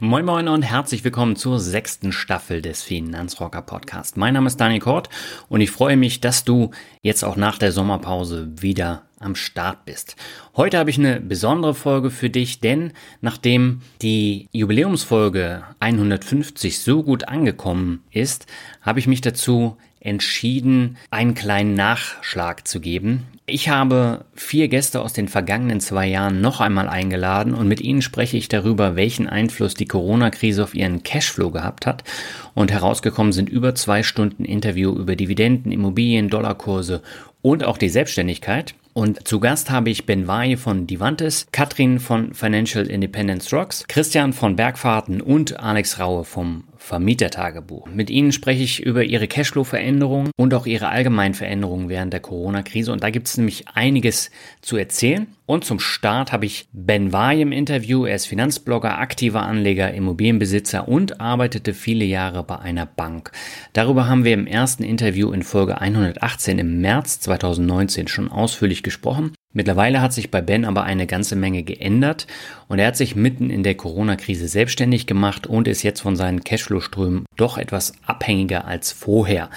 Moin Moin und herzlich willkommen zur sechsten Staffel des Finanzrocker Podcast. Mein Name ist Daniel Kort und ich freue mich, dass du jetzt auch nach der Sommerpause wieder am Start bist. Heute habe ich eine besondere Folge für dich, denn nachdem die Jubiläumsfolge 150 so gut angekommen ist, habe ich mich dazu entschieden, einen kleinen Nachschlag zu geben. Ich habe vier Gäste aus den vergangenen zwei Jahren noch einmal eingeladen und mit ihnen spreche ich darüber, welchen Einfluss die Corona-Krise auf ihren Cashflow gehabt hat. Und herausgekommen sind über zwei Stunden Interview über Dividenden, Immobilien, Dollarkurse und auch die Selbstständigkeit. Und zu Gast habe ich Ben Waye von Divantes, Katrin von Financial Independence Rocks, Christian von Bergfahrten und Alex Raue vom Vermietertagebuch. Mit Ihnen spreche ich über Ihre Cashflow-Veränderungen und auch Ihre allgemeinen Veränderungen während der Corona-Krise. Und da gibt es nämlich einiges zu erzählen. Und zum Start habe ich Ben Waye im Interview. Er ist Finanzblogger, aktiver Anleger, Immobilienbesitzer und arbeitete viele Jahre bei einer Bank. Darüber haben wir im ersten Interview in Folge 118 im März 2019 schon ausführlich gesprochen. Mittlerweile hat sich bei Ben aber eine ganze Menge geändert und er hat sich mitten in der Corona-Krise selbstständig gemacht und ist jetzt von seinen Cashflow-Strömen doch etwas abhängiger als vorher.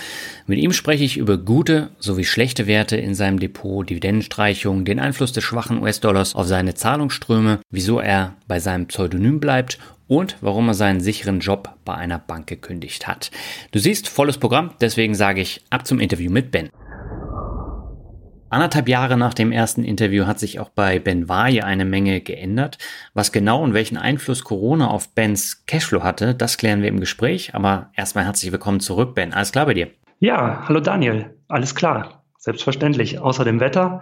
Mit ihm spreche ich über gute sowie schlechte Werte in seinem Depot, Dividendenstreichungen, den Einfluss des schwachen US-Dollars auf seine Zahlungsströme, wieso er bei seinem Pseudonym bleibt und warum er seinen sicheren Job bei einer Bank gekündigt hat. Du siehst volles Programm, deswegen sage ich ab zum Interview mit Ben. Anderthalb Jahre nach dem ersten Interview hat sich auch bei Ben Waje eine Menge geändert. Was genau und welchen Einfluss Corona auf Bens Cashflow hatte, das klären wir im Gespräch. Aber erstmal herzlich willkommen zurück, Ben. Alles klar bei dir? Ja, hallo Daniel. Alles klar. Selbstverständlich. Außer dem Wetter,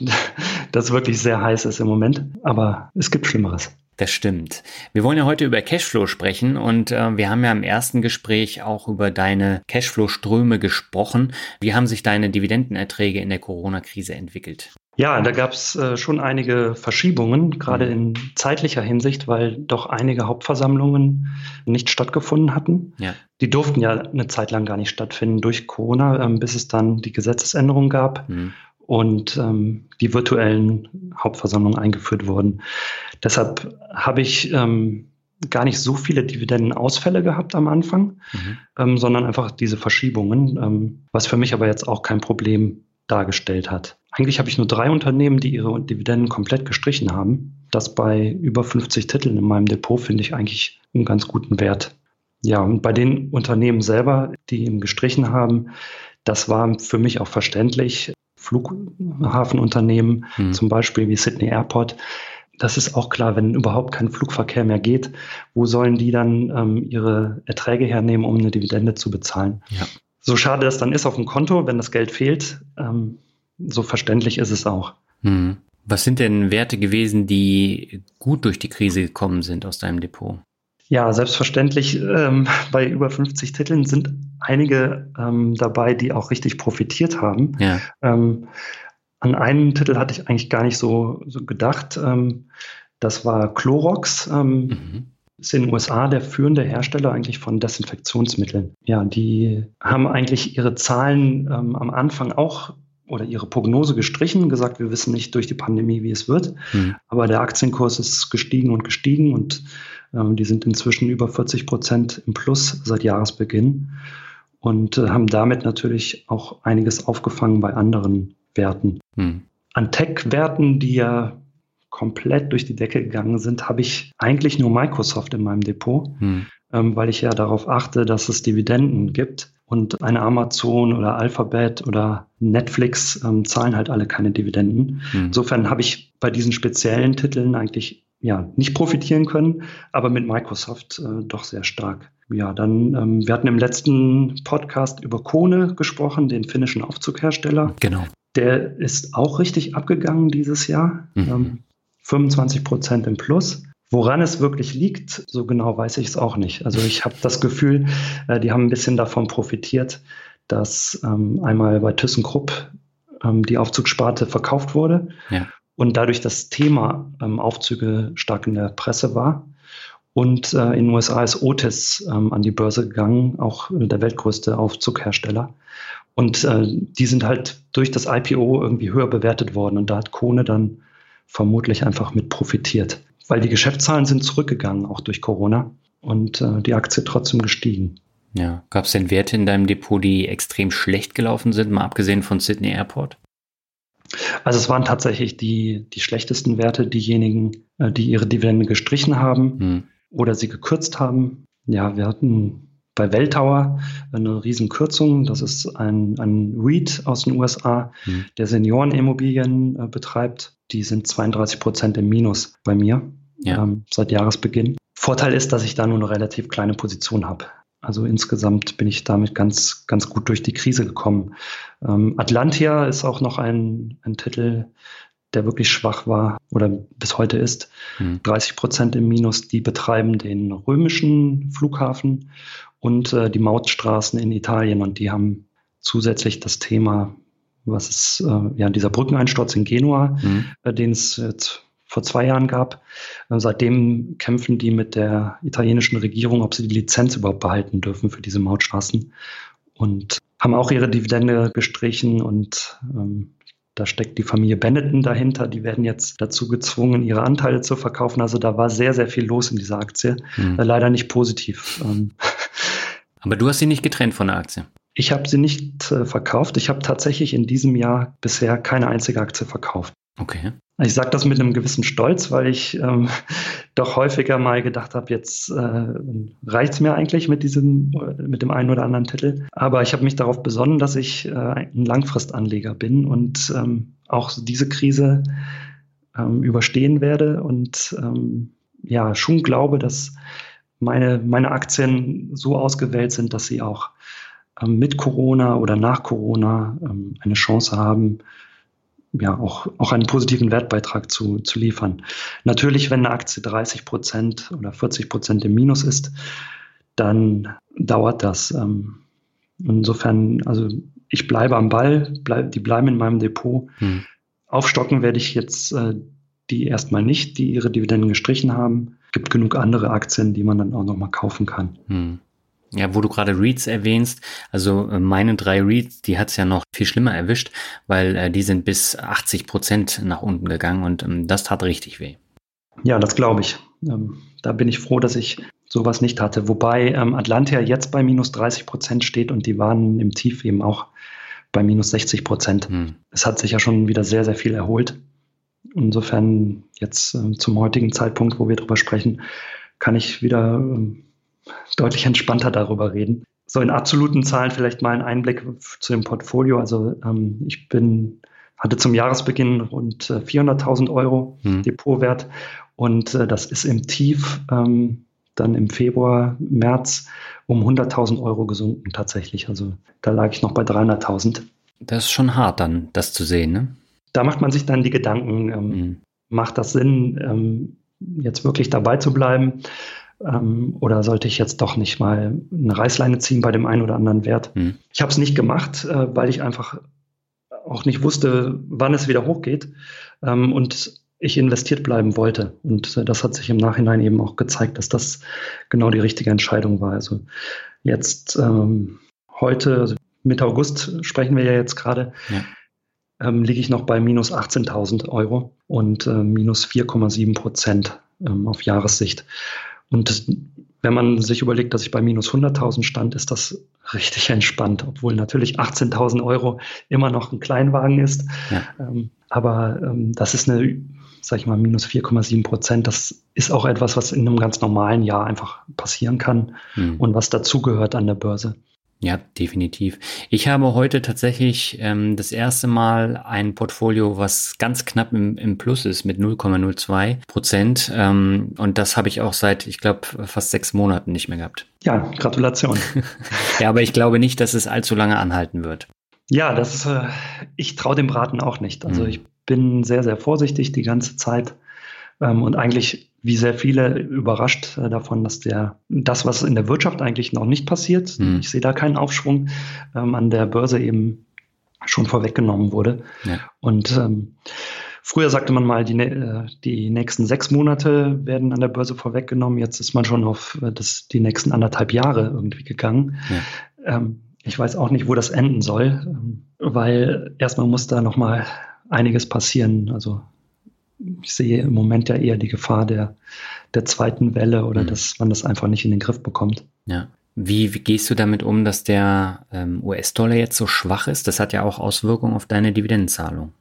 das wirklich sehr heiß ist im Moment. Aber es gibt Schlimmeres. Das stimmt. Wir wollen ja heute über Cashflow sprechen und äh, wir haben ja im ersten Gespräch auch über deine Cashflow-Ströme gesprochen. Wie haben sich deine Dividendenerträge in der Corona-Krise entwickelt? Ja, da gab es äh, schon einige Verschiebungen, gerade mhm. in zeitlicher Hinsicht, weil doch einige Hauptversammlungen nicht stattgefunden hatten. Ja. Die durften ja eine Zeit lang gar nicht stattfinden durch Corona, ähm, bis es dann die Gesetzesänderung gab. Mhm und ähm, die virtuellen Hauptversammlungen eingeführt wurden. Deshalb habe ich ähm, gar nicht so viele Dividendenausfälle gehabt am Anfang, mhm. ähm, sondern einfach diese Verschiebungen, ähm, was für mich aber jetzt auch kein Problem dargestellt hat. Eigentlich habe ich nur drei Unternehmen, die ihre Dividenden komplett gestrichen haben. Das bei über 50 Titeln in meinem Depot finde ich eigentlich einen ganz guten Wert. Ja, und bei den Unternehmen selber, die eben gestrichen haben, das war für mich auch verständlich. Flughafenunternehmen, mhm. zum Beispiel wie Sydney Airport. Das ist auch klar, wenn überhaupt kein Flugverkehr mehr geht, wo sollen die dann ähm, ihre Erträge hernehmen, um eine Dividende zu bezahlen? Ja. So schade das dann ist auf dem Konto, wenn das Geld fehlt, ähm, so verständlich ist es auch. Mhm. Was sind denn Werte gewesen, die gut durch die Krise gekommen sind aus deinem Depot? Ja, selbstverständlich. Ähm, bei über 50 Titeln sind einige ähm, dabei, die auch richtig profitiert haben. Ja. Ähm, an einen Titel hatte ich eigentlich gar nicht so, so gedacht. Ähm, das war Clorox. Ähm, mhm. Ist in den USA der führende Hersteller eigentlich von Desinfektionsmitteln. Ja, die haben eigentlich ihre Zahlen ähm, am Anfang auch oder ihre Prognose gestrichen, gesagt, wir wissen nicht durch die Pandemie, wie es wird. Mhm. Aber der Aktienkurs ist gestiegen und gestiegen und die sind inzwischen über 40 Prozent im Plus seit Jahresbeginn und äh, haben damit natürlich auch einiges aufgefangen bei anderen Werten. Mhm. An Tech-Werten, die ja komplett durch die Decke gegangen sind, habe ich eigentlich nur Microsoft in meinem Depot, mhm. ähm, weil ich ja darauf achte, dass es Dividenden gibt. Und eine Amazon oder Alphabet oder Netflix ähm, zahlen halt alle keine Dividenden. Mhm. Insofern habe ich bei diesen speziellen Titeln eigentlich ja, nicht profitieren können, aber mit Microsoft äh, doch sehr stark. Ja, dann, ähm, wir hatten im letzten Podcast über Kone gesprochen, den finnischen Aufzughersteller. Genau. Der ist auch richtig abgegangen dieses Jahr. Mhm. Ähm, 25 Prozent im Plus. Woran es wirklich liegt, so genau weiß ich es auch nicht. Also ich habe das Gefühl, äh, die haben ein bisschen davon profitiert, dass ähm, einmal bei ThyssenKrupp ähm, die Aufzugssparte verkauft wurde ja. Und dadurch das Thema ähm, Aufzüge stark in der Presse war. Und äh, in den USA ist Otis ähm, an die Börse gegangen, auch der weltgrößte Aufzughersteller. Und äh, die sind halt durch das IPO irgendwie höher bewertet worden. Und da hat Kone dann vermutlich einfach mit profitiert weil die Geschäftszahlen sind zurückgegangen, auch durch Corona und äh, die Aktie trotzdem gestiegen. Ja, gab es denn Werte in deinem Depot, die extrem schlecht gelaufen sind, mal abgesehen von Sydney Airport? Also es waren tatsächlich die, die schlechtesten Werte, diejenigen, äh, die ihre Dividende gestrichen haben hm. oder sie gekürzt haben. Ja, wir hatten bei Welltower eine Riesenkürzung. Das ist ein, ein REIT aus den USA, hm. der Seniorenimmobilien äh, betreibt. Die sind 32 Prozent im Minus bei mir ja. ähm, seit Jahresbeginn. Vorteil ist, dass ich da nur eine relativ kleine Position habe. Also insgesamt bin ich damit ganz, ganz gut durch die Krise gekommen. Ähm, Atlantia ist auch noch ein, ein Titel, der wirklich schwach war oder bis heute ist. Hm. 30 Prozent im Minus. Die betreiben den römischen Flughafen und äh, die Mautstraßen in Italien. Und die haben zusätzlich das Thema, was ist, äh, ja, dieser Brückeneinsturz in Genua, hm. äh, den es jetzt vor zwei Jahren gab. Äh, seitdem kämpfen die mit der italienischen Regierung, ob sie die Lizenz überhaupt behalten dürfen für diese Mautstraßen. Und haben auch ihre Dividende gestrichen und ähm, da steckt die Familie Benetton dahinter. Die werden jetzt dazu gezwungen, ihre Anteile zu verkaufen. Also da war sehr, sehr viel los in dieser Aktie. Hm. Äh, leider nicht positiv. Ähm, Aber du hast sie nicht getrennt von der Aktie. Ich habe sie nicht äh, verkauft. Ich habe tatsächlich in diesem Jahr bisher keine einzige Aktie verkauft. Okay. Ich sage das mit einem gewissen Stolz, weil ich ähm, doch häufiger mal gedacht habe, jetzt äh, reicht mir eigentlich mit diesem, mit dem einen oder anderen Titel. Aber ich habe mich darauf besonnen, dass ich äh, ein Langfristanleger bin und ähm, auch diese Krise ähm, überstehen werde und ähm, ja schon glaube, dass meine, meine Aktien so ausgewählt sind, dass sie auch mit Corona oder nach Corona ähm, eine Chance haben, ja auch, auch einen positiven Wertbeitrag zu, zu liefern. Natürlich, wenn eine Aktie 30 Prozent oder 40 Prozent im Minus ist, dann dauert das. Ähm, insofern, also ich bleibe am Ball, bleib, die bleiben in meinem Depot. Hm. Aufstocken werde ich jetzt äh, die erstmal nicht, die ihre Dividenden gestrichen haben. Es gibt genug andere Aktien, die man dann auch nochmal kaufen kann. Hm. Ja, wo du gerade Reads erwähnst, also äh, meine drei Reads, die hat's ja noch viel schlimmer erwischt, weil äh, die sind bis 80 Prozent nach unten gegangen und ähm, das tat richtig weh. Ja, das glaube ich. Ähm, da bin ich froh, dass ich sowas nicht hatte. Wobei ähm, Atlantia jetzt bei minus 30 Prozent steht und die waren im Tief eben auch bei minus 60 Prozent. Hm. Es hat sich ja schon wieder sehr, sehr viel erholt. Insofern jetzt äh, zum heutigen Zeitpunkt, wo wir drüber sprechen, kann ich wieder ähm, deutlich entspannter darüber reden. So in absoluten Zahlen vielleicht mal ein Einblick zu dem Portfolio. Also ähm, ich bin, hatte zum Jahresbeginn rund äh, 400.000 Euro hm. Depotwert und äh, das ist im Tief ähm, dann im Februar, März um 100.000 Euro gesunken tatsächlich. Also da lag ich noch bei 300.000. Das ist schon hart dann, das zu sehen, ne? Da macht man sich dann die Gedanken, ähm, hm. macht das Sinn, ähm, jetzt wirklich dabei zu bleiben? Ähm, oder sollte ich jetzt doch nicht mal eine Reißleine ziehen bei dem einen oder anderen Wert? Hm. Ich habe es nicht gemacht, äh, weil ich einfach auch nicht wusste, wann es wieder hochgeht ähm, und ich investiert bleiben wollte. Und äh, das hat sich im Nachhinein eben auch gezeigt, dass das genau die richtige Entscheidung war. Also jetzt ähm, heute, also Mitte August sprechen wir ja jetzt gerade, ja. ähm, liege ich noch bei minus 18.000 Euro und äh, minus 4,7 Prozent ähm, auf Jahressicht. Und das, wenn man sich überlegt, dass ich bei minus 100.000 stand, ist das richtig entspannt, obwohl natürlich 18.000 Euro immer noch ein Kleinwagen ist. Ja. Ähm, aber ähm, das ist eine, sag ich mal, minus 4,7 Prozent. Das ist auch etwas, was in einem ganz normalen Jahr einfach passieren kann mhm. und was dazugehört an der Börse. Ja, definitiv. Ich habe heute tatsächlich ähm, das erste Mal ein Portfolio, was ganz knapp im, im Plus ist mit 0,02 Prozent. Ähm, und das habe ich auch seit, ich glaube, fast sechs Monaten nicht mehr gehabt. Ja, Gratulation. ja, aber ich glaube nicht, dass es allzu lange anhalten wird. Ja, das ist, äh, ich traue dem Braten auch nicht. Also mhm. ich bin sehr, sehr vorsichtig die ganze Zeit und eigentlich wie sehr viele überrascht äh, davon, dass der das, was in der Wirtschaft eigentlich noch nicht passiert, hm. ich sehe da keinen Aufschwung, ähm, an der Börse eben schon vorweggenommen wurde. Ja. Und ähm, früher sagte man mal, die, äh, die nächsten sechs Monate werden an der Börse vorweggenommen. Jetzt ist man schon auf äh, das, die nächsten anderthalb Jahre irgendwie gegangen. Ja. Ähm, ich weiß auch nicht, wo das enden soll, ähm, weil erstmal muss da noch mal einiges passieren. Also ich sehe im Moment ja eher die Gefahr der, der zweiten Welle oder mhm. dass man das einfach nicht in den Griff bekommt. Ja. Wie, wie gehst du damit um, dass der ähm, US-Dollar jetzt so schwach ist? Das hat ja auch Auswirkungen auf deine Dividendenzahlung.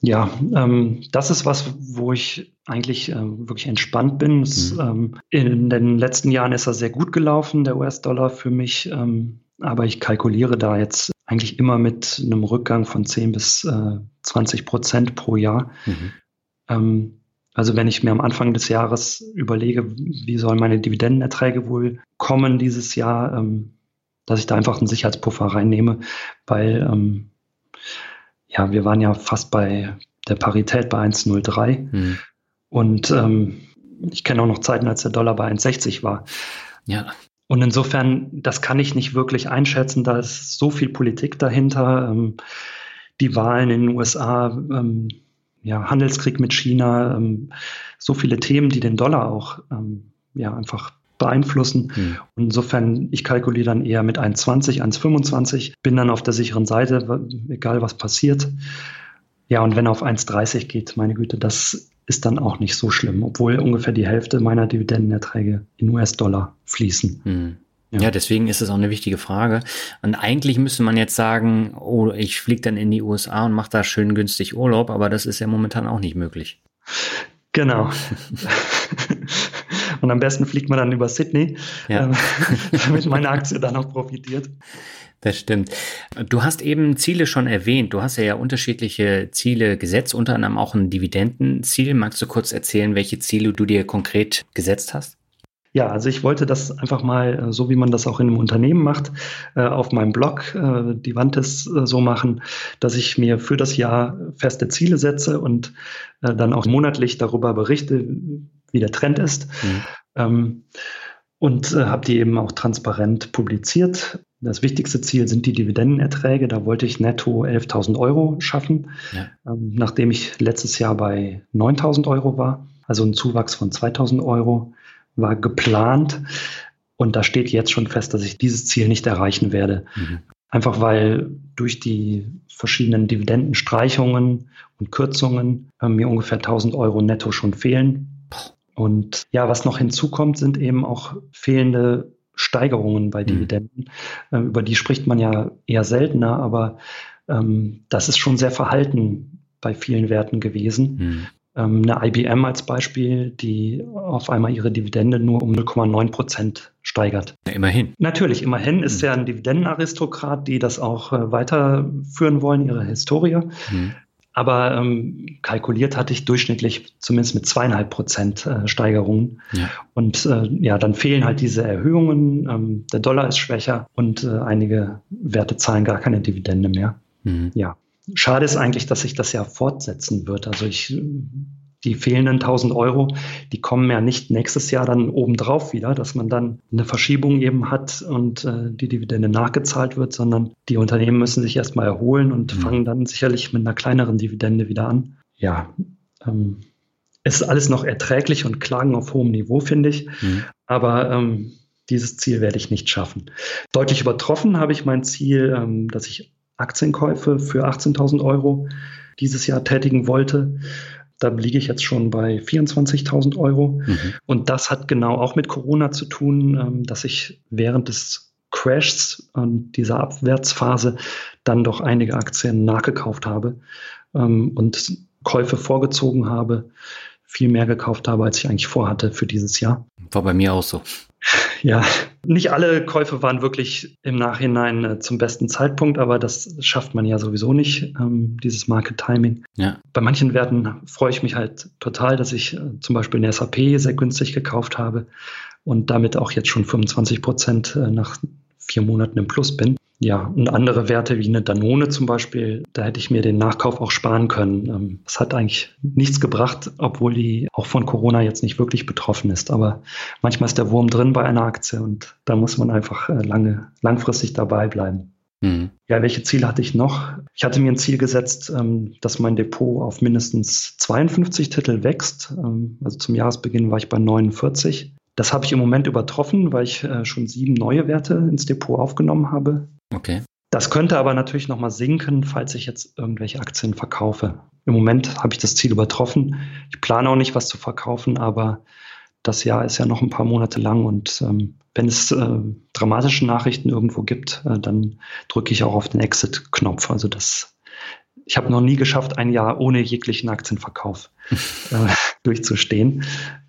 Ja, ähm, das ist was, wo ich eigentlich äh, wirklich entspannt bin. Es, mhm. ähm, in den letzten Jahren ist er sehr gut gelaufen, der US-Dollar für mich. Ähm, aber ich kalkuliere da jetzt eigentlich immer mit einem Rückgang von 10 bis äh, 20 Prozent pro Jahr. Mhm. Ähm, also wenn ich mir am Anfang des Jahres überlege, wie sollen meine Dividendenerträge wohl kommen dieses Jahr, ähm, dass ich da einfach einen Sicherheitspuffer reinnehme, weil ähm, ja, wir waren ja fast bei der Parität bei 1,03 mhm. und ähm, ich kenne auch noch Zeiten, als der Dollar bei 1,60 war. Ja. Und insofern, das kann ich nicht wirklich einschätzen. Da ist so viel Politik dahinter. Ähm, die Wahlen in den USA, ähm, ja, Handelskrieg mit China, ähm, so viele Themen, die den Dollar auch ähm, ja, einfach beeinflussen. Hm. Und insofern, ich kalkuliere dann eher mit 1,20, 1,25, bin dann auf der sicheren Seite, egal was passiert. Ja, und wenn er auf 1,30 geht, meine Güte, das ist dann auch nicht so schlimm, obwohl ungefähr die Hälfte meiner Dividendenerträge in US-Dollar fließen. Hm. Ja. deswegen ist es auch eine wichtige Frage. Und eigentlich müsste man jetzt sagen, oh, ich fliege dann in die USA und mache da schön günstig Urlaub, aber das ist ja momentan auch nicht möglich. Genau. und am besten fliegt man dann über Sydney, ja. äh, damit meine Aktie dann auch profitiert. Das stimmt. Du hast eben Ziele schon erwähnt. Du hast ja, ja unterschiedliche Ziele gesetzt, unter anderem auch ein Dividendenziel. Magst du kurz erzählen, welche Ziele du dir konkret gesetzt hast? Ja, also ich wollte das einfach mal, äh, so wie man das auch in einem Unternehmen macht, äh, auf meinem Blog, äh, die Wand ist so machen, dass ich mir für das Jahr feste Ziele setze und dann auch monatlich darüber berichte, wie der Trend ist. Mhm. Ähm, und habe die eben auch transparent publiziert. Das wichtigste Ziel sind die Dividendenerträge. Da wollte ich netto 11.000 Euro schaffen, ja. Ähm, nachdem ich letztes Jahr bei 9.000 Euro war, also ein Zuwachs von 2.000 Euro war geplant. Und da steht jetzt schon fest, dass ich dieses Ziel nicht erreichen werde. Mhm. Einfach weil durch die verschiedenen Dividendenstreichungen und Kürzungen äh, mir ungefähr 1000 Euro netto schon fehlen. Und ja, was noch hinzukommt, sind eben auch fehlende Steigerungen bei mhm. Dividenden. Äh, über die spricht man ja eher seltener, aber ähm, das ist schon sehr verhalten bei vielen Werten gewesen. Mhm. Ähm, eine IBM als Beispiel, die auf einmal ihre Dividende nur um 0,9 Prozent steigert. Ja, immerhin. Natürlich, immerhin ist mhm. ja ein Dividendenaristokrat, die das auch äh, weiterführen wollen, ihre Historie. Mhm. Aber ähm, kalkuliert hatte ich durchschnittlich zumindest mit zweieinhalb Prozent äh, Steigerungen. Ja. Und äh, ja, dann fehlen halt diese Erhöhungen. Ähm, der Dollar ist schwächer und äh, einige Werte zahlen gar keine Dividende mehr. Mhm. Ja. Schade ist eigentlich, dass sich das ja fortsetzen wird. Also ich, die fehlenden 1000 Euro, die kommen ja nicht nächstes Jahr dann obendrauf wieder, dass man dann eine Verschiebung eben hat und äh, die Dividende nachgezahlt wird, sondern die Unternehmen müssen sich erstmal erholen und mhm. fangen dann sicherlich mit einer kleineren Dividende wieder an. Ja, ähm, es ist alles noch erträglich und klagen auf hohem Niveau, finde ich. Mhm. Aber ähm, dieses Ziel werde ich nicht schaffen. Deutlich übertroffen habe ich mein Ziel, ähm, dass ich Aktienkäufe für 18.000 Euro dieses Jahr tätigen wollte. Da liege ich jetzt schon bei 24.000 Euro. Mhm. Und das hat genau auch mit Corona zu tun, ähm, dass ich während des Crashs und dieser Abwärtsphase dann doch einige Aktien nachgekauft habe ähm, und Käufe vorgezogen habe, viel mehr gekauft habe, als ich eigentlich vorhatte für dieses Jahr. War bei mir auch so. Ja, nicht alle Käufe waren wirklich im Nachhinein äh, zum besten Zeitpunkt, aber das schafft man ja sowieso nicht, ähm, dieses Market Timing. Ja. Bei manchen Werten freue ich mich halt total, dass ich äh, zum Beispiel eine SAP sehr günstig gekauft habe und damit auch jetzt schon 25 Prozent äh, nach vier Monaten im Plus bin. Ja, und andere Werte wie eine Danone zum Beispiel, da hätte ich mir den Nachkauf auch sparen können. Ähm, das hat eigentlich nichts gebracht, obwohl die auch von Corona jetzt nicht wirklich betroffen ist. Aber manchmal ist der Wurm drin bei einer Aktie und da muss man einfach äh, lange, langfristig dabei bleiben. Mhm. Ja, welche Ziele hatte ich noch? Ich hatte mir ein Ziel gesetzt, ähm, dass mein Depot auf mindestens 52 Titel wächst. Ähm, also zum Jahresbeginn war ich bei 49. Das habe ich im Moment übertroffen, weil ich äh, schon sieben neue Werte ins Depot aufgenommen habe. Okay. Das könnte aber natürlich nochmal sinken, falls ich jetzt irgendwelche Aktien verkaufe. Im Moment habe ich das Ziel übertroffen. Ich plane auch nicht, was zu verkaufen, aber das Jahr ist ja noch ein paar Monate lang und ähm, wenn es äh, dramatische Nachrichten irgendwo gibt, äh, dann drücke ich auch auf den Exit-Knopf. Also das, ich habe noch nie geschafft, ein Jahr ohne jeglichen Aktienverkauf äh, durchzustehen.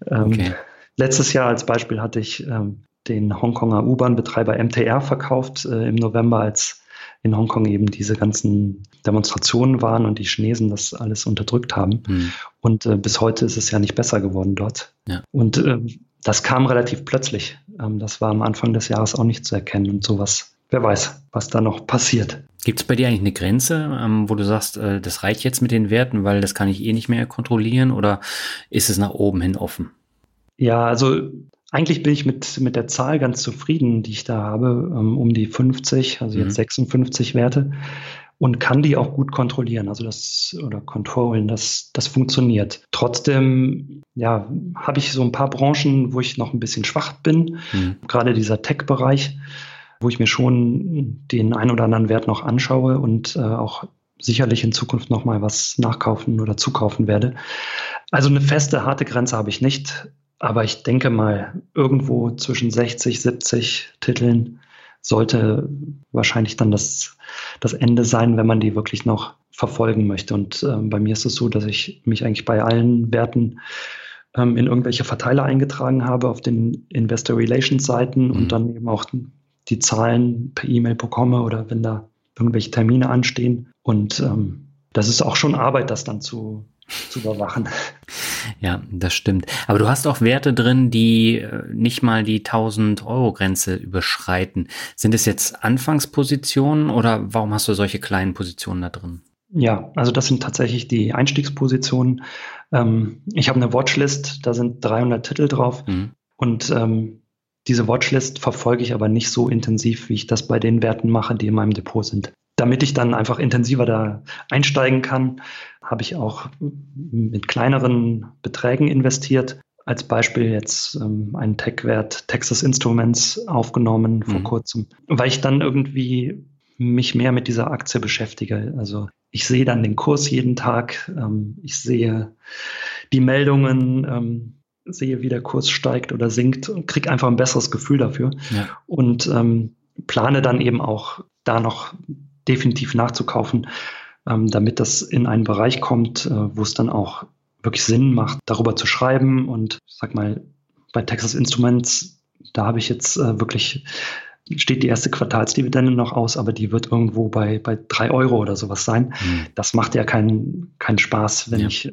Ähm, okay. Letztes Jahr als Beispiel hatte ich ähm, den Hongkonger U-Bahn-Betreiber MTR verkauft äh, im November, als in Hongkong eben diese ganzen Demonstrationen waren und die Chinesen das alles unterdrückt haben. Mhm. Und äh, bis heute ist es ja nicht besser geworden dort. Ja. Und äh, das kam relativ plötzlich. Ähm, das war am Anfang des Jahres auch nicht zu erkennen und sowas. Wer weiß, was da noch passiert. Gibt es bei dir eigentlich eine Grenze, ähm, wo du sagst, äh, das reicht jetzt mit den Werten, weil das kann ich eh nicht mehr kontrollieren oder ist es nach oben hin offen? Ja, also eigentlich bin ich mit, mit der Zahl ganz zufrieden, die ich da habe, ähm, um die 50, also jetzt mhm. 56 Werte und kann die auch gut kontrollieren, also das oder kontrollen, das, das funktioniert. Trotzdem, ja, habe ich so ein paar Branchen, wo ich noch ein bisschen schwach bin, mhm. gerade dieser Tech-Bereich, wo ich mir schon den ein oder anderen Wert noch anschaue und äh, auch sicherlich in Zukunft noch mal was nachkaufen oder zukaufen werde. Also eine feste, harte Grenze habe ich nicht. Aber ich denke mal, irgendwo zwischen 60, 70 Titeln sollte wahrscheinlich dann das, das Ende sein, wenn man die wirklich noch verfolgen möchte. Und äh, bei mir ist es so, dass ich mich eigentlich bei allen Werten ähm, in irgendwelche Verteiler eingetragen habe auf den Investor Relations Seiten mhm. und dann eben auch die Zahlen per E-Mail bekomme oder wenn da irgendwelche Termine anstehen. Und ähm, das ist auch schon Arbeit, das dann zu, zu überwachen. Ja, das stimmt. Aber du hast auch Werte drin, die äh, nicht mal die 1000 Euro Grenze überschreiten. Sind es jetzt Anfangspositionen oder warum hast du solche kleinen Positionen da drin? Ja, also das sind tatsächlich die Einstiegspositionen. Ähm, ich habe eine Watchlist, da sind 300 Titel drauf mhm. und ähm, diese Watchlist verfolge ich aber nicht so intensiv, wie ich das bei den Werten mache, die in meinem Depot sind. Damit ich dann einfach intensiver da einsteigen kann, habe ich auch mit kleineren Beträgen investiert. Als Beispiel jetzt ähm, einen Tech-Wert Texas Instruments aufgenommen vor mhm. kurzem, weil ich dann irgendwie mich mehr mit dieser Aktie beschäftige. Also ich sehe dann den Kurs jeden Tag, ähm, ich sehe die Meldungen, ähm, sehe, wie der Kurs steigt oder sinkt und kriege einfach ein besseres Gefühl dafür. Ja. Und ähm, plane dann eben auch da noch definitiv nachzukaufen, ähm, damit das in einen Bereich kommt, äh, wo es dann auch wirklich Sinn macht, darüber zu schreiben. Und ich sag mal, bei Texas Instruments, da habe ich jetzt äh, wirklich steht die erste Quartalsdividende noch aus, aber die wird irgendwo bei, bei drei Euro oder sowas sein. Mhm. Das macht ja keinen keinen Spaß, wenn ja. ich äh,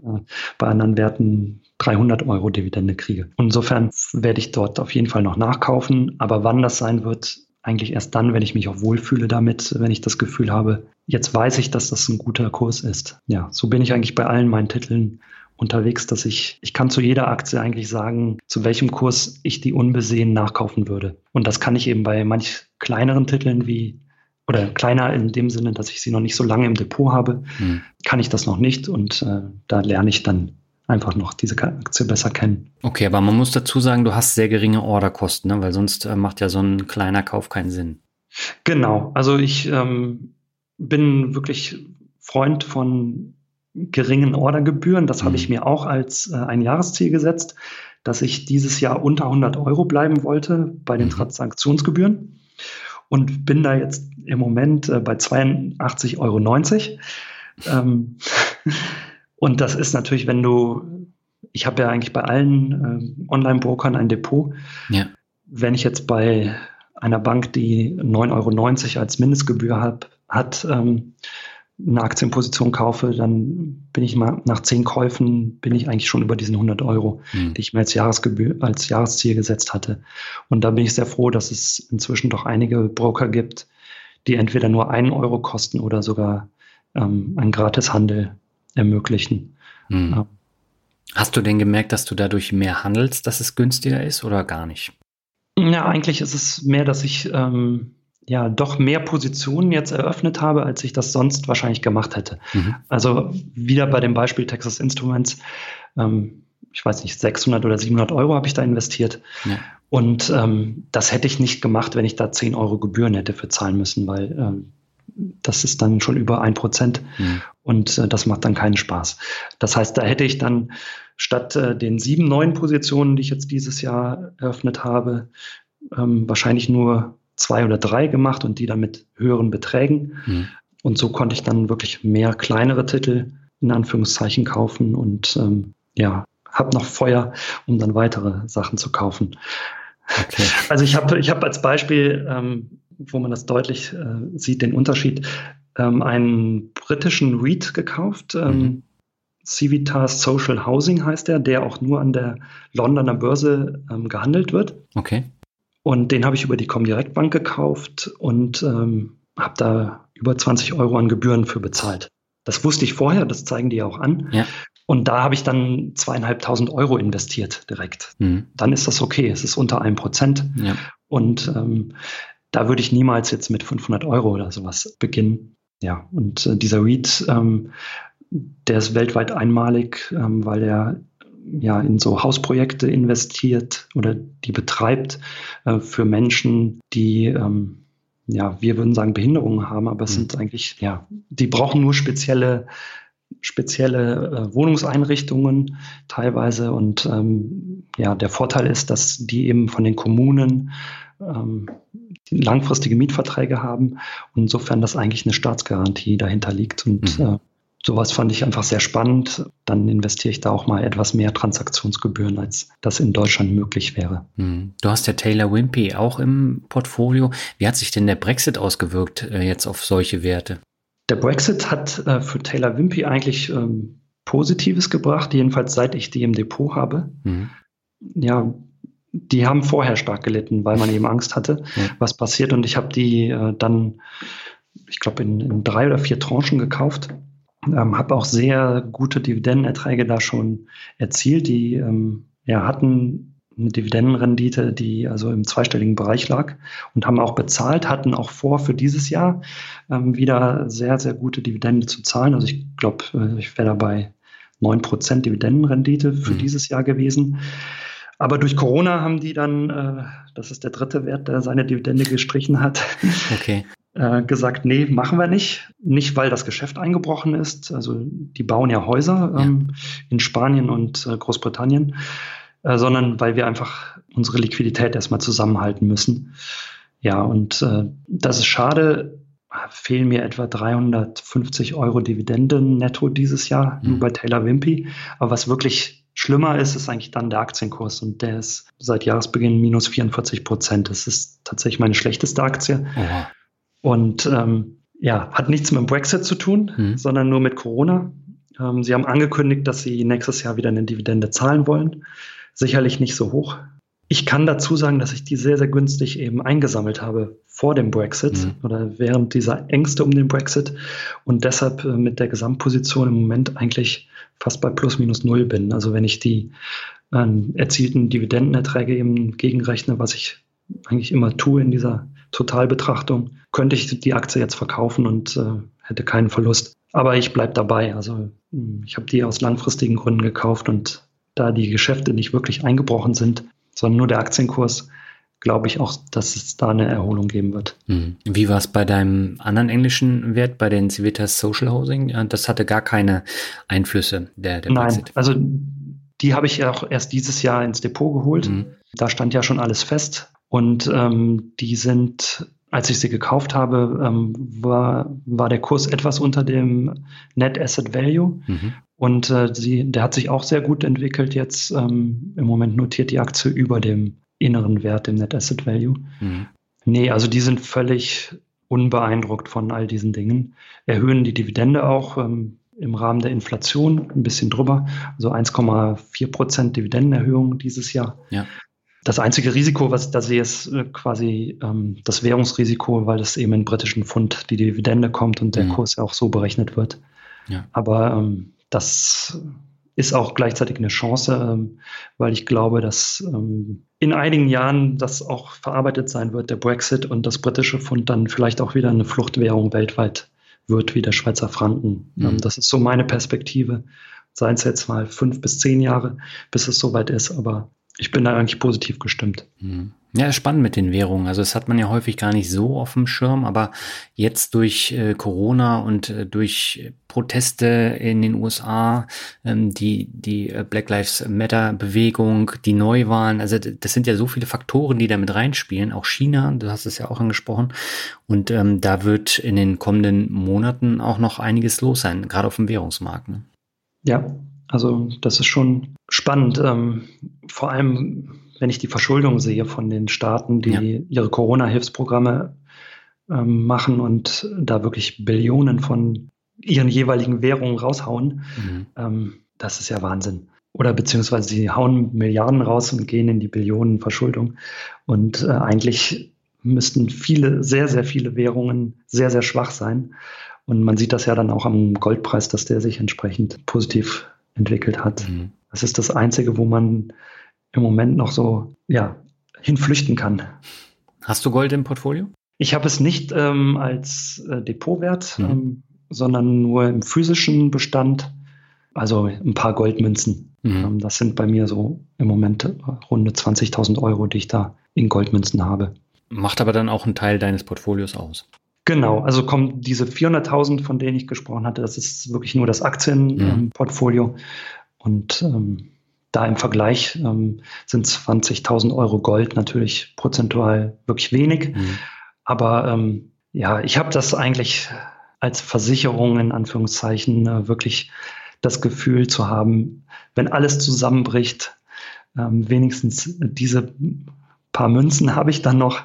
bei anderen Werten 300 Euro Dividende kriege. Insofern werde ich dort auf jeden Fall noch nachkaufen, aber wann das sein wird, eigentlich erst dann, wenn ich mich auch wohlfühle damit, wenn ich das Gefühl habe, jetzt weiß ich, dass das ein guter Kurs ist. Ja, so bin ich eigentlich bei allen meinen Titeln unterwegs, dass ich, ich kann zu jeder Aktie eigentlich sagen, zu welchem Kurs ich die unbesehen nachkaufen würde. Und das kann ich eben bei manch kleineren Titeln wie oder kleiner in dem Sinne, dass ich sie noch nicht so lange im Depot habe, hm. kann ich das noch nicht und äh, da lerne ich dann einfach noch diese Aktie besser kennen. Okay, aber man muss dazu sagen, du hast sehr geringe Orderkosten, ne? weil sonst äh, macht ja so ein kleiner Kauf keinen Sinn. Genau, also ich ähm, bin wirklich Freund von geringen Ordergebühren. Das mhm. habe ich mhm. mir auch als äh, ein Jahresziel gesetzt, dass ich dieses Jahr unter 100 Euro bleiben wollte bei den mhm. Transaktionsgebühren und bin da jetzt im Moment äh, bei 82,90 Euro. Ähm, und das ist natürlich, wenn du ich habe ja eigentlich bei allen äh, Online-Brokern ein Depot. Ja. Wenn ich jetzt bei einer Bank, die 9,90 Euro als Mindestgebühr hat, hat ähm, eine Aktienposition kaufe, dann bin ich mal nach zehn Käufen bin ich eigentlich schon über diesen 100 Euro, mhm. die ich mir als Jahresgebühr, als Jahresziel gesetzt hatte. Und da bin ich sehr froh, dass es inzwischen doch einige Broker gibt, die entweder nur einen Euro kosten oder sogar ähm, einen Gratishandel ermöglichen. Mhm. Ja. Hast du denn gemerkt, dass du dadurch mehr handelst, dass es günstiger ist oder gar nicht? Ja, eigentlich ist es mehr, dass ich ähm, ja doch mehr Positionen jetzt eröffnet habe, als ich das sonst wahrscheinlich gemacht hätte. Mhm. Also wieder bei dem Beispiel Texas Instruments, ähm, ich weiß nicht, 600 oder 700 Euro habe ich da investiert. Ja. Und ähm, das hätte ich nicht gemacht, wenn ich da 10 Euro Gebühren hätte für zahlen müssen, weil ähm, das ist dann schon über ein Prozent mhm. und äh, das macht dann keinen Spaß. Das heißt, da hätte ich dann statt äh, den sieben neuen Positionen, die ich jetzt dieses Jahr eröffnet habe, ähm, wahrscheinlich nur zwei oder drei gemacht und die dann mit höheren Beträgen. Mhm. Und so konnte ich dann wirklich mehr kleinere Titel in Anführungszeichen kaufen und ähm, ja, habe noch Feuer, um dann weitere Sachen zu kaufen. Okay. Also ich habe ich hab als Beispiel, ähm, wo man das deutlich äh, sieht, den Unterschied, ähm, einen britischen REIT gekauft. Ähm, mhm. Civitas Social Housing heißt er, der auch nur an der Londoner Börse ähm, gehandelt wird. Okay. Und den habe ich über die Comdirect Bank gekauft und ähm, habe da über 20 Euro an Gebühren für bezahlt. Das wusste ich vorher, das zeigen die auch an. Ja. Und da habe ich dann zweieinhalbtausend Euro investiert direkt. Mhm. Dann ist das okay, es ist unter einem Prozent. Ja. Und ähm, da würde ich niemals jetzt mit 500 Euro oder sowas beginnen. Ja, und äh, dieser REIT, ähm, der ist weltweit einmalig, ähm, weil er ja in so Hausprojekte investiert oder die betreibt äh, für Menschen, die ähm, ja, wir würden sagen Behinderungen haben, aber es mhm. sind eigentlich, ja, die brauchen nur spezielle spezielle äh, Wohnungseinrichtungen teilweise und ähm, ja, der Vorteil ist, dass die eben von den Kommunen ähm, langfristige Mietverträge haben und insofern, dass eigentlich eine Staatsgarantie dahinter liegt und mhm. äh, Sowas fand ich einfach sehr spannend. Dann investiere ich da auch mal etwas mehr Transaktionsgebühren, als das in Deutschland möglich wäre. Hm. Du hast ja Taylor Wimpey auch im Portfolio. Wie hat sich denn der Brexit ausgewirkt äh, jetzt auf solche Werte? Der Brexit hat äh, für Taylor Wimpey eigentlich ähm, Positives gebracht, jedenfalls seit ich die im Depot habe. Mhm. Ja, die haben vorher stark gelitten, weil man eben Angst hatte, ja. was passiert. Und ich habe die äh, dann, ich glaube, in, in, drei oder vier Tranchen gekauft ähm, habe auch sehr gute Dividendenerträge da schon erzielt. Die ähm, ja, hatten eine Dividendenrendite, die also im zweistelligen Bereich lag und haben auch bezahlt, hatten auch vor, für dieses Jahr ähm, wieder sehr, sehr gute Dividende zu zahlen. Also ich glaube, äh, ich wäre dabei 9% Dividendenrendite für mhm. dieses Jahr gewesen. Aber durch Corona haben die dann, äh, das ist der dritte Wert, der seine Dividende gestrichen hat, okay äh, gesagt, nee, machen wir nicht. Nicht, weil das Geschäft eingebrochen ist. Also die bauen ja Häuser ähm, ja. in Spanien und äh, Großbritannien, äh, sondern weil wir einfach unsere Liquidität erstmal zusammenhalten müssen. Ja, und äh, das ist schade. Fehlen mir etwa 350 Euro Dividenden netto dieses Jahr, mhm. nur bei Taylor Wimpy. Aber was wirklich schlimmer ist, ist eigentlich dann der Aktienkurs. Und der ist seit Jahresbeginn minus 44 Prozent. Das ist tatsächlich meine schlechteste Aktie. Oha. Und ähm, ja, hat nichts mit dem Brexit zu tun, mhm. sondern nur mit Corona. Ähm, sie haben angekündigt, dass sie nächstes Jahr wieder eine Dividende zahlen wollen. Sicherlich nicht so hoch. Ich kann dazu sagen, dass ich die sehr, sehr günstig eben eingesammelt habe vor dem Brexit mhm. oder während dieser Ängste um den Brexit und deshalb äh, mit der Gesamtposition im Moment eigentlich fast bei plus minus null bin. Also wenn ich die äh, erzielten Dividendenerträge eben gegenrechne, was ich eigentlich immer tue in dieser Totalbetrachtung, könnte ich die Aktie jetzt verkaufen und äh, hätte keinen Verlust. Aber ich bleibe dabei. Also hm, ich habe die aus langfristigen Gründen gekauft und da die Geschäfte nicht wirklich eingebrochen sind, sondern nur der Aktienkurs, glaube ich auch, dass es da eine Erholung geben wird. Hm. Wie war es bei deinem anderen englischen Wert, bei den Civitas Social Housing? Das hatte gar keine Einflüsse, der, der Nein, Brexit. also die habe ich ja auch erst dieses Jahr ins Depot geholt. Mhm. Da stand ja schon alles fest. Und ähm, die sind als ich sie gekauft habe, ähm, war, war der Kurs etwas unter dem Net Asset Value. Mhm. Und äh, sie, der hat sich auch sehr gut entwickelt. Jetzt ähm, im Moment notiert die Aktie über dem inneren Wert, dem Net Asset Value. Mhm. Nee, also die sind völlig unbeeindruckt von all diesen Dingen. Erhöhen die Dividende auch ähm, im Rahmen der Inflation ein bisschen drüber. Also 1,4 Prozent Dividendenerhöhung dieses Jahr. Ja. Das einzige Risiko, was ich da sehe, ist äh, quasi ähm, das Währungsrisiko, weil es eben in britischen Pfund die Dividende kommt und der mhm. Kurs ja auch so berechnet wird. Ja. Aber ähm, das ist auch gleichzeitig eine Chance, ähm, weil ich glaube, dass ähm, in einigen Jahren das auch verarbeitet sein wird, der Brexit und das britische Pfund dann vielleicht auch wieder eine Fluchtwährung weltweit wird, wie der Schweizer Franken. Mhm. Ähm, das ist so meine Perspektive. Seien es jetzt mal fünf bis zehn Jahre, bis es soweit ist, aber ich bin da eigentlich positiv gestimmt. Mhm. Ja, spannend mit den Währungen. Also das hat man ja häufig gar nicht so auf dem Schirm, aber jetzt durch äh, Corona und äh, durch Proteste in den USA, ähm, die, die äh, Black Lives Matter Bewegung, die Neuwahlen, also das sind ja so viele Faktoren, die da mit reinspielen. Auch China, du hast es ja auch angesprochen. Und ähm, da wird in den kommenden Monaten auch noch einiges los sein, gerade auf dem Währungsmarkt. Ne? Ja, also das ist schon spannend. Ähm, vor allem, wenn ich die Verschuldung sehe von den Staaten, die ja. ihre Corona-Hilfsprogramme ähm, machen und da wirklich Billionen von ihren jeweiligen Währungen raushauen. Mhm. Ähm, das ist ja Wahnsinn. Oder beziehungsweise sie hauen Milliarden raus und gehen in die Billionen Verschuldung. Und äh, eigentlich müssten viele, sehr, sehr viele Währungen sehr, sehr schwach sein. Und man sieht das ja dann auch am Goldpreis, dass der sich entsprechend positiv entwickelt hat. Mhm. Das ist das Einzige, wo man im Moment noch so ja, hinflüchten kann. Hast du Gold im Portfolio? Ich habe es nicht ähm, als äh, Depotwert, mhm. ähm, sondern nur im physischen Bestand. Also ein paar Goldmünzen. Mhm. Ähm, das sind bei mir so im Moment runde 20.000 Euro, die ich da in Goldmünzen habe. Macht aber dann auch einen Teil deines Portfolios aus. Genau, also kommen diese 400.000, von denen ich gesprochen hatte, das ist wirklich nur das Aktienportfolio. Mhm. Und ähm, da im Vergleich ähm, sind 20.000 Euro Gold natürlich prozentual wirklich wenig. Mhm. Aber ähm, ja, ich habe das eigentlich als Versicherung in Anführungszeichen äh, wirklich das Gefühl zu haben, wenn alles zusammenbricht, ähm, wenigstens diese paar Münzen habe ich dann noch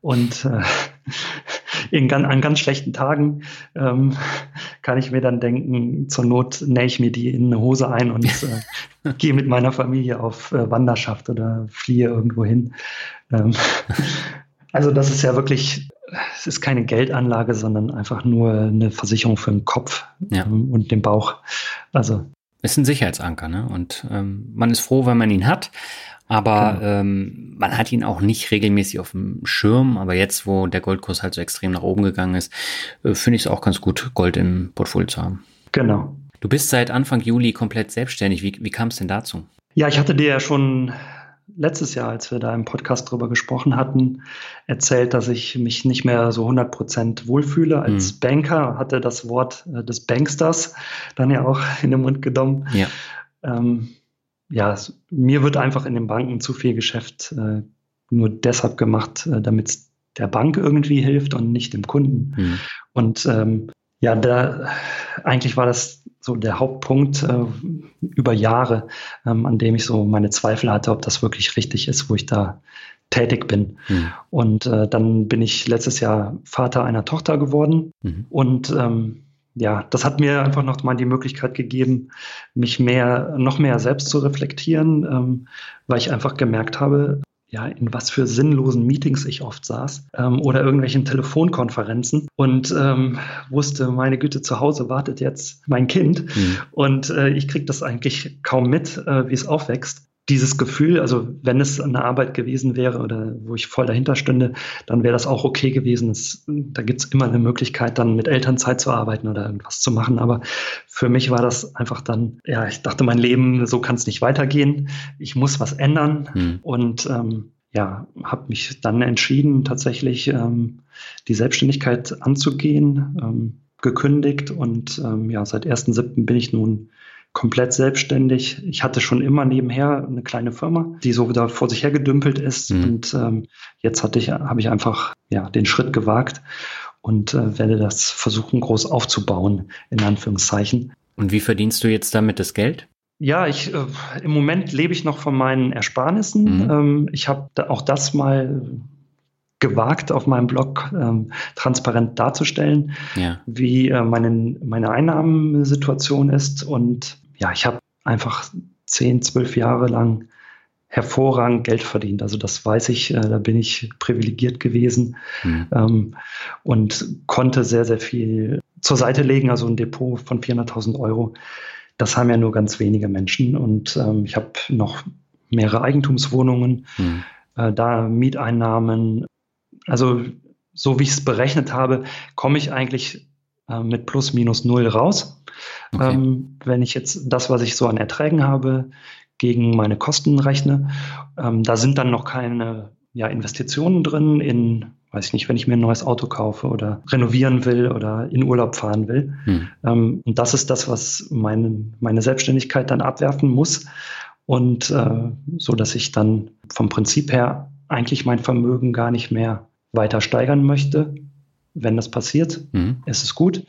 und äh, in, an ganz schlechten Tagen ähm, kann ich mir dann denken, zur Not nähe ich mir die in eine Hose ein und äh, gehe mit meiner Familie auf äh, Wanderschaft oder fliehe irgendwo hin. Ähm, also das ist ja wirklich, es ist keine Geldanlage, sondern einfach nur eine Versicherung für den Kopf ja. ähm, und den Bauch. Also ist ein Sicherheitsanker, ne? Und ähm, man ist froh, wenn man ihn hat. Aber genau. ähm, man hat ihn auch nicht regelmäßig auf dem Schirm. Aber jetzt, wo der Goldkurs halt so extrem nach oben gegangen ist, äh, finde ich es auch ganz gut, Gold im Portfolio zu haben. Genau. Du bist seit Anfang Juli komplett selbstständig. Wie, wie kam es denn dazu? Ja, ich hatte dir ja schon letztes Jahr, als wir da im Podcast drüber gesprochen hatten, erzählt, dass ich mich nicht mehr so 100 Prozent wohlfühle als mhm. Banker. Hatte das Wort äh, des Banksters dann ja auch in den Mund genommen. Ja. Ähm, ja, mir wird einfach in den Banken zu viel Geschäft äh, nur deshalb gemacht, äh, damit es der Bank irgendwie hilft und nicht dem Kunden. Mhm. Und ähm, ja, da eigentlich war das so der Hauptpunkt äh, über Jahre, ähm, an dem ich so meine Zweifel hatte, ob das wirklich richtig ist, wo ich da tätig bin. Mhm. Und äh, dann bin ich letztes Jahr Vater einer Tochter geworden mhm. und ähm, ja, das hat mir einfach noch mal die Möglichkeit gegeben, mich mehr, noch mehr selbst zu reflektieren, ähm, weil ich einfach gemerkt habe, ja, in was für sinnlosen Meetings ich oft saß ähm, oder irgendwelchen Telefonkonferenzen und ähm, wusste, meine Güte, zu Hause wartet jetzt mein Kind mhm. und äh, ich kriege das eigentlich kaum mit, äh, wie es aufwächst dieses Gefühl, also wenn es eine Arbeit gewesen wäre oder wo ich voll dahinter stünde, dann wäre das auch okay gewesen. Es, da gibt es immer eine Möglichkeit, dann mit Elternzeit zu arbeiten oder irgendwas zu machen. Aber für mich war das einfach dann, ja, ich dachte, mein Leben, so kann es nicht weitergehen. Ich muss was ändern. Hm. Und ähm, ja, habe mich dann entschieden, tatsächlich ähm, die Selbstständigkeit anzugehen, ähm, gekündigt und ähm, ja, seit 1.7. bin ich nun komplett selbstständig. Ich hatte schon immer nebenher eine kleine Firma, die so da vor sich her gedümpelt ist. Mhm. Und ähm, jetzt hatte ich, habe ich einfach ja, den Schritt gewagt und äh, werde das versuchen, groß aufzubauen, in Anführungszeichen. Und wie verdienst du jetzt damit das Geld? Ja, ich äh, im Moment lebe ich noch von meinen Ersparnissen. Mhm. Ähm, ich habe da auch das mal gewagt, auf meinem Blog ähm, transparent darzustellen, ja. wie äh, meine, meine Einnahmensituation ist. Und ja, ich habe einfach zehn, zwölf Jahre lang hervorragend Geld verdient. Also das weiß ich, äh, da bin ich privilegiert gewesen mhm. ähm, und konnte sehr, sehr viel zur Seite legen, also ein Depot von 400.000 Euro. Das haben ja nur ganz wenige Menschen und ähm, ich habe noch mehrere Eigentumswohnungen, mhm. äh, da Mieteinnahmen, also so wie ich es berechnet habe, komme ich eigentlich äh, mit plus minus null raus. Okay. Ähm, wenn ich jetzt das, was ich so an Erträgen habe, gegen meine Kosten rechne, ähm, da sind dann noch keine ja, Investitionen drin in, weiß ich nicht, wenn ich mir ein neues Auto kaufe oder renovieren will oder in Urlaub fahren will. Hm. Ähm, und das ist das, was meine, meine Selbstständigkeit dann abwerfen muss. Und äh, so, dass ich dann vom Prinzip her eigentlich mein Vermögen gar nicht mehr weiter steigern möchte, wenn das passiert, mhm. ist es gut.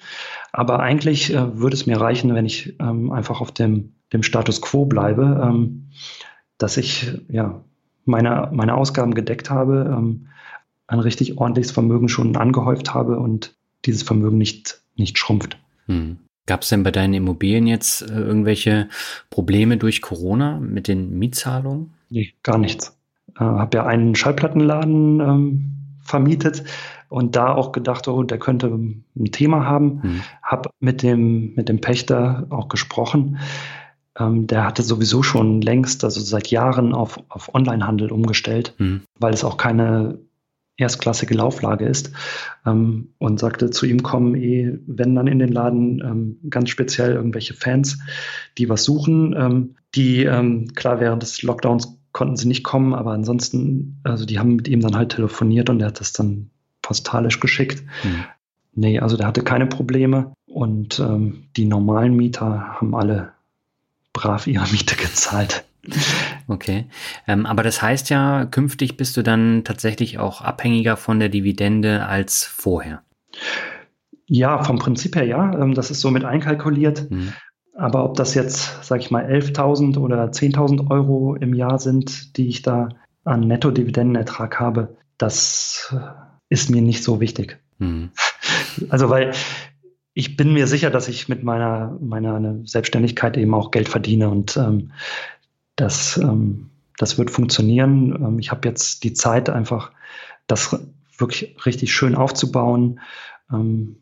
Aber eigentlich äh, würde es mir reichen, wenn ich ähm, einfach auf dem, dem Status quo bleibe, ähm, dass ich ja meine, meine Ausgaben gedeckt habe, ähm, ein richtig ordentliches Vermögen schon angehäuft habe und dieses Vermögen nicht, nicht schrumpft. Mhm. Gab es denn bei deinen Immobilien jetzt äh, irgendwelche Probleme durch Corona mit den Mietzahlungen? Nee, gar nichts. Äh, habe ja einen Schallplattenladen ähm, vermietet und da auch gedacht, oh, der könnte ein Thema haben. Mhm. Habe mit dem, mit dem Pächter auch gesprochen. Ähm, der hatte sowieso schon längst, also seit Jahren auf, auf Onlinehandel umgestellt, mhm. weil es auch keine erstklassige Lauflage ist ähm, und sagte, zu ihm kommen eh, wenn dann in den Laden ähm, ganz speziell irgendwelche Fans, die was suchen, ähm, die ähm, klar während des Lockdowns konnten sie nicht kommen, aber ansonsten, also die haben mit ihm dann halt telefoniert und er hat das dann postalisch geschickt. Mhm. Nee, also der hatte keine Probleme und ähm, die normalen Mieter haben alle brav ihre Miete gezahlt. Okay, ähm, aber das heißt ja, künftig bist du dann tatsächlich auch abhängiger von der Dividende als vorher. Ja, vom Prinzip her ja. Ähm, das ist so mit einkalkuliert. Mhm. Aber ob das jetzt, sage ich mal, 11.000 oder 10.000 Euro im Jahr sind, die ich da an Netto-Dividendenertrag habe, das ist mir nicht so wichtig. Mhm. Also, weil ich bin mir sicher, dass ich mit meiner, meiner Selbstständigkeit eben auch Geld verdiene und ähm, das, ähm, das wird funktionieren. Ähm, ich habe jetzt die Zeit einfach, das wirklich richtig schön aufzubauen, ähm,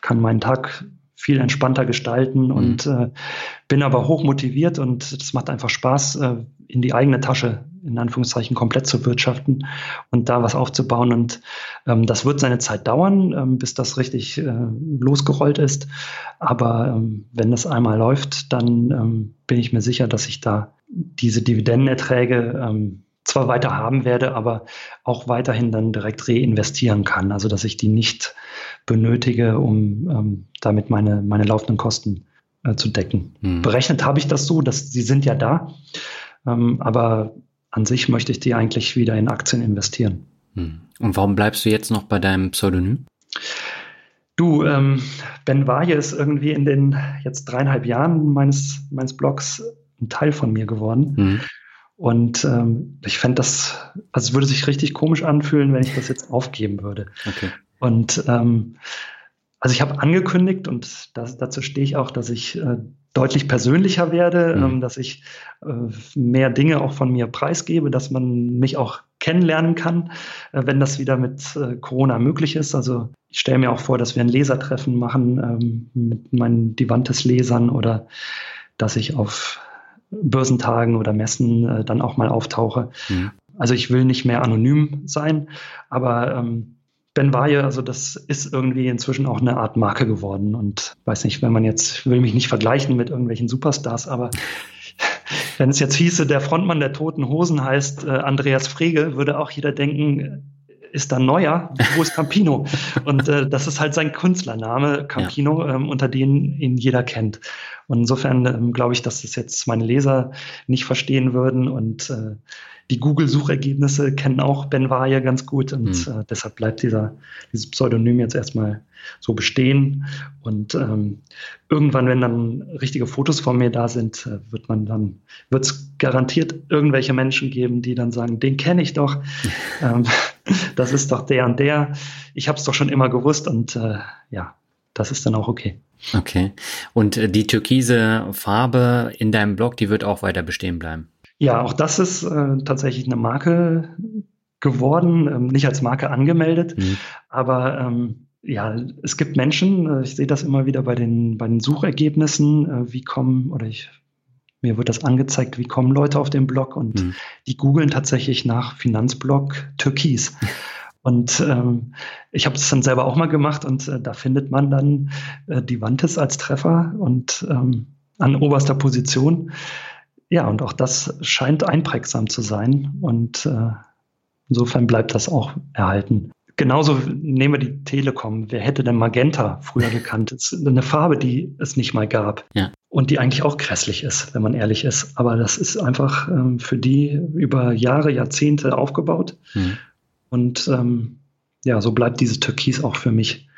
kann meinen Tag viel entspannter gestalten mhm. und äh, bin aber hoch motiviert und es macht einfach Spaß, äh, in die eigene Tasche in Anführungszeichen komplett zu wirtschaften und da was aufzubauen. Und ähm, das wird seine Zeit dauern, ähm, bis das richtig äh, losgerollt ist. Aber ähm, wenn das einmal läuft, dann ähm, bin ich mir sicher, dass ich da diese Dividendenerträge ähm, zwar weiter haben werde, aber auch weiterhin dann direkt reinvestieren kann. Also dass ich die nicht benötige, um ähm, damit meine, meine laufenden Kosten äh, zu decken. Hm. Berechnet habe ich das so, dass sie sind ja da, ähm, aber an sich möchte ich die eigentlich wieder in Aktien investieren. Hm. Und warum bleibst du jetzt noch bei deinem Pseudonym? Du, ähm, Ben Waje ist irgendwie in den jetzt dreieinhalb Jahren meines, meines Blogs ein Teil von mir geworden. Hm. Und ähm, ich fände das, also es würde sich richtig komisch anfühlen, wenn ich das jetzt aufgeben würde. Okay. Und ähm, also ich habe angekündigt und das, dazu stehe ich auch, dass ich äh, deutlich persönlicher werde, mhm. ähm, dass ich äh, mehr Dinge auch von mir preisgebe, dass man mich auch kennenlernen kann, äh, wenn das wieder mit äh, Corona möglich ist. Also ich stelle mir auch vor, dass wir ein Lesertreffen machen ähm, mit meinen Divantes-Lesern oder dass ich auf Börsentagen oder Messen äh, dann auch mal auftauche. Mhm. Also ich will nicht mehr anonym sein, aber ähm, Ben Waje, also das ist irgendwie inzwischen auch eine Art Marke geworden. Und weiß nicht, wenn man jetzt, will mich nicht vergleichen mit irgendwelchen Superstars, aber wenn es jetzt hieße, der Frontmann der Toten Hosen heißt äh, Andreas Frege, würde auch jeder denken, ist da Neuer? Wo ist Campino? und äh, das ist halt sein Künstlername, Campino, ja. ähm, unter dem ihn jeder kennt. Und insofern ähm, glaube ich, dass das jetzt meine Leser nicht verstehen würden und äh, die Google-Suchergebnisse kennen auch Ben Waje ganz gut und mhm. äh, deshalb bleibt dieser, dieses Pseudonym jetzt erstmal so bestehen. Und ähm, irgendwann, wenn dann richtige Fotos von mir da sind, äh, wird man dann, wird es garantiert irgendwelche Menschen geben, die dann sagen, den kenne ich doch. ähm, das ist doch der und der. Ich habe es doch schon immer gewusst und äh, ja, das ist dann auch okay. Okay. Und äh, die türkise Farbe in deinem Blog, die wird auch weiter bestehen bleiben? Ja, auch das ist äh, tatsächlich eine Marke geworden, ähm, nicht als Marke angemeldet, mhm. aber ähm, ja, es gibt Menschen, äh, ich sehe das immer wieder bei den, bei den Suchergebnissen, äh, wie kommen, oder ich, mir wird das angezeigt, wie kommen Leute auf den Blog und mhm. die googeln tatsächlich nach Finanzblog Türkis. Und ähm, ich habe es dann selber auch mal gemacht und äh, da findet man dann äh, die Wantes als Treffer und ähm, an oberster Position. Ja, und auch das scheint einprägsam zu sein. Und äh, insofern bleibt das auch erhalten. Genauso nehmen wir die Telekom. Wer hätte denn Magenta früher gekannt? Das ist eine Farbe, die es nicht mal gab. Ja. Und die eigentlich auch grässlich ist, wenn man ehrlich ist. Aber das ist einfach ähm, für die über Jahre, Jahrzehnte aufgebaut. Mhm. Und ähm, ja, so bleibt dieses Türkis auch für mich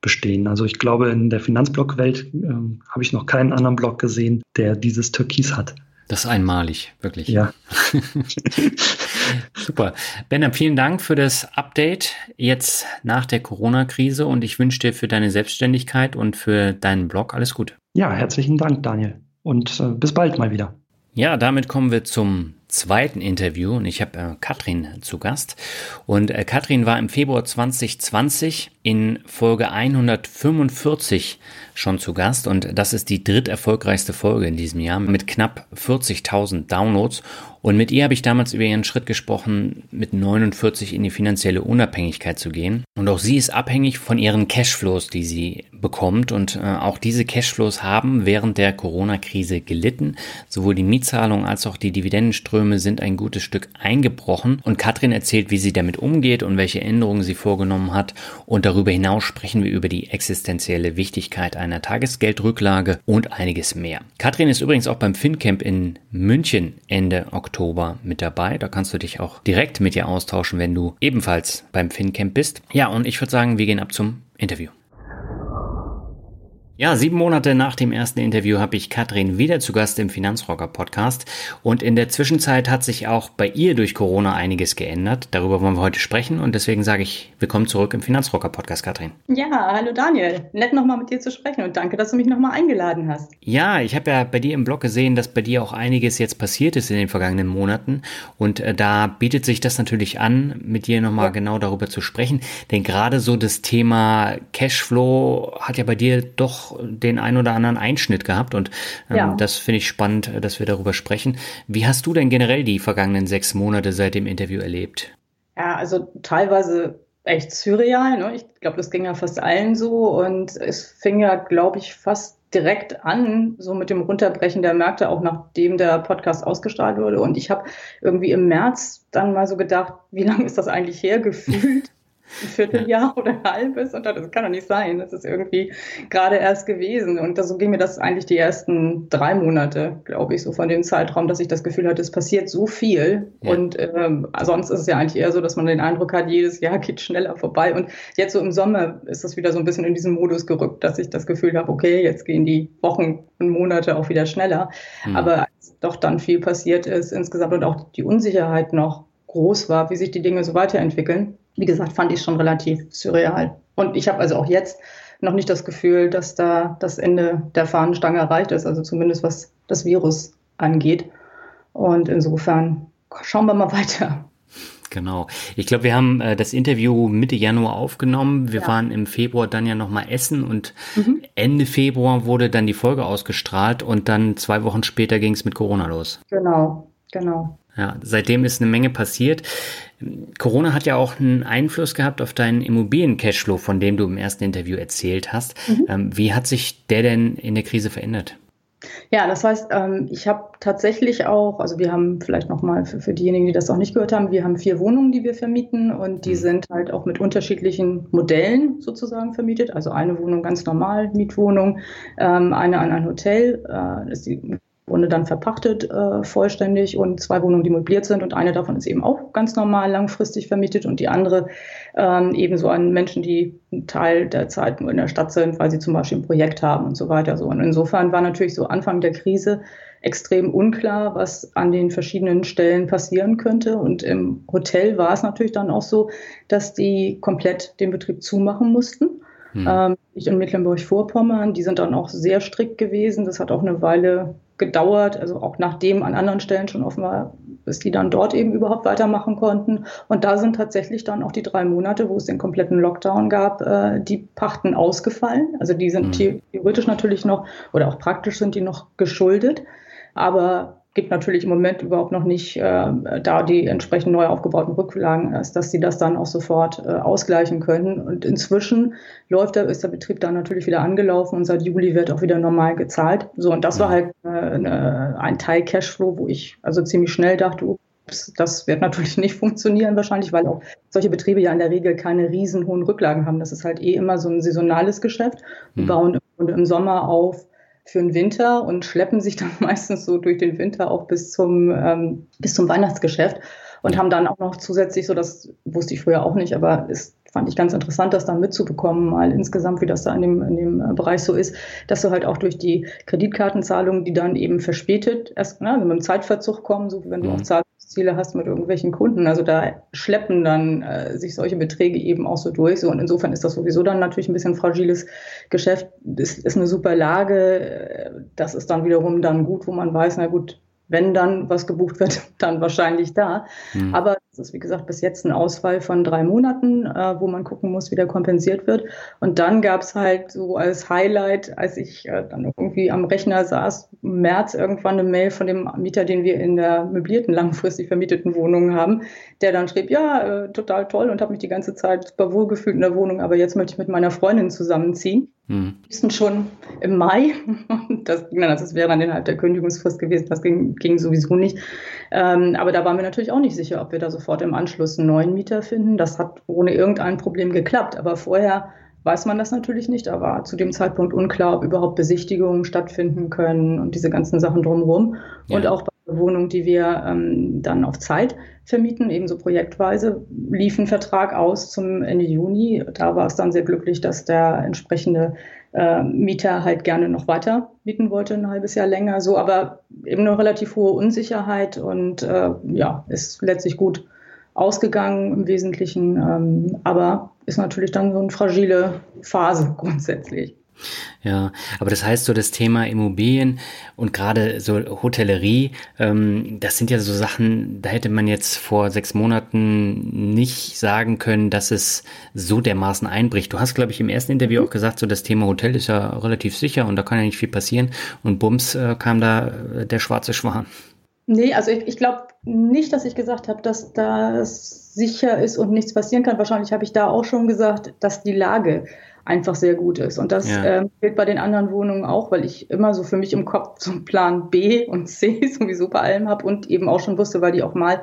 bestehen. Also ich glaube, in der Finanzblockwelt ähm, habe ich noch keinen anderen Block gesehen, der dieses Türkis hat. Das ist einmalig, wirklich. Ja. Super. Benham, vielen Dank für das Update jetzt nach der Corona-Krise und ich wünsche dir für deine Selbstständigkeit und für deinen Blog alles Gute. Ja, herzlichen Dank, Daniel. Und äh, bis bald mal wieder. Ja, damit kommen wir zum zweiten Interview. Und ich habe äh, Katrin zu Gast. Und äh, Katrin war im Februar 2020 in Folge 145 schon zu Gast. Und das ist die dritterfolgreichste Folge in diesem Jahr mit knapp 40.000 Downloads und mit ihr habe ich damals über ihren Schritt gesprochen, mit 49 in die finanzielle Unabhängigkeit zu gehen. Und auch sie ist abhängig von ihren Cashflows, die sie bekommt. Und äh, auch diese Cashflows haben während der Corona-Krise gelitten. Sowohl die Mietzahlung als auch die Dividendenströme sind ein gutes Stück eingebrochen. Und Katrin erzählt, wie sie damit umgeht und welche Änderungen sie vorgenommen hat. Und darüber hinaus sprechen wir über die existenzielle Wichtigkeit einer Tagesgeldrücklage und einiges mehr. Katrin ist übrigens auch beim FinCamp in München Ende Oktober Oktober mit dabei. Da kannst du dich auch direkt mit ihr austauschen, wenn du ebenfalls beim FinCamp bist. Ja, und ich würde sagen, wir gehen ab zum Interview. Ja, sieben Monate nach dem ersten Interview habe ich Katrin wieder zu Gast im Finanzrocker Podcast und in der Zwischenzeit hat sich auch bei ihr durch Corona einiges geändert. Darüber wollen wir heute sprechen und deswegen sage ich willkommen zurück im Finanzrocker Podcast, Katrin. Ja, hallo Daniel. Nett nochmal mit dir zu sprechen und danke, dass du mich nochmal eingeladen hast. Ja, ich habe ja bei dir im Blog gesehen, dass bei dir auch einiges jetzt passiert ist in den vergangenen Monaten und äh, da bietet sich das natürlich an, mit dir nochmal ja. genau darüber zu sprechen, denn gerade so das Thema Cashflow hat ja bei dir doch den ein oder anderen Einschnitt gehabt und ähm, ja. das finde ich spannend, dass wir darüber sprechen. Wie hast du denn generell die vergangenen sechs Monate seit dem Interview erlebt? Ja, also teilweise echt surreal. Ne? Ich glaube, das ging ja fast allen so und es fing ja, glaube ich, fast direkt an, so mit dem Runterbrechen der Märkte, auch nachdem der Podcast ausgestrahlt wurde. Und ich habe irgendwie im März dann mal so gedacht, wie lange ist das eigentlich her gefühlt? Ein Vierteljahr oder ein halbes und das kann doch nicht sein. Das ist irgendwie gerade erst gewesen. Und so ging mir das eigentlich die ersten drei Monate, glaube ich, so von dem Zeitraum, dass ich das Gefühl hatte, es passiert so viel. Ja. Und ähm, sonst ist es ja eigentlich eher so, dass man den Eindruck hat, jedes Jahr geht schneller vorbei. Und jetzt so im Sommer ist das wieder so ein bisschen in diesen Modus gerückt, dass ich das Gefühl habe, okay, jetzt gehen die Wochen und Monate auch wieder schneller. Mhm. Aber als doch dann viel passiert ist insgesamt und auch die Unsicherheit noch groß war, wie sich die Dinge so weiterentwickeln, wie gesagt, fand ich schon relativ surreal. Und ich habe also auch jetzt noch nicht das Gefühl, dass da das Ende der Fahnenstange erreicht ist, also zumindest was das Virus angeht. Und insofern schauen wir mal weiter. Genau. Ich glaube, wir haben äh, das Interview Mitte Januar aufgenommen. Wir ja. waren im Februar dann ja nochmal essen und mhm. Ende Februar wurde dann die Folge ausgestrahlt und dann zwei Wochen später ging es mit Corona los. Genau, genau. Ja, seitdem ist eine Menge passiert. Corona hat ja auch einen Einfluss gehabt auf deinen Immobilien-Cashflow, von dem du im ersten Interview erzählt hast. Mhm. Ähm, wie hat sich der denn in der Krise verändert? Ja, das heißt, ähm, ich habe tatsächlich auch, also wir haben vielleicht nochmal für, für diejenigen, die das noch nicht gehört haben, wir haben vier Wohnungen, die wir vermieten und die mhm. sind halt auch mit unterschiedlichen Modellen sozusagen vermietet. Also eine Wohnung ganz normal, Mietwohnung, ähm, eine an ein Hotel, äh, das ist die Grunde dann verpachtet äh, vollständig und zwei Wohnungen, die möbliert sind und eine davon ist eben auch ganz normal langfristig vermietet und die andere ähm, ebenso an Menschen, die einen Teil der Zeit nur in der Stadt sind, weil sie zum Beispiel ein Projekt haben und so weiter. So. Und insofern war natürlich so Anfang der Krise extrem unklar, was an den verschiedenen Stellen passieren könnte. Und im Hotel war es natürlich dann auch so, dass die komplett den Betrieb zumachen mussten. Hm. Ähm, ich in Mecklenburg-Vorpommern, die sind dann auch sehr strikt gewesen. Das hat auch eine Weile gedauert, also auch nachdem an anderen Stellen schon offen war, bis die dann dort eben überhaupt weitermachen konnten. Und da sind tatsächlich dann auch die drei Monate, wo es den kompletten Lockdown gab, äh, die Pachten ausgefallen. Also die sind mhm. theoretisch natürlich noch oder auch praktisch sind die noch geschuldet. Aber gibt natürlich im Moment überhaupt noch nicht äh, da die entsprechend neu aufgebauten Rücklagen ist, dass sie das dann auch sofort äh, ausgleichen können. Und inzwischen läuft der, ist der Betrieb dann natürlich wieder angelaufen und seit Juli wird auch wieder normal gezahlt. So, und das war halt äh, eine, ein Teil Cashflow, wo ich also ziemlich schnell dachte, ups, das wird natürlich nicht funktionieren wahrscheinlich, weil auch solche Betriebe ja in der Regel keine riesen hohen Rücklagen haben. Das ist halt eh immer so ein saisonales Geschäft. Die mhm. bauen im Sommer auf für den Winter und schleppen sich dann meistens so durch den Winter auch bis zum, ähm, bis zum Weihnachtsgeschäft und haben dann auch noch zusätzlich, so das wusste ich früher auch nicht, aber ist fand ich ganz interessant, das dann mitzubekommen, mal insgesamt, wie das da in dem, in dem Bereich so ist, dass du halt auch durch die Kreditkartenzahlungen, die dann eben verspätet erst ne, mit einem Zeitverzug kommen, so wie wenn du mhm. auch Zahlungsziele hast mit irgendwelchen Kunden. Also da schleppen dann äh, sich solche Beträge eben auch so durch. So, und insofern ist das sowieso dann natürlich ein bisschen fragiles Geschäft. Das ist eine super Lage. Das ist dann wiederum dann gut, wo man weiß, na gut, wenn dann was gebucht wird, dann wahrscheinlich da. Mhm. Aber es ist, wie gesagt, bis jetzt ein Ausfall von drei Monaten, äh, wo man gucken muss, wie der kompensiert wird. Und dann gab es halt so als Highlight, als ich äh, dann irgendwie am Rechner saß, im März irgendwann eine Mail von dem Mieter, den wir in der möblierten, langfristig vermieteten Wohnung haben, der dann schrieb, ja, äh, total toll und habe mich die ganze Zeit super wohlgefühlt in der Wohnung, aber jetzt möchte ich mit meiner Freundin zusammenziehen. Mhm. sind schon im Mai. Das ging dann, also es wäre dann innerhalb der Kündigungsfrist gewesen. Das ging, ging sowieso nicht. Ähm, aber da waren wir natürlich auch nicht sicher, ob wir da sofort im Anschluss einen neuen Mieter finden. Das hat ohne irgendein Problem geklappt. Aber vorher weiß man das natürlich nicht. Da war zu dem Zeitpunkt unklar, ob überhaupt Besichtigungen stattfinden können und diese ganzen Sachen drumherum. Ja. Und auch bei Wohnung, die wir ähm, dann auf Zeit vermieten, ebenso projektweise, lief ein Vertrag aus zum Ende Juni. Da war es dann sehr glücklich, dass der entsprechende äh, Mieter halt gerne noch weiter mieten wollte, ein halbes Jahr länger. So, aber eben eine relativ hohe Unsicherheit und äh, ja, ist letztlich gut ausgegangen im Wesentlichen. Ähm, aber ist natürlich dann so eine fragile Phase grundsätzlich. Ja, aber das heißt so das Thema Immobilien und gerade so Hotellerie, ähm, das sind ja so Sachen, da hätte man jetzt vor sechs Monaten nicht sagen können, dass es so dermaßen einbricht. Du hast, glaube ich, im ersten Interview mhm. auch gesagt, so das Thema Hotel ist ja relativ sicher und da kann ja nicht viel passieren. Und bums äh, kam da äh, der schwarze Schwan. Nee, also ich, ich glaube nicht, dass ich gesagt habe, dass das sicher ist und nichts passieren kann. Wahrscheinlich habe ich da auch schon gesagt, dass die Lage einfach sehr gut ist. Und das ja. ähm, gilt bei den anderen Wohnungen auch, weil ich immer so für mich im Kopf so einen Plan B und C sowieso bei allem habe und eben auch schon wusste, weil die auch mal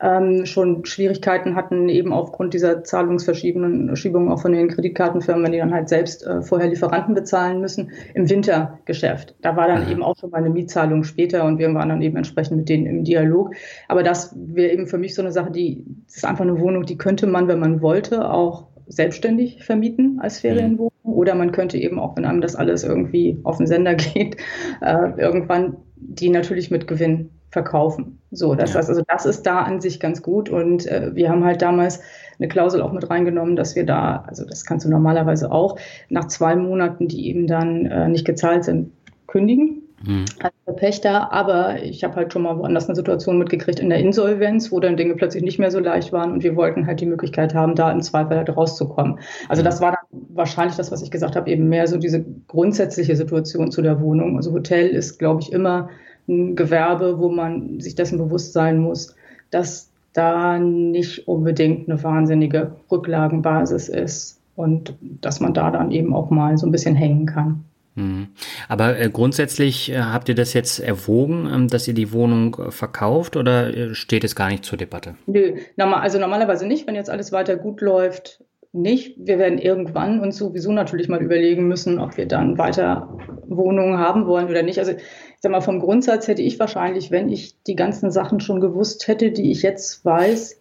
ähm, schon Schwierigkeiten hatten, eben aufgrund dieser Zahlungsverschiebungen auch von den Kreditkartenfirmen, wenn die dann halt selbst äh, vorher Lieferanten bezahlen müssen, im Wintergeschäft. Da war dann mhm. eben auch schon mal eine Mietzahlung später und wir waren dann eben entsprechend mit denen im Dialog. Aber das wäre eben für mich so eine Sache, die das ist einfach eine Wohnung, die könnte man, wenn man wollte, auch selbstständig vermieten als Ferienwohnung. Mhm. Oder man könnte eben auch, wenn einem das alles irgendwie auf den Sender geht, äh, irgendwann die natürlich mit Gewinn verkaufen. So, das ja. heißt also, das ist da an sich ganz gut. Und äh, wir haben halt damals eine Klausel auch mit reingenommen, dass wir da, also das kannst du normalerweise auch, nach zwei Monaten, die eben dann äh, nicht gezahlt sind, kündigen mhm. als Pächter. Aber ich habe halt schon mal woanders eine Situation mitgekriegt in der Insolvenz, wo dann Dinge plötzlich nicht mehr so leicht waren und wir wollten halt die Möglichkeit haben, da im Zweifel halt rauszukommen. Also mhm. das war dann wahrscheinlich das, was ich gesagt habe, eben mehr so diese grundsätzliche Situation zu der Wohnung. Also Hotel ist, glaube ich, immer ein Gewerbe, wo man sich dessen bewusst sein muss, dass da nicht unbedingt eine wahnsinnige Rücklagenbasis ist und dass man da dann eben auch mal so ein bisschen hängen kann. Mhm. Aber äh, grundsätzlich äh, habt ihr das jetzt erwogen, ähm, dass ihr die Wohnung äh, verkauft oder steht es gar nicht zur Debatte? Nö, also normalerweise nicht, wenn jetzt alles weiter gut läuft, nicht. Wir werden irgendwann uns sowieso natürlich mal überlegen müssen, ob wir dann weiter Wohnungen haben wollen oder nicht. Also ich sag mal, vom Grundsatz hätte ich wahrscheinlich, wenn ich die ganzen Sachen schon gewusst hätte, die ich jetzt weiß,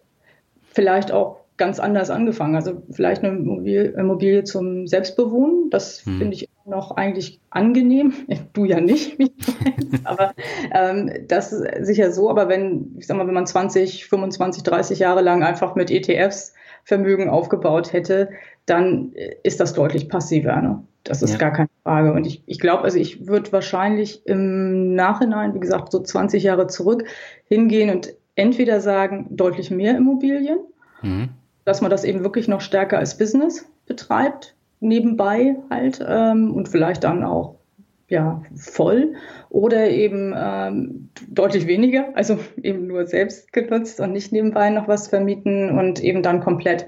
vielleicht auch ganz anders angefangen. Also vielleicht eine Immobilie zum Selbstbewohnen. Das hm. finde ich noch eigentlich angenehm. Du ja nicht, wie du weißt. aber ähm, das ist sicher so. Aber wenn, ich sag mal, wenn man 20, 25, 30 Jahre lang einfach mit ETFs Vermögen aufgebaut hätte, dann ist das deutlich passiver. Ne? Das ist ja. gar keine Frage. Und ich, ich glaube, also ich würde wahrscheinlich im Nachhinein, wie gesagt, so 20 Jahre zurück hingehen und entweder sagen, deutlich mehr Immobilien, mhm. dass man das eben wirklich noch stärker als Business betreibt, nebenbei halt ähm, und vielleicht dann auch ja, voll oder eben ähm, deutlich weniger, also eben nur selbst genutzt und nicht nebenbei noch was vermieten und eben dann komplett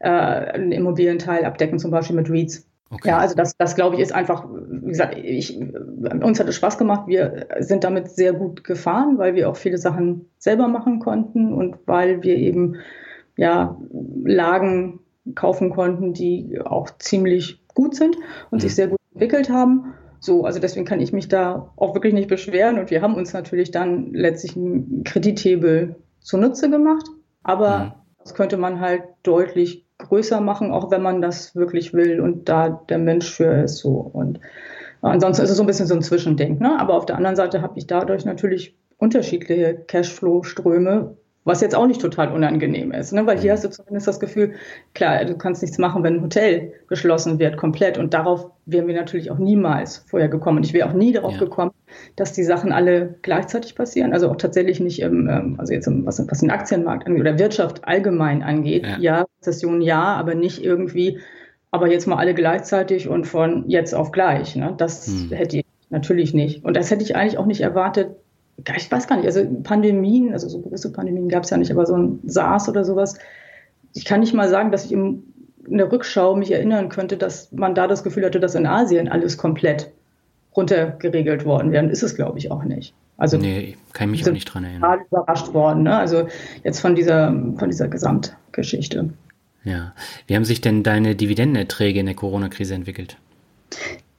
äh, einen Immobilienteil abdecken, zum Beispiel mit REITs. Okay. Ja, also das, das glaube ich ist einfach, wie gesagt, ich, uns hat es Spaß gemacht. Wir sind damit sehr gut gefahren, weil wir auch viele Sachen selber machen konnten und weil wir eben ja Lagen kaufen konnten, die auch ziemlich gut sind und mhm. sich sehr gut entwickelt haben. So, also deswegen kann ich mich da auch wirklich nicht beschweren. Und wir haben uns natürlich dann letztlich einen Kredithebel zunutze gemacht. Aber mhm. das könnte man halt deutlich größer machen, auch wenn man das wirklich will und da der Mensch für ist. So. Und ansonsten ist es so ein bisschen so ein Zwischending. Ne? Aber auf der anderen Seite habe ich dadurch natürlich unterschiedliche Cashflow-Ströme, was jetzt auch nicht total unangenehm ist, ne? weil hier mhm. hast du zumindest das Gefühl, klar, du kannst nichts machen, wenn ein Hotel geschlossen wird, komplett. Und darauf wären wir natürlich auch niemals vorher gekommen. Und ich wäre auch nie darauf ja. gekommen, dass die Sachen alle gleichzeitig passieren. Also auch tatsächlich nicht im, ähm, also jetzt im, was, was den Aktienmarkt angeht oder Wirtschaft allgemein angeht. Ja, ja Rezession ja, aber nicht irgendwie, aber jetzt mal alle gleichzeitig und von jetzt auf gleich. Ne? Das hm. hätte ich natürlich nicht. Und das hätte ich eigentlich auch nicht erwartet, ich weiß gar nicht, also Pandemien, also so gewisse Pandemien gab es ja nicht, aber so ein SARS oder sowas, ich kann nicht mal sagen, dass ich in der Rückschau mich erinnern könnte, dass man da das Gefühl hatte, dass in Asien alles komplett runtergeregelt worden wäre. Und ist es, glaube ich, auch nicht. Also nee, kann ich mich auch nicht dran erinnern. Total überrascht worden, ne? Also jetzt von dieser, von dieser Gesamtgeschichte. Ja. Wie haben sich denn deine Dividendenerträge in der Corona-Krise entwickelt?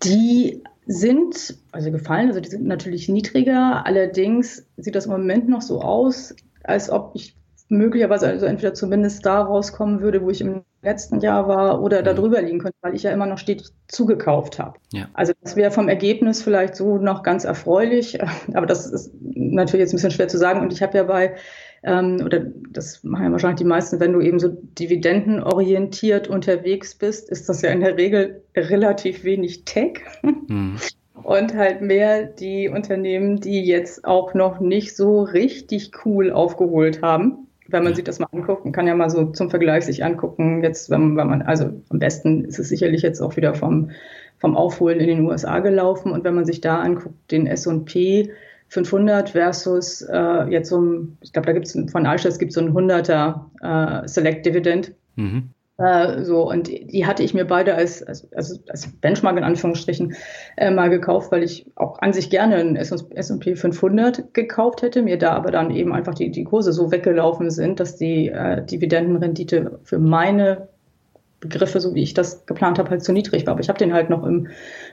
Die sind, also gefallen, also die sind natürlich niedriger. Allerdings sieht das im Moment noch so aus, als ob ich möglicherweise also entweder zumindest da rauskommen würde, wo ich im letzten Jahr war, oder da mhm. drüber liegen könnte, weil ich ja immer noch stetig zugekauft habe. Ja. Also das wäre vom Ergebnis vielleicht so noch ganz erfreulich, aber das ist natürlich jetzt ein bisschen schwer zu sagen. Und ich habe ja bei ähm, oder das machen ja wahrscheinlich die meisten, wenn du eben so dividendenorientiert unterwegs bist, ist das ja in der Regel relativ wenig Tech. Mhm. Und halt mehr die Unternehmen, die jetzt auch noch nicht so richtig cool aufgeholt haben. Wenn man sich das mal anguckt, man kann ja mal so zum Vergleich sich angucken, jetzt, wenn, wenn man, also am besten ist es sicherlich jetzt auch wieder vom, vom Aufholen in den USA gelaufen. Und wenn man sich da anguckt, den S&P, 500 versus äh, jetzt so ein, ich glaube, da gibt es von Alsters gibt es so ein 100er äh, Select Dividend. Mhm. Äh, so, und die hatte ich mir beide als, als, als Benchmark in Anführungsstrichen äh, mal gekauft, weil ich auch an sich gerne einen S&P 500 gekauft hätte, mir da aber dann eben einfach die, die Kurse so weggelaufen sind, dass die äh, Dividendenrendite für meine Begriffe, so wie ich das geplant habe, halt zu niedrig war. Aber ich habe den halt noch im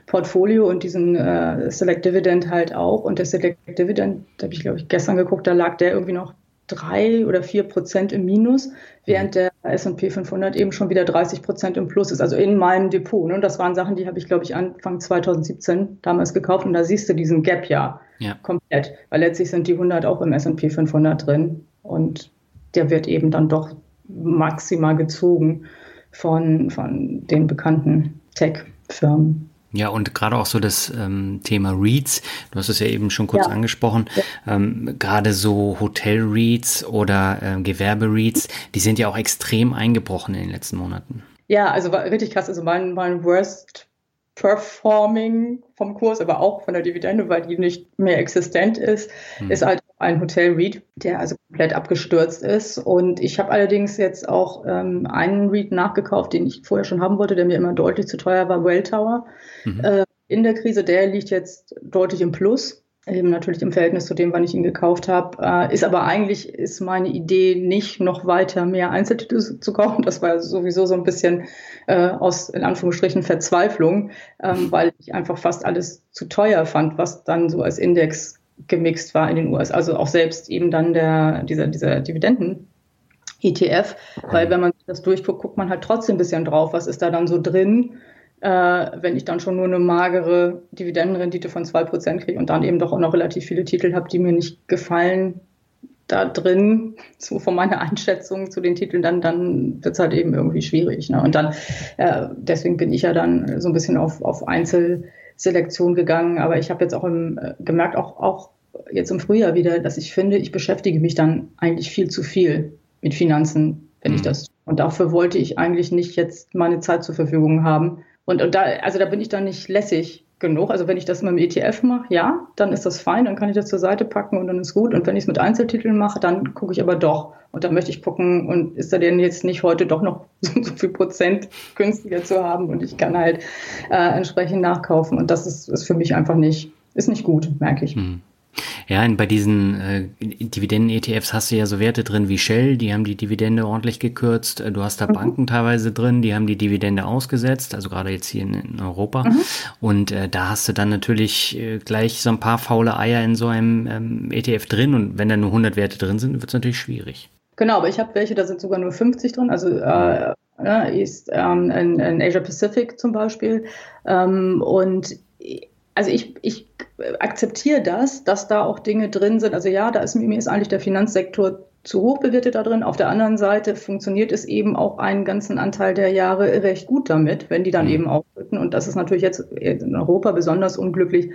Portfolio und diesen äh, Select Dividend halt auch. Und der Select Dividend, da habe ich, glaube ich, gestern geguckt, da lag der irgendwie noch drei oder vier Prozent im Minus, während der S&P 500 eben schon wieder 30 Prozent im Plus ist, also in meinem Depot. Ne? Und das waren Sachen, die habe ich, glaube ich, Anfang 2017 damals gekauft und da siehst du diesen Gap ja, ja. komplett, weil letztlich sind die 100 auch im S&P 500 drin und der wird eben dann doch maximal gezogen von, von den bekannten Tech-Firmen. Ja, und gerade auch so das ähm, Thema REITs, du hast es ja eben schon kurz ja. angesprochen, ja. ähm, gerade so Hotel-REITs oder äh, Gewerbe-REITs, die sind ja auch extrem eingebrochen in den letzten Monaten. Ja, also war richtig krass. Also mein, mein Worst Performing vom Kurs, aber auch von der Dividende, weil die nicht mehr existent ist, hm. ist halt ein Hotel REIT, der also komplett abgestürzt ist. Und ich habe allerdings jetzt auch ähm, einen REIT nachgekauft, den ich vorher schon haben wollte, der mir immer deutlich zu teuer war, Welltower. Mhm. Äh, in der Krise, der liegt jetzt deutlich im Plus eben natürlich im Verhältnis zu dem, wann ich ihn gekauft habe. Äh, ist aber eigentlich ist meine Idee nicht noch weiter mehr Einzeltitel zu kaufen. Das war sowieso so ein bisschen äh, aus in Anführungsstrichen Verzweiflung, ähm, weil ich einfach fast alles zu teuer fand, was dann so als Index gemixt war in den US. Also auch selbst eben dann der dieser dieser Dividenden ETF, weil wenn man das durchguckt, guckt man halt trotzdem ein bisschen drauf, was ist da dann so drin äh, wenn ich dann schon nur eine magere Dividendenrendite von 2% kriege und dann eben doch auch noch relativ viele Titel habe, die mir nicht gefallen, da drin, so von meiner Einschätzung zu den Titeln, dann, dann wird es halt eben irgendwie schwierig. Ne? Und dann, äh, deswegen bin ich ja dann so ein bisschen auf, auf Einzelselektion gegangen, aber ich habe jetzt auch im, äh, gemerkt, auch, auch jetzt im Frühjahr wieder, dass ich finde, ich beschäftige mich dann eigentlich viel zu viel mit Finanzen, wenn mhm. ich das. Und dafür wollte ich eigentlich nicht jetzt meine Zeit zur Verfügung haben, und, und da, also da bin ich dann nicht lässig genug. Also wenn ich das mit dem ETF mache, ja, dann ist das fein, dann kann ich das zur Seite packen und dann ist gut. Und wenn ich es mit Einzeltiteln mache, dann gucke ich aber doch. Und dann möchte ich gucken, und ist da denn jetzt nicht heute doch noch so, viel Prozent günstiger zu haben und ich kann halt äh, entsprechend nachkaufen. Und das ist, ist für mich einfach nicht, ist nicht gut, merke ich. Mhm. Ja, bei diesen äh, Dividenden-ETFs hast du ja so Werte drin wie Shell, die haben die Dividende ordentlich gekürzt. Äh, du hast da mhm. Banken teilweise drin, die haben die Dividende ausgesetzt, also gerade jetzt hier in, in Europa. Mhm. Und äh, da hast du dann natürlich äh, gleich so ein paar faule Eier in so einem ähm, ETF drin. Und wenn da nur 100 Werte drin sind, wird es natürlich schwierig. Genau, aber ich habe welche, da sind sogar nur 50 drin. Also äh, ist ähm, in, in Asia Pacific zum Beispiel. Ähm, und also ich, ich akzeptiere das, dass da auch Dinge drin sind. Also ja, da ist mir ist eigentlich der Finanzsektor zu hoch bewertet da drin. Auf der anderen Seite funktioniert es eben auch einen ganzen Anteil der Jahre recht gut damit, wenn die dann mhm. eben aufschütten. Und das ist natürlich jetzt in Europa besonders unglücklich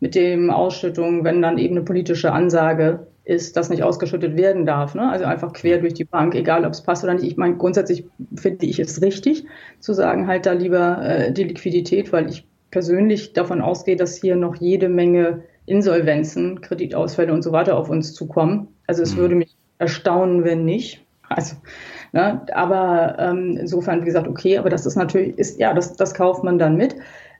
mit dem Ausschüttung, wenn dann eben eine politische Ansage ist, dass nicht ausgeschüttet werden darf. Ne? Also einfach quer durch die Bank, egal ob es passt oder nicht. Ich meine, grundsätzlich finde ich es richtig, zu sagen, halt da lieber äh, die Liquidität, weil ich persönlich davon ausgehe, dass hier noch jede Menge Insolvenzen, Kreditausfälle und so weiter auf uns zukommen. Also es mhm. würde mich erstaunen, wenn nicht. Also, ne, aber ähm, insofern, wie gesagt, okay, aber das ist natürlich, ist, ja, das, das kauft man dann mit.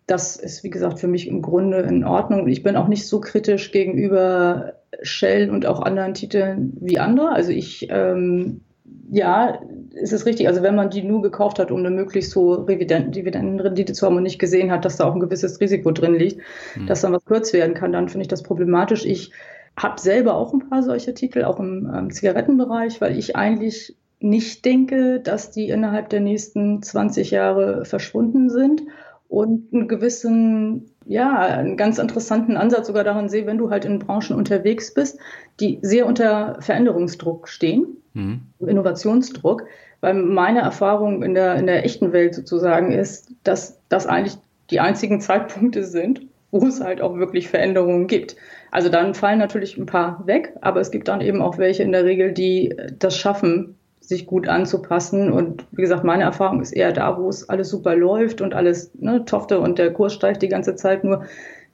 Das ist, wie gesagt, für mich im Grunde in Ordnung. Ich bin auch nicht so kritisch gegenüber Shell und auch anderen Titeln wie andere. Also ich ähm, ja, ist es richtig. Also wenn man die nur gekauft hat, um eine möglichst hohe Dividendenrendite zu haben und nicht gesehen hat, dass da auch ein gewisses Risiko drin liegt, mhm. dass dann was kurz werden kann, dann finde ich das problematisch. Ich habe selber auch ein paar solche Titel, auch im ähm, Zigarettenbereich, weil ich eigentlich nicht denke, dass die innerhalb der nächsten 20 Jahre verschwunden sind und einen gewissen, ja, einen ganz interessanten Ansatz sogar daran sehe, wenn du halt in Branchen unterwegs bist, die sehr unter Veränderungsdruck stehen mhm. Innovationsdruck, weil meine Erfahrung in der, in der echten Welt sozusagen ist, dass das eigentlich die einzigen Zeitpunkte sind, wo es halt auch wirklich Veränderungen gibt. Also dann fallen natürlich ein paar weg, aber es gibt dann eben auch welche in der Regel, die das schaffen, sich gut anzupassen. Und wie gesagt, meine Erfahrung ist eher da, wo es alles super läuft und alles ne, tofte und der Kurs steigt die ganze Zeit nur,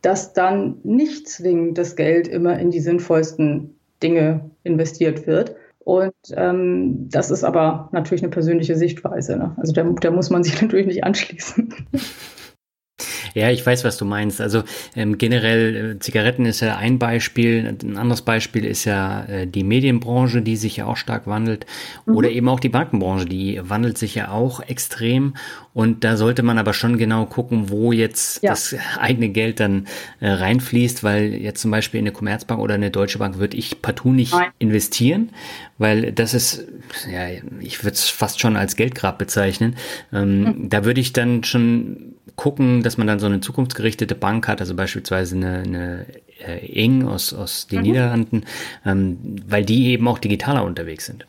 dass dann nicht zwingend das Geld immer in die sinnvollsten Dinge investiert wird, und ähm, das ist aber natürlich eine persönliche Sichtweise. Ne? Also da, da muss man sich natürlich nicht anschließen. Ja, ich weiß, was du meinst. Also ähm, generell, äh, Zigaretten ist ja ein Beispiel. Ein anderes Beispiel ist ja äh, die Medienbranche, die sich ja auch stark wandelt. Mhm. Oder eben auch die Bankenbranche, die wandelt sich ja auch extrem. Und da sollte man aber schon genau gucken, wo jetzt ja. das eigene Geld dann äh, reinfließt, weil jetzt zum Beispiel in eine Commerzbank oder eine Deutsche Bank würde ich partout nicht Nein. investieren, weil das ist, ja, ich würde es fast schon als Geldgrab bezeichnen. Ähm, mhm. Da würde ich dann schon gucken, dass man dann so eine zukunftsgerichtete Bank hat, also beispielsweise eine, eine äh, Ing aus, aus den mhm. Niederlanden, ähm, weil die eben auch digitaler unterwegs sind.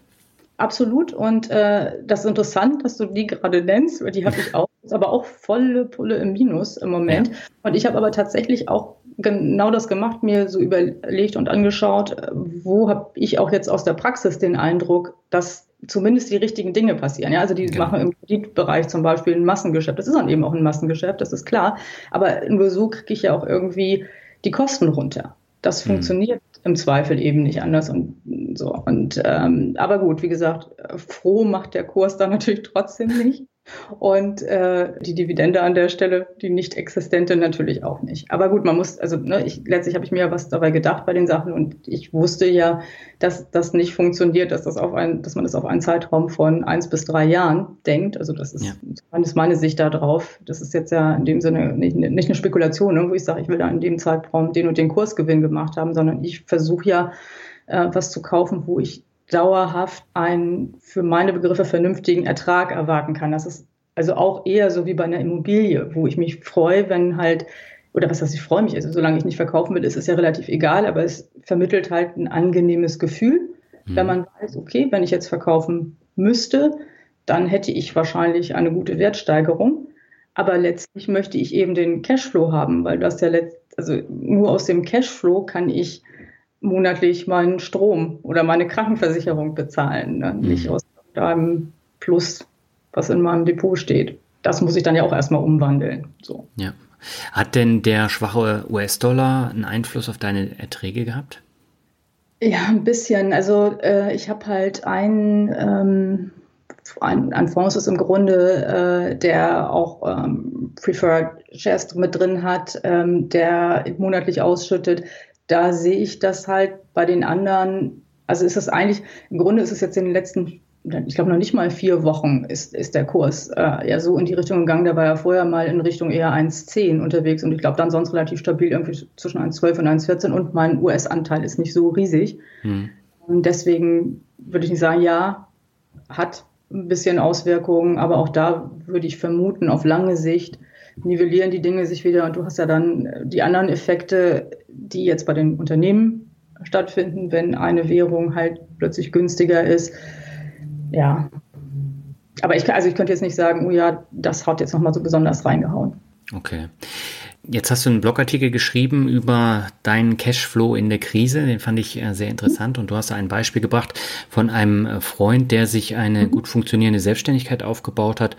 Absolut. Und äh, das ist interessant, dass du die gerade nennst, weil die habe ich auch, ist aber auch volle Pulle im Minus im Moment. Ja. Und ich habe aber tatsächlich auch genau das gemacht, mir so überlegt und angeschaut, wo habe ich auch jetzt aus der Praxis den Eindruck, dass zumindest die richtigen Dinge passieren. Ja, also die genau. machen im Kreditbereich zum Beispiel ein Massengeschäft. Das ist dann eben auch ein Massengeschäft, das ist klar. Aber nur so kriege ich ja auch irgendwie die Kosten runter. Das mhm. funktioniert im Zweifel eben nicht anders und so. Und ähm, aber gut, wie gesagt, froh macht der Kurs dann natürlich trotzdem nicht. Und äh, die Dividende an der Stelle, die nicht existente, natürlich auch nicht. Aber gut, man muss, also ne, ich, letztlich habe ich mir ja was dabei gedacht bei den Sachen und ich wusste ja, dass das nicht funktioniert, dass das auf ein, dass man das auf einen Zeitraum von eins bis drei Jahren denkt. Also das ist, ja. das ist meine Sicht da drauf. Das ist jetzt ja in dem Sinne nicht, nicht eine Spekulation, ne, wo ich sage, ich will da in dem Zeitraum den und den Kursgewinn gemacht haben, sondern ich versuche ja äh, was zu kaufen, wo ich dauerhaft einen für meine Begriffe vernünftigen Ertrag erwarten kann. Das ist also auch eher so wie bei einer Immobilie, wo ich mich freue, wenn halt, oder was heißt, ich freue mich, also solange ich nicht verkaufen will, ist es ja relativ egal, aber es vermittelt halt ein angenehmes Gefühl, mhm. wenn man weiß, okay, wenn ich jetzt verkaufen müsste, dann hätte ich wahrscheinlich eine gute Wertsteigerung. Aber letztlich möchte ich eben den Cashflow haben, weil das ja letzt, also nur aus dem Cashflow kann ich monatlich meinen Strom oder meine Krankenversicherung bezahlen, ne? mhm. nicht aus einem Plus, was in meinem Depot steht. Das muss ich dann ja auch erstmal umwandeln. So. Ja. Hat denn der schwache US-Dollar einen Einfluss auf deine Erträge gehabt? Ja, ein bisschen. Also äh, ich habe halt einen, ähm, ein, ein Fonds ist im Grunde, äh, der auch ähm, Preferred Shares mit drin hat, ähm, der monatlich ausschüttet da sehe ich das halt bei den anderen, also ist das eigentlich, im Grunde ist es jetzt in den letzten, ich glaube noch nicht mal vier Wochen ist, ist der Kurs äh, eher so in die Richtung gegangen, der war ja vorher mal in Richtung eher 1,10 unterwegs und ich glaube dann sonst relativ stabil irgendwie zwischen 1,12 und 1,14 und mein US-Anteil ist nicht so riesig. Hm. Und deswegen würde ich nicht sagen, ja, hat ein bisschen Auswirkungen, aber auch da würde ich vermuten, auf lange Sicht nivellieren die Dinge sich wieder und du hast ja dann die anderen Effekte, die jetzt bei den Unternehmen stattfinden, wenn eine Währung halt plötzlich günstiger ist. Ja. Aber ich, also ich könnte jetzt nicht sagen, oh ja, das hat jetzt nochmal so besonders reingehauen. Okay. Jetzt hast du einen Blogartikel geschrieben über deinen Cashflow in der Krise. Den fand ich äh, sehr interessant. Und du hast ein Beispiel gebracht von einem äh, Freund, der sich eine mhm. gut funktionierende Selbstständigkeit aufgebaut hat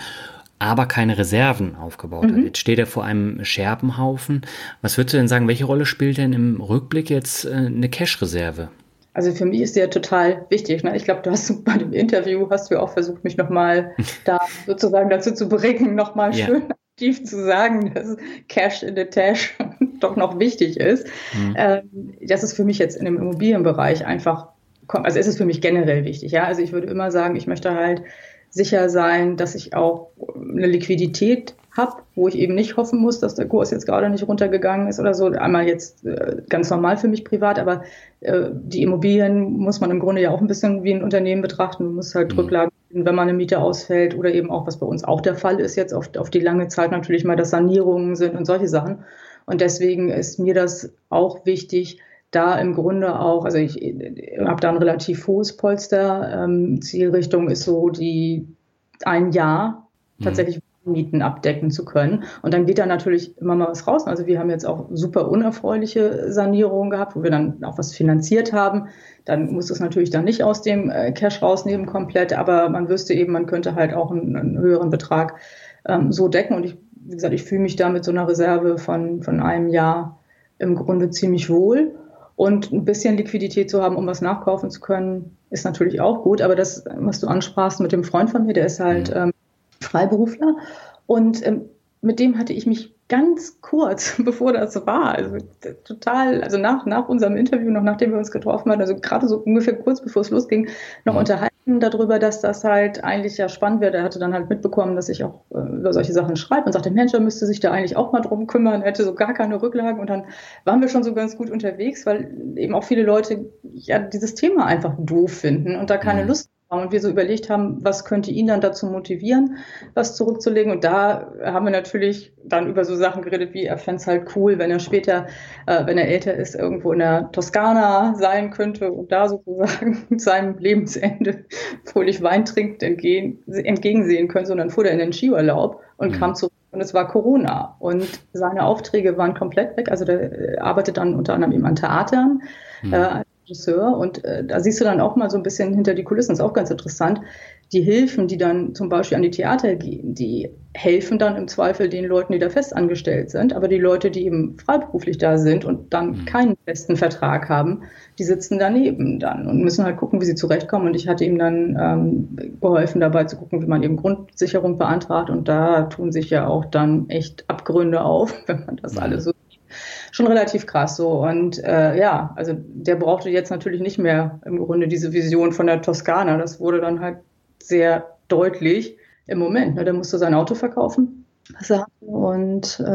aber keine Reserven aufgebaut mhm. hat. Jetzt steht er vor einem Scherbenhaufen. Was würdest du denn sagen, welche Rolle spielt denn im Rückblick jetzt äh, eine Cash-Reserve? Also für mich ist der total wichtig. Ne? Ich glaube, du hast bei dem Interview hast du auch versucht, mich nochmal da sozusagen dazu zu bringen, nochmal ja. schön aktiv zu sagen, dass Cash in the Tash doch noch wichtig ist. Mhm. Ähm, das ist für mich jetzt in dem Immobilienbereich einfach, also ist es für mich generell wichtig. Ja, also ich würde immer sagen, ich möchte halt sicher sein, dass ich auch eine Liquidität habe, wo ich eben nicht hoffen muss, dass der Kurs jetzt gerade nicht runtergegangen ist oder so. Einmal jetzt äh, ganz normal für mich privat, aber äh, die Immobilien muss man im Grunde ja auch ein bisschen wie ein Unternehmen betrachten. Man muss halt mhm. Rücklagen, wenn man eine Miete ausfällt oder eben auch, was bei uns auch der Fall ist, jetzt auf, auf die lange Zeit natürlich mal, dass Sanierungen sind und solche Sachen. Und deswegen ist mir das auch wichtig, da im Grunde auch, also ich, ich habe da ein relativ hohes Polster. Ähm, Zielrichtung ist so, die ein Jahr mhm. tatsächlich mhm. Mieten abdecken zu können. Und dann geht da natürlich immer mal was raus. Also wir haben jetzt auch super unerfreuliche Sanierungen gehabt, wo wir dann auch was finanziert haben. Dann muss es natürlich dann nicht aus dem äh, Cash rausnehmen komplett, aber man wüsste eben, man könnte halt auch einen, einen höheren Betrag ähm, so decken. Und ich, wie gesagt, ich fühle mich da mit so einer Reserve von, von einem Jahr im Grunde ziemlich wohl. Und ein bisschen Liquidität zu haben, um was nachkaufen zu können, ist natürlich auch gut. Aber das, was du ansprachst mit dem Freund von mir, der ist halt mhm. ähm, Freiberufler. Und ähm, mit dem hatte ich mich ganz kurz, bevor das war, also total, also nach, nach unserem Interview, noch nachdem wir uns getroffen hatten, also gerade so ungefähr kurz bevor es losging, noch mhm. unterhalten darüber, dass das halt eigentlich ja spannend wäre. Er hatte dann halt mitbekommen, dass ich auch äh, über solche Sachen schreibe und sagte, Mensch, er müsste sich da eigentlich auch mal drum kümmern, er hätte so gar keine Rücklagen und dann waren wir schon so ganz gut unterwegs, weil eben auch viele Leute ja dieses Thema einfach doof finden und da keine mhm. Lust und wir so überlegt haben, was könnte ihn dann dazu motivieren, was zurückzulegen. Und da haben wir natürlich dann über so Sachen geredet, wie er fände es halt cool, wenn er später, äh, wenn er älter ist, irgendwo in der Toskana sein könnte und da sozusagen seinem Lebensende fröhlich Wein trinkt, entgegen, entgegensehen könnte. Und dann fuhr er in den Skiurlaub und mhm. kam zurück und es war Corona. Und seine Aufträge waren komplett weg. Also der arbeitet dann unter anderem eben an Theatern. Mhm. Äh, Regisseur und äh, da siehst du dann auch mal so ein bisschen hinter die Kulissen, ist auch ganz interessant. die Hilfen, die dann zum Beispiel an die Theater gehen, die helfen dann im Zweifel den Leuten, die da festangestellt sind. Aber die Leute, die eben freiberuflich da sind und dann mhm. keinen festen Vertrag haben, die sitzen daneben dann und müssen halt gucken, wie sie zurechtkommen. Und ich hatte ihm dann ähm, geholfen, dabei zu gucken, wie man eben Grundsicherung beantragt. Und da tun sich ja auch dann echt Abgründe auf, wenn man das alles so. Schon relativ krass so. Und äh, ja, also der brauchte jetzt natürlich nicht mehr im Grunde diese Vision von der Toskana. Das wurde dann halt sehr deutlich im Moment. Ne? Der musste sein Auto verkaufen. Und äh,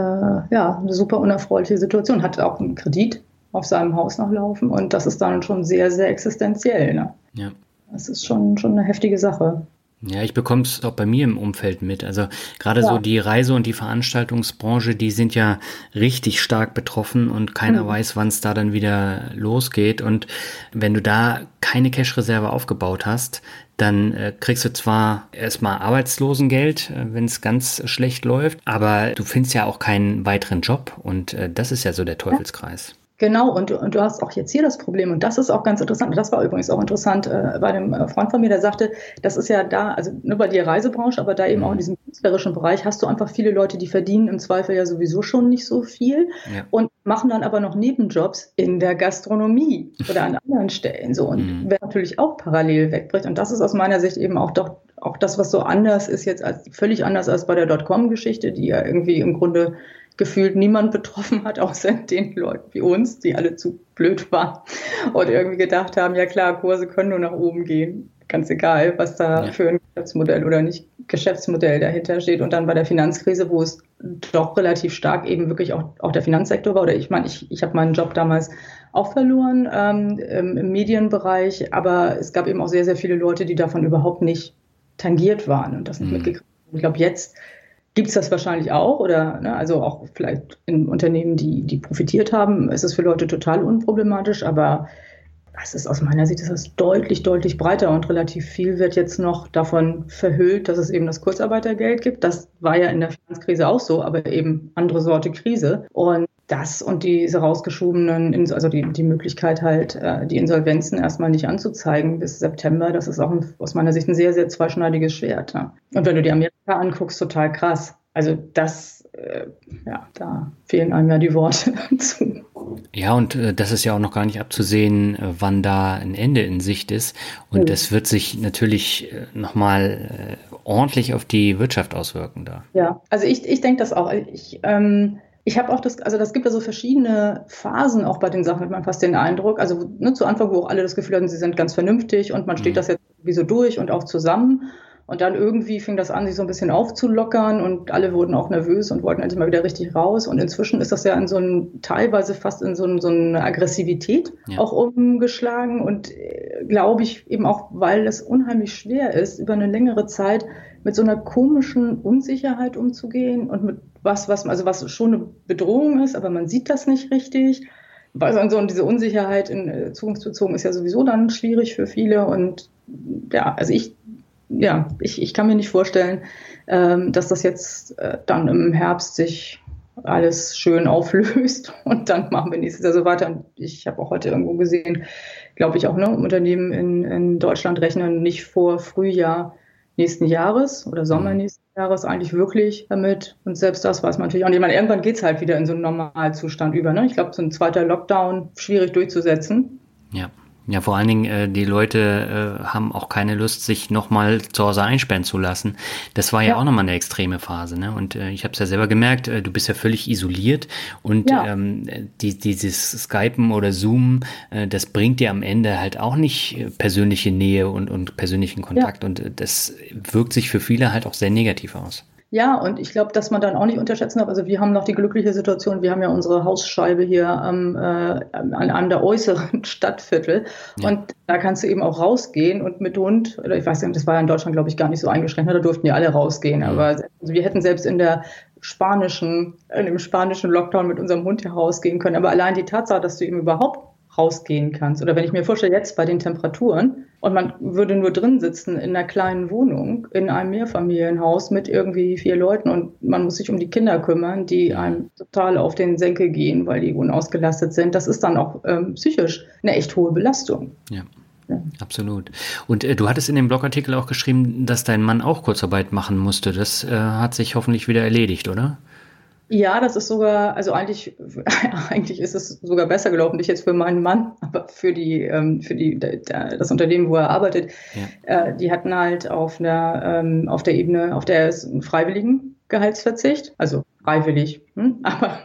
ja, eine super unerfreuliche Situation. Hatte auch einen Kredit auf seinem Haus noch laufen und das ist dann schon sehr, sehr existenziell. Ne? Ja. Das ist schon, schon eine heftige Sache. Ja, ich bekomme es auch bei mir im Umfeld mit. Also gerade ja. so die Reise- und die Veranstaltungsbranche, die sind ja richtig stark betroffen und keiner mhm. weiß, wann es da dann wieder losgeht. Und wenn du da keine Cash-Reserve aufgebaut hast, dann äh, kriegst du zwar erstmal Arbeitslosengeld, äh, wenn es ganz schlecht läuft, aber du findest ja auch keinen weiteren Job und äh, das ist ja so der Teufelskreis. Genau, und, und du hast auch jetzt hier das Problem, und das ist auch ganz interessant. Das war übrigens auch interessant äh, bei einem äh, Freund von mir, der sagte, das ist ja da, also nur bei der Reisebranche, aber da eben auch in mhm. diesem künstlerischen Bereich hast du einfach viele Leute, die verdienen im Zweifel ja sowieso schon nicht so viel ja. und machen dann aber noch Nebenjobs in der Gastronomie oder an anderen Stellen so und mhm. wer natürlich auch parallel wegbricht. Und das ist aus meiner Sicht eben auch doch auch das, was so anders ist jetzt als völlig anders als bei der Dotcom-Geschichte, die ja irgendwie im Grunde gefühlt niemand betroffen hat, außer den Leuten wie uns, die alle zu blöd waren und irgendwie gedacht haben, ja klar, Kurse können nur nach oben gehen. Ganz egal, was da ja. für ein Geschäftsmodell oder nicht Geschäftsmodell dahinter steht. Und dann bei der Finanzkrise, wo es doch relativ stark eben wirklich auch, auch der Finanzsektor war, oder ich meine, ich, ich habe meinen Job damals auch verloren ähm, im, Medienbereich, aber es gab eben auch sehr, sehr viele Leute, die davon überhaupt nicht tangiert waren und das nicht mhm. mitgekriegt haben. Ich glaube, jetzt gibt es das wahrscheinlich auch oder ne, also auch vielleicht in Unternehmen, die, die profitiert haben, ist es für Leute total unproblematisch, aber das ist aus meiner Sicht ist das deutlich, deutlich breiter und relativ viel wird jetzt noch davon verhüllt, dass es eben das Kurzarbeitergeld gibt. Das war ja in der Finanzkrise auch so, aber eben andere Sorte Krise. Und das und diese rausgeschobenen, also die, die Möglichkeit halt, äh, die Insolvenzen erstmal nicht anzuzeigen bis September, das ist auch aus meiner Sicht ein sehr, sehr zweischneidiges Schwert. Ne? Und wenn du dir Amerika anguckst, total krass. Also das, äh, ja, da fehlen einem ja die Worte dazu. Ja, und äh, das ist ja auch noch gar nicht abzusehen, äh, wann da ein Ende in Sicht ist. Und mhm. das wird sich natürlich äh, nochmal äh, ordentlich auf die Wirtschaft auswirken da. Ja, also ich, ich denke das auch. Ich, ähm, ich habe auch das, also das gibt ja so verschiedene Phasen auch bei den Sachen, hat man fast den Eindruck. Also ne, zu Anfang, wo auch alle das Gefühl hatten, sie sind ganz vernünftig und man steht mhm. das jetzt sowieso durch und auch zusammen. Und dann irgendwie fing das an, sich so ein bisschen aufzulockern und alle wurden auch nervös und wollten endlich mal wieder richtig raus. Und inzwischen ist das ja in so ein, teilweise fast in so, ein, so eine Aggressivität ja. auch umgeschlagen. Und äh, glaube ich eben auch, weil es unheimlich schwer ist, über eine längere Zeit mit so einer komischen Unsicherheit umzugehen und mit was, was, also was schon eine Bedrohung ist, aber man sieht das nicht richtig. Also und diese Unsicherheit in äh, zukunftsbezogen ist ja sowieso dann schwierig für viele. Und ja, also ich, ja, ich, ich kann mir nicht vorstellen, ähm, dass das jetzt äh, dann im Herbst sich alles schön auflöst und dann machen wir nächstes Jahr so weiter. Und ich habe auch heute irgendwo gesehen, glaube ich auch, ne, Unternehmen in, in Deutschland rechnen nicht vor Frühjahr nächsten Jahres oder Sommer mhm. nächsten Jahres eigentlich wirklich damit. Und selbst das weiß man natürlich auch nicht. Ich meine, irgendwann geht es halt wieder in so einen Normalzustand über. Ne? Ich glaube, so ein zweiter Lockdown schwierig durchzusetzen. Ja. Ja, vor allen Dingen, äh, die Leute äh, haben auch keine Lust, sich nochmal zu Hause einsperren zu lassen. Das war ja, ja. auch nochmal eine extreme Phase. Ne? Und äh, ich habe es ja selber gemerkt, äh, du bist ja völlig isoliert und ja. ähm, die, dieses Skypen oder Zoom, äh, das bringt dir am Ende halt auch nicht äh, persönliche Nähe und, und persönlichen Kontakt. Ja. Und äh, das wirkt sich für viele halt auch sehr negativ aus. Ja, und ich glaube, dass man dann auch nicht unterschätzen darf. Also wir haben noch die glückliche Situation, wir haben ja unsere Hausscheibe hier ähm, äh, an einem der äußeren Stadtviertel. Ja. Und da kannst du eben auch rausgehen und mit Hund, oder ich weiß nicht, das war ja in Deutschland, glaube ich, gar nicht so eingeschränkt, ne? da durften ja alle rausgehen. Aber also wir hätten selbst in der spanischen, in dem spanischen Lockdown mit unserem Hund hier rausgehen können. Aber allein die Tatsache, dass du eben überhaupt rausgehen kannst. Oder wenn ich mir vorstelle, jetzt bei den Temperaturen und man würde nur drin sitzen in einer kleinen Wohnung, in einem Mehrfamilienhaus mit irgendwie vier Leuten und man muss sich um die Kinder kümmern, die einem total auf den Senkel gehen, weil die unausgelastet sind. Das ist dann auch ähm, psychisch eine echt hohe Belastung. Ja. Absolut. Und äh, du hattest in dem Blogartikel auch geschrieben, dass dein Mann auch Kurzarbeit machen musste. Das äh, hat sich hoffentlich wieder erledigt, oder? Ja, das ist sogar, also eigentlich, eigentlich ist es sogar besser gelaufen, nicht jetzt für meinen Mann, aber für die, ähm, für die, das Unternehmen, wo er arbeitet. Ja. Äh, die hatten halt auf einer, ähm, auf der Ebene, auf der es einen freiwilligen Gehaltsverzicht, also freiwillig, hm? aber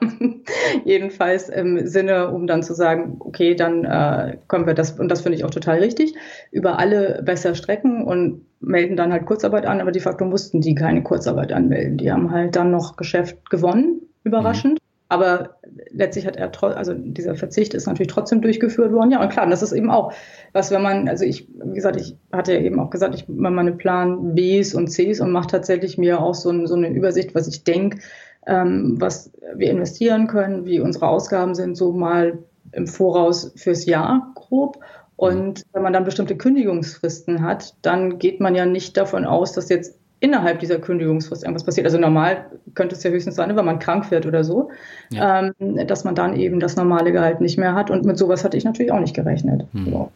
jedenfalls im Sinne, um dann zu sagen, okay, dann äh, können wir das, und das finde ich auch total richtig, über alle besser strecken und melden dann halt Kurzarbeit an, aber de facto mussten die keine Kurzarbeit anmelden. Die haben halt dann noch Geschäft gewonnen, überraschend. Mhm. Aber letztlich hat er, also dieser Verzicht ist natürlich trotzdem durchgeführt worden. Ja, und klar, das ist eben auch, was wenn man, also ich, wie gesagt, ich hatte ja eben auch gesagt, ich mache meine Plan Bs und Cs und mache tatsächlich mir auch so, ein, so eine Übersicht, was ich denke, ähm, was wir investieren können, wie unsere Ausgaben sind, so mal im Voraus fürs Jahr grob. Und wenn man dann bestimmte Kündigungsfristen hat, dann geht man ja nicht davon aus, dass jetzt innerhalb dieser Kündigungsfrist irgendwas passiert. Also normal könnte es ja höchstens sein, wenn man krank wird oder so, ja. ähm, dass man dann eben das normale Gehalt nicht mehr hat. Und mit sowas hatte ich natürlich auch nicht gerechnet. Hm. So.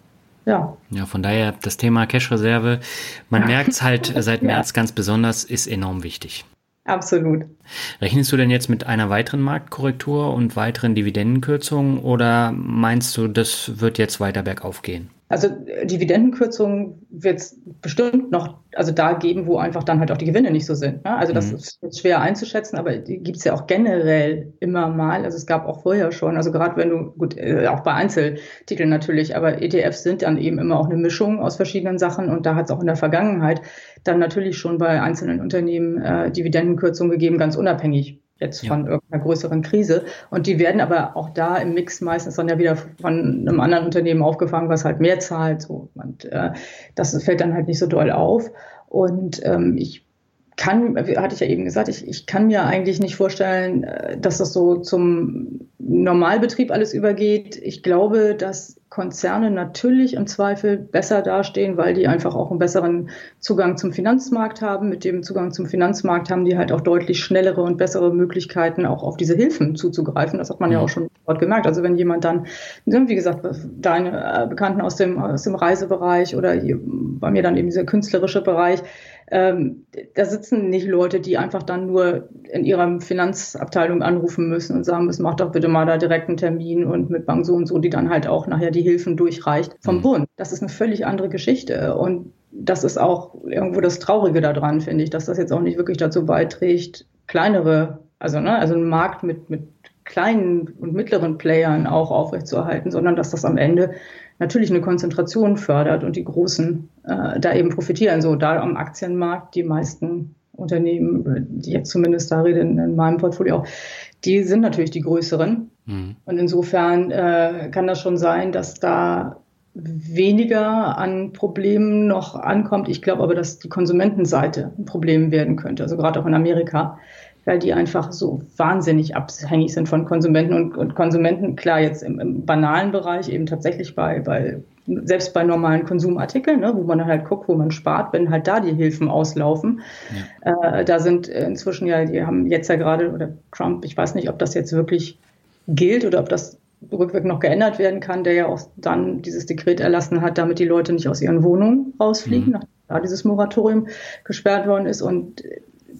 Ja. ja, von daher das Thema Cash-Reserve, man merkt es halt seit März ja. ganz besonders, ist enorm wichtig. Absolut. Rechnest du denn jetzt mit einer weiteren Marktkorrektur und weiteren Dividendenkürzungen oder meinst du, das wird jetzt weiter bergauf gehen? Also äh, Dividendenkürzungen wird es bestimmt noch, also da geben, wo einfach dann halt auch die Gewinne nicht so sind. Ne? Also das mhm. ist jetzt schwer einzuschätzen, aber die gibt es ja auch generell immer mal. Also es gab auch vorher schon, also gerade wenn du, gut, äh, auch bei Einzeltiteln natürlich, aber ETFs sind dann eben immer auch eine Mischung aus verschiedenen Sachen und da hat es auch in der Vergangenheit dann natürlich schon bei einzelnen Unternehmen äh, Dividendenkürzungen gegeben, ganz unabhängig jetzt von ja. irgendeiner größeren Krise. Und die werden aber auch da im Mix meistens dann ja wieder von einem anderen Unternehmen aufgefangen, was halt mehr zahlt. So. Und äh, das fällt dann halt nicht so doll auf. Und ähm, ich kann, hatte ich ja eben gesagt, ich, ich kann mir eigentlich nicht vorstellen, äh, dass das so zum Normalbetrieb alles übergeht. Ich glaube, dass Konzerne natürlich im Zweifel besser dastehen, weil die einfach auch einen besseren Zugang zum Finanzmarkt haben. Mit dem Zugang zum Finanzmarkt haben die halt auch deutlich schnellere und bessere Möglichkeiten, auch auf diese Hilfen zuzugreifen. Das hat man ja mhm. auch schon dort gemerkt. Also wenn jemand dann, wie gesagt, deine äh, Bekannten aus dem, aus dem Reisebereich oder bei mir dann eben dieser künstlerische Bereich, ähm, da sitzen nicht Leute, die einfach dann nur in ihrer Finanzabteilung anrufen müssen und sagen müssen, mach doch bitte mal da direkt einen Termin und mit Bank so und so, die dann halt auch nachher die Hilfen durchreicht vom mhm. Bund. Das ist eine völlig andere Geschichte und das ist auch irgendwo das Traurige daran, finde ich, dass das jetzt auch nicht wirklich dazu beiträgt, kleinere, also, ne, also einen Markt mit, mit kleinen und mittleren Playern auch aufrechtzuerhalten, sondern dass das am Ende natürlich eine Konzentration fördert und die Großen äh, da eben profitieren. So da am Aktienmarkt die meisten Unternehmen, die jetzt zumindest da reden in meinem Portfolio auch, die sind natürlich die größeren. Mhm. Und insofern äh, kann das schon sein, dass da weniger an Problemen noch ankommt. Ich glaube aber, dass die Konsumentenseite ein Problem werden könnte, also gerade auch in Amerika weil die einfach so wahnsinnig abhängig sind von Konsumenten und, und Konsumenten, klar, jetzt im, im, banalen Bereich eben tatsächlich bei, bei selbst bei normalen Konsumartikeln, ne, wo man halt guckt, wo man spart, wenn halt da die Hilfen auslaufen. Ja. Äh, da sind inzwischen ja, die haben jetzt ja gerade, oder Trump, ich weiß nicht, ob das jetzt wirklich gilt oder ob das rückwirkend noch geändert werden kann, der ja auch dann dieses Dekret erlassen hat, damit die Leute nicht aus ihren Wohnungen rausfliegen, mhm. nachdem da dieses Moratorium gesperrt worden ist. Und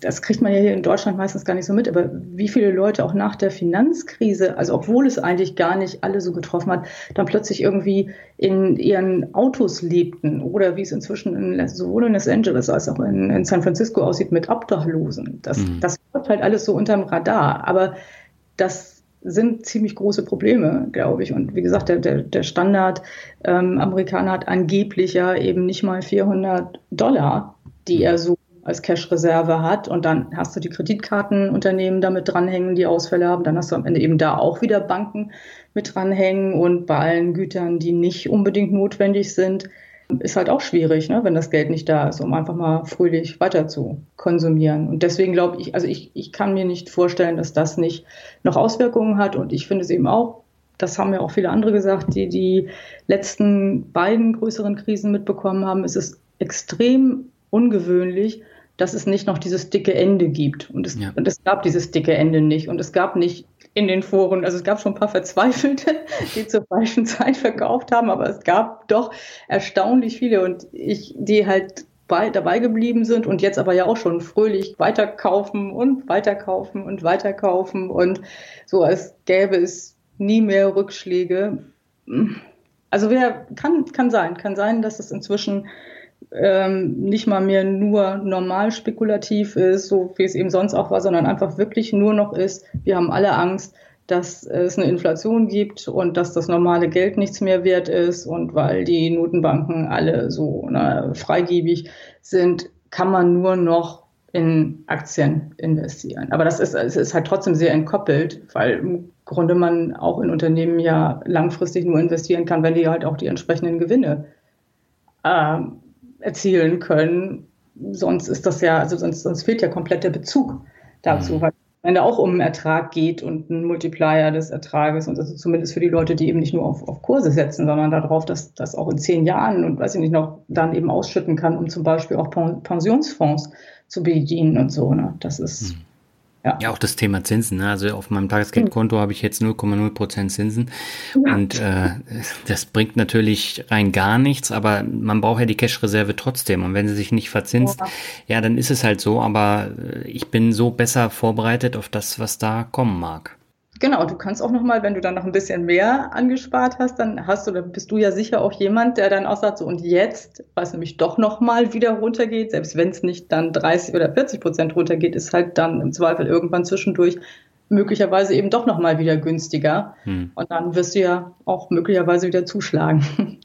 das kriegt man ja hier in Deutschland meistens gar nicht so mit, aber wie viele Leute auch nach der Finanzkrise, also obwohl es eigentlich gar nicht alle so getroffen hat, dann plötzlich irgendwie in ihren Autos lebten oder wie es inzwischen in, sowohl in Los Angeles als auch in, in San Francisco aussieht mit Obdachlosen. Das, mhm. das wird halt alles so unterm Radar, aber das sind ziemlich große Probleme, glaube ich. Und wie gesagt, der, der, der Standard ähm, Amerikaner hat angeblich ja eben nicht mal 400 Dollar, die er so als Cash-Reserve hat und dann hast du die Kreditkartenunternehmen damit dranhängen, die Ausfälle haben. Dann hast du am Ende eben da auch wieder Banken mit dranhängen und bei allen Gütern, die nicht unbedingt notwendig sind, ist halt auch schwierig, ne, wenn das Geld nicht da ist, um einfach mal fröhlich weiter zu konsumieren. Und deswegen glaube ich, also ich, ich kann mir nicht vorstellen, dass das nicht noch Auswirkungen hat. Und ich finde es eben auch, das haben ja auch viele andere gesagt, die die letzten beiden größeren Krisen mitbekommen haben, ist es extrem ungewöhnlich, dass es nicht noch dieses dicke Ende gibt. Und es, ja. und es gab dieses dicke Ende nicht. Und es gab nicht in den Foren. Also es gab schon ein paar Verzweifelte, die zur falschen Zeit verkauft haben, aber es gab doch erstaunlich viele und ich, die halt bei, dabei geblieben sind und jetzt aber ja auch schon fröhlich weiterkaufen und weiterkaufen und weiterkaufen und so, als gäbe es nie mehr Rückschläge. Also wer kann, kann sein, kann sein, dass es inzwischen ähm, nicht mal mehr nur normal spekulativ ist, so wie es eben sonst auch war, sondern einfach wirklich nur noch ist, wir haben alle Angst, dass es eine Inflation gibt und dass das normale Geld nichts mehr wert ist und weil die Notenbanken alle so ne, freigebig sind, kann man nur noch in Aktien investieren. Aber das ist, es ist halt trotzdem sehr entkoppelt, weil im Grunde man auch in Unternehmen ja langfristig nur investieren kann, wenn die halt auch die entsprechenden Gewinne äh, erzielen können. Sonst ist das ja, also sonst, sonst fehlt ja komplett der Bezug dazu, mhm. weil wenn da auch um einen Ertrag geht und einen Multiplier des Ertrages und also zumindest für die Leute, die eben nicht nur auf, auf Kurse setzen, sondern darauf, dass das auch in zehn Jahren und weiß ich nicht noch dann eben ausschütten kann, um zum Beispiel auch Pensionsfonds zu bedienen und so. Ne? Das ist hm. Ja. ja, auch das Thema Zinsen. Ne? Also auf meinem Tagesgeldkonto habe ich jetzt 0,0 Prozent Zinsen. Ja. Und äh, das bringt natürlich rein gar nichts, aber man braucht ja die Cash-Reserve trotzdem. Und wenn sie sich nicht verzinst, ja. ja, dann ist es halt so. Aber äh, ich bin so besser vorbereitet auf das, was da kommen mag. Genau, du kannst auch nochmal, wenn du dann noch ein bisschen mehr angespart hast, dann hast du, dann bist du ja sicher auch jemand, der dann auch sagt, so und jetzt, weil es nämlich doch nochmal wieder runtergeht, selbst wenn es nicht dann 30 oder 40 Prozent runtergeht, ist halt dann im Zweifel irgendwann zwischendurch möglicherweise eben doch nochmal wieder günstiger. Hm. Und dann wirst du ja auch möglicherweise wieder zuschlagen.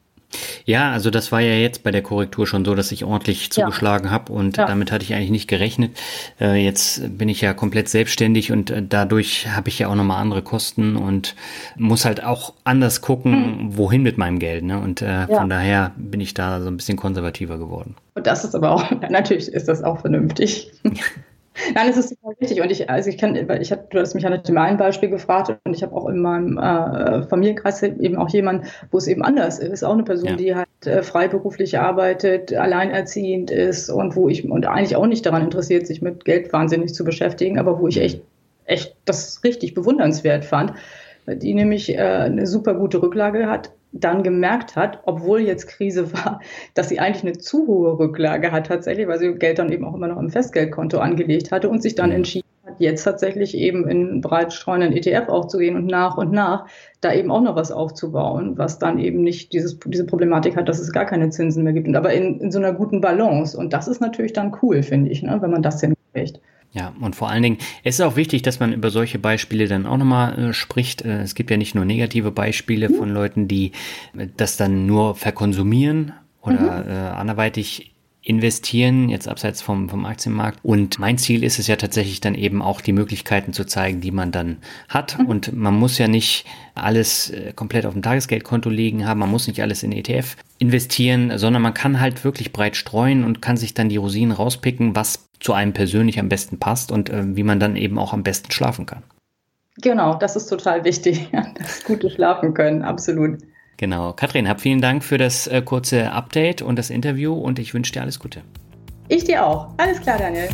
Ja, also das war ja jetzt bei der Korrektur schon so, dass ich ordentlich zugeschlagen ja. habe und ja. damit hatte ich eigentlich nicht gerechnet. Äh, jetzt bin ich ja komplett selbstständig und äh, dadurch habe ich ja auch nochmal andere Kosten und muss halt auch anders gucken, hm. wohin mit meinem Geld. Ne? Und äh, ja. von daher bin ich da so ein bisschen konservativer geworden. Und das ist aber auch, natürlich ist das auch vernünftig. Nein, es ist total wichtig. Und ich, also ich kann, weil ich hab, du hast mich ja nach dem einen Beispiel gefragt und ich habe auch in meinem äh, Familienkreis eben auch jemanden, wo es eben anders ist. Auch eine Person, ja. die halt äh, freiberuflich arbeitet, alleinerziehend ist und wo ich und eigentlich auch nicht daran interessiert, sich mit Geld wahnsinnig zu beschäftigen, aber wo ich echt, echt das richtig bewundernswert fand, die nämlich äh, eine super gute Rücklage hat, dann gemerkt hat, obwohl jetzt Krise war, dass sie eigentlich eine zu hohe Rücklage hat tatsächlich, weil sie Geld dann eben auch immer noch im Festgeldkonto angelegt hatte und sich dann mhm. entschieden hat, jetzt tatsächlich eben in breit streuenden ETF auch zu gehen und nach und nach da eben auch noch was aufzubauen, was dann eben nicht dieses, diese Problematik hat, dass es gar keine Zinsen mehr gibt, aber in, in so einer guten Balance. Und das ist natürlich dann cool, finde ich, ne, wenn man das hinkriegt. Ja, und vor allen Dingen, es ist auch wichtig, dass man über solche Beispiele dann auch nochmal äh, spricht. Äh, es gibt ja nicht nur negative Beispiele von Leuten, die äh, das dann nur verkonsumieren oder mhm. äh, anderweitig investieren, jetzt abseits vom, vom Aktienmarkt. Und mein Ziel ist es ja tatsächlich dann eben auch die Möglichkeiten zu zeigen, die man dann hat. Mhm. Und man muss ja nicht alles äh, komplett auf dem Tagesgeldkonto liegen haben, man muss nicht alles in ETF investieren, sondern man kann halt wirklich breit streuen und kann sich dann die Rosinen rauspicken, was zu einem persönlich am besten passt und äh, wie man dann eben auch am besten schlafen kann. Genau, das ist total wichtig, das gute Schlafen können, absolut. Genau. Katrin, hab vielen Dank für das äh, kurze Update und das Interview und ich wünsche dir alles Gute. Ich dir auch. Alles klar, Daniel.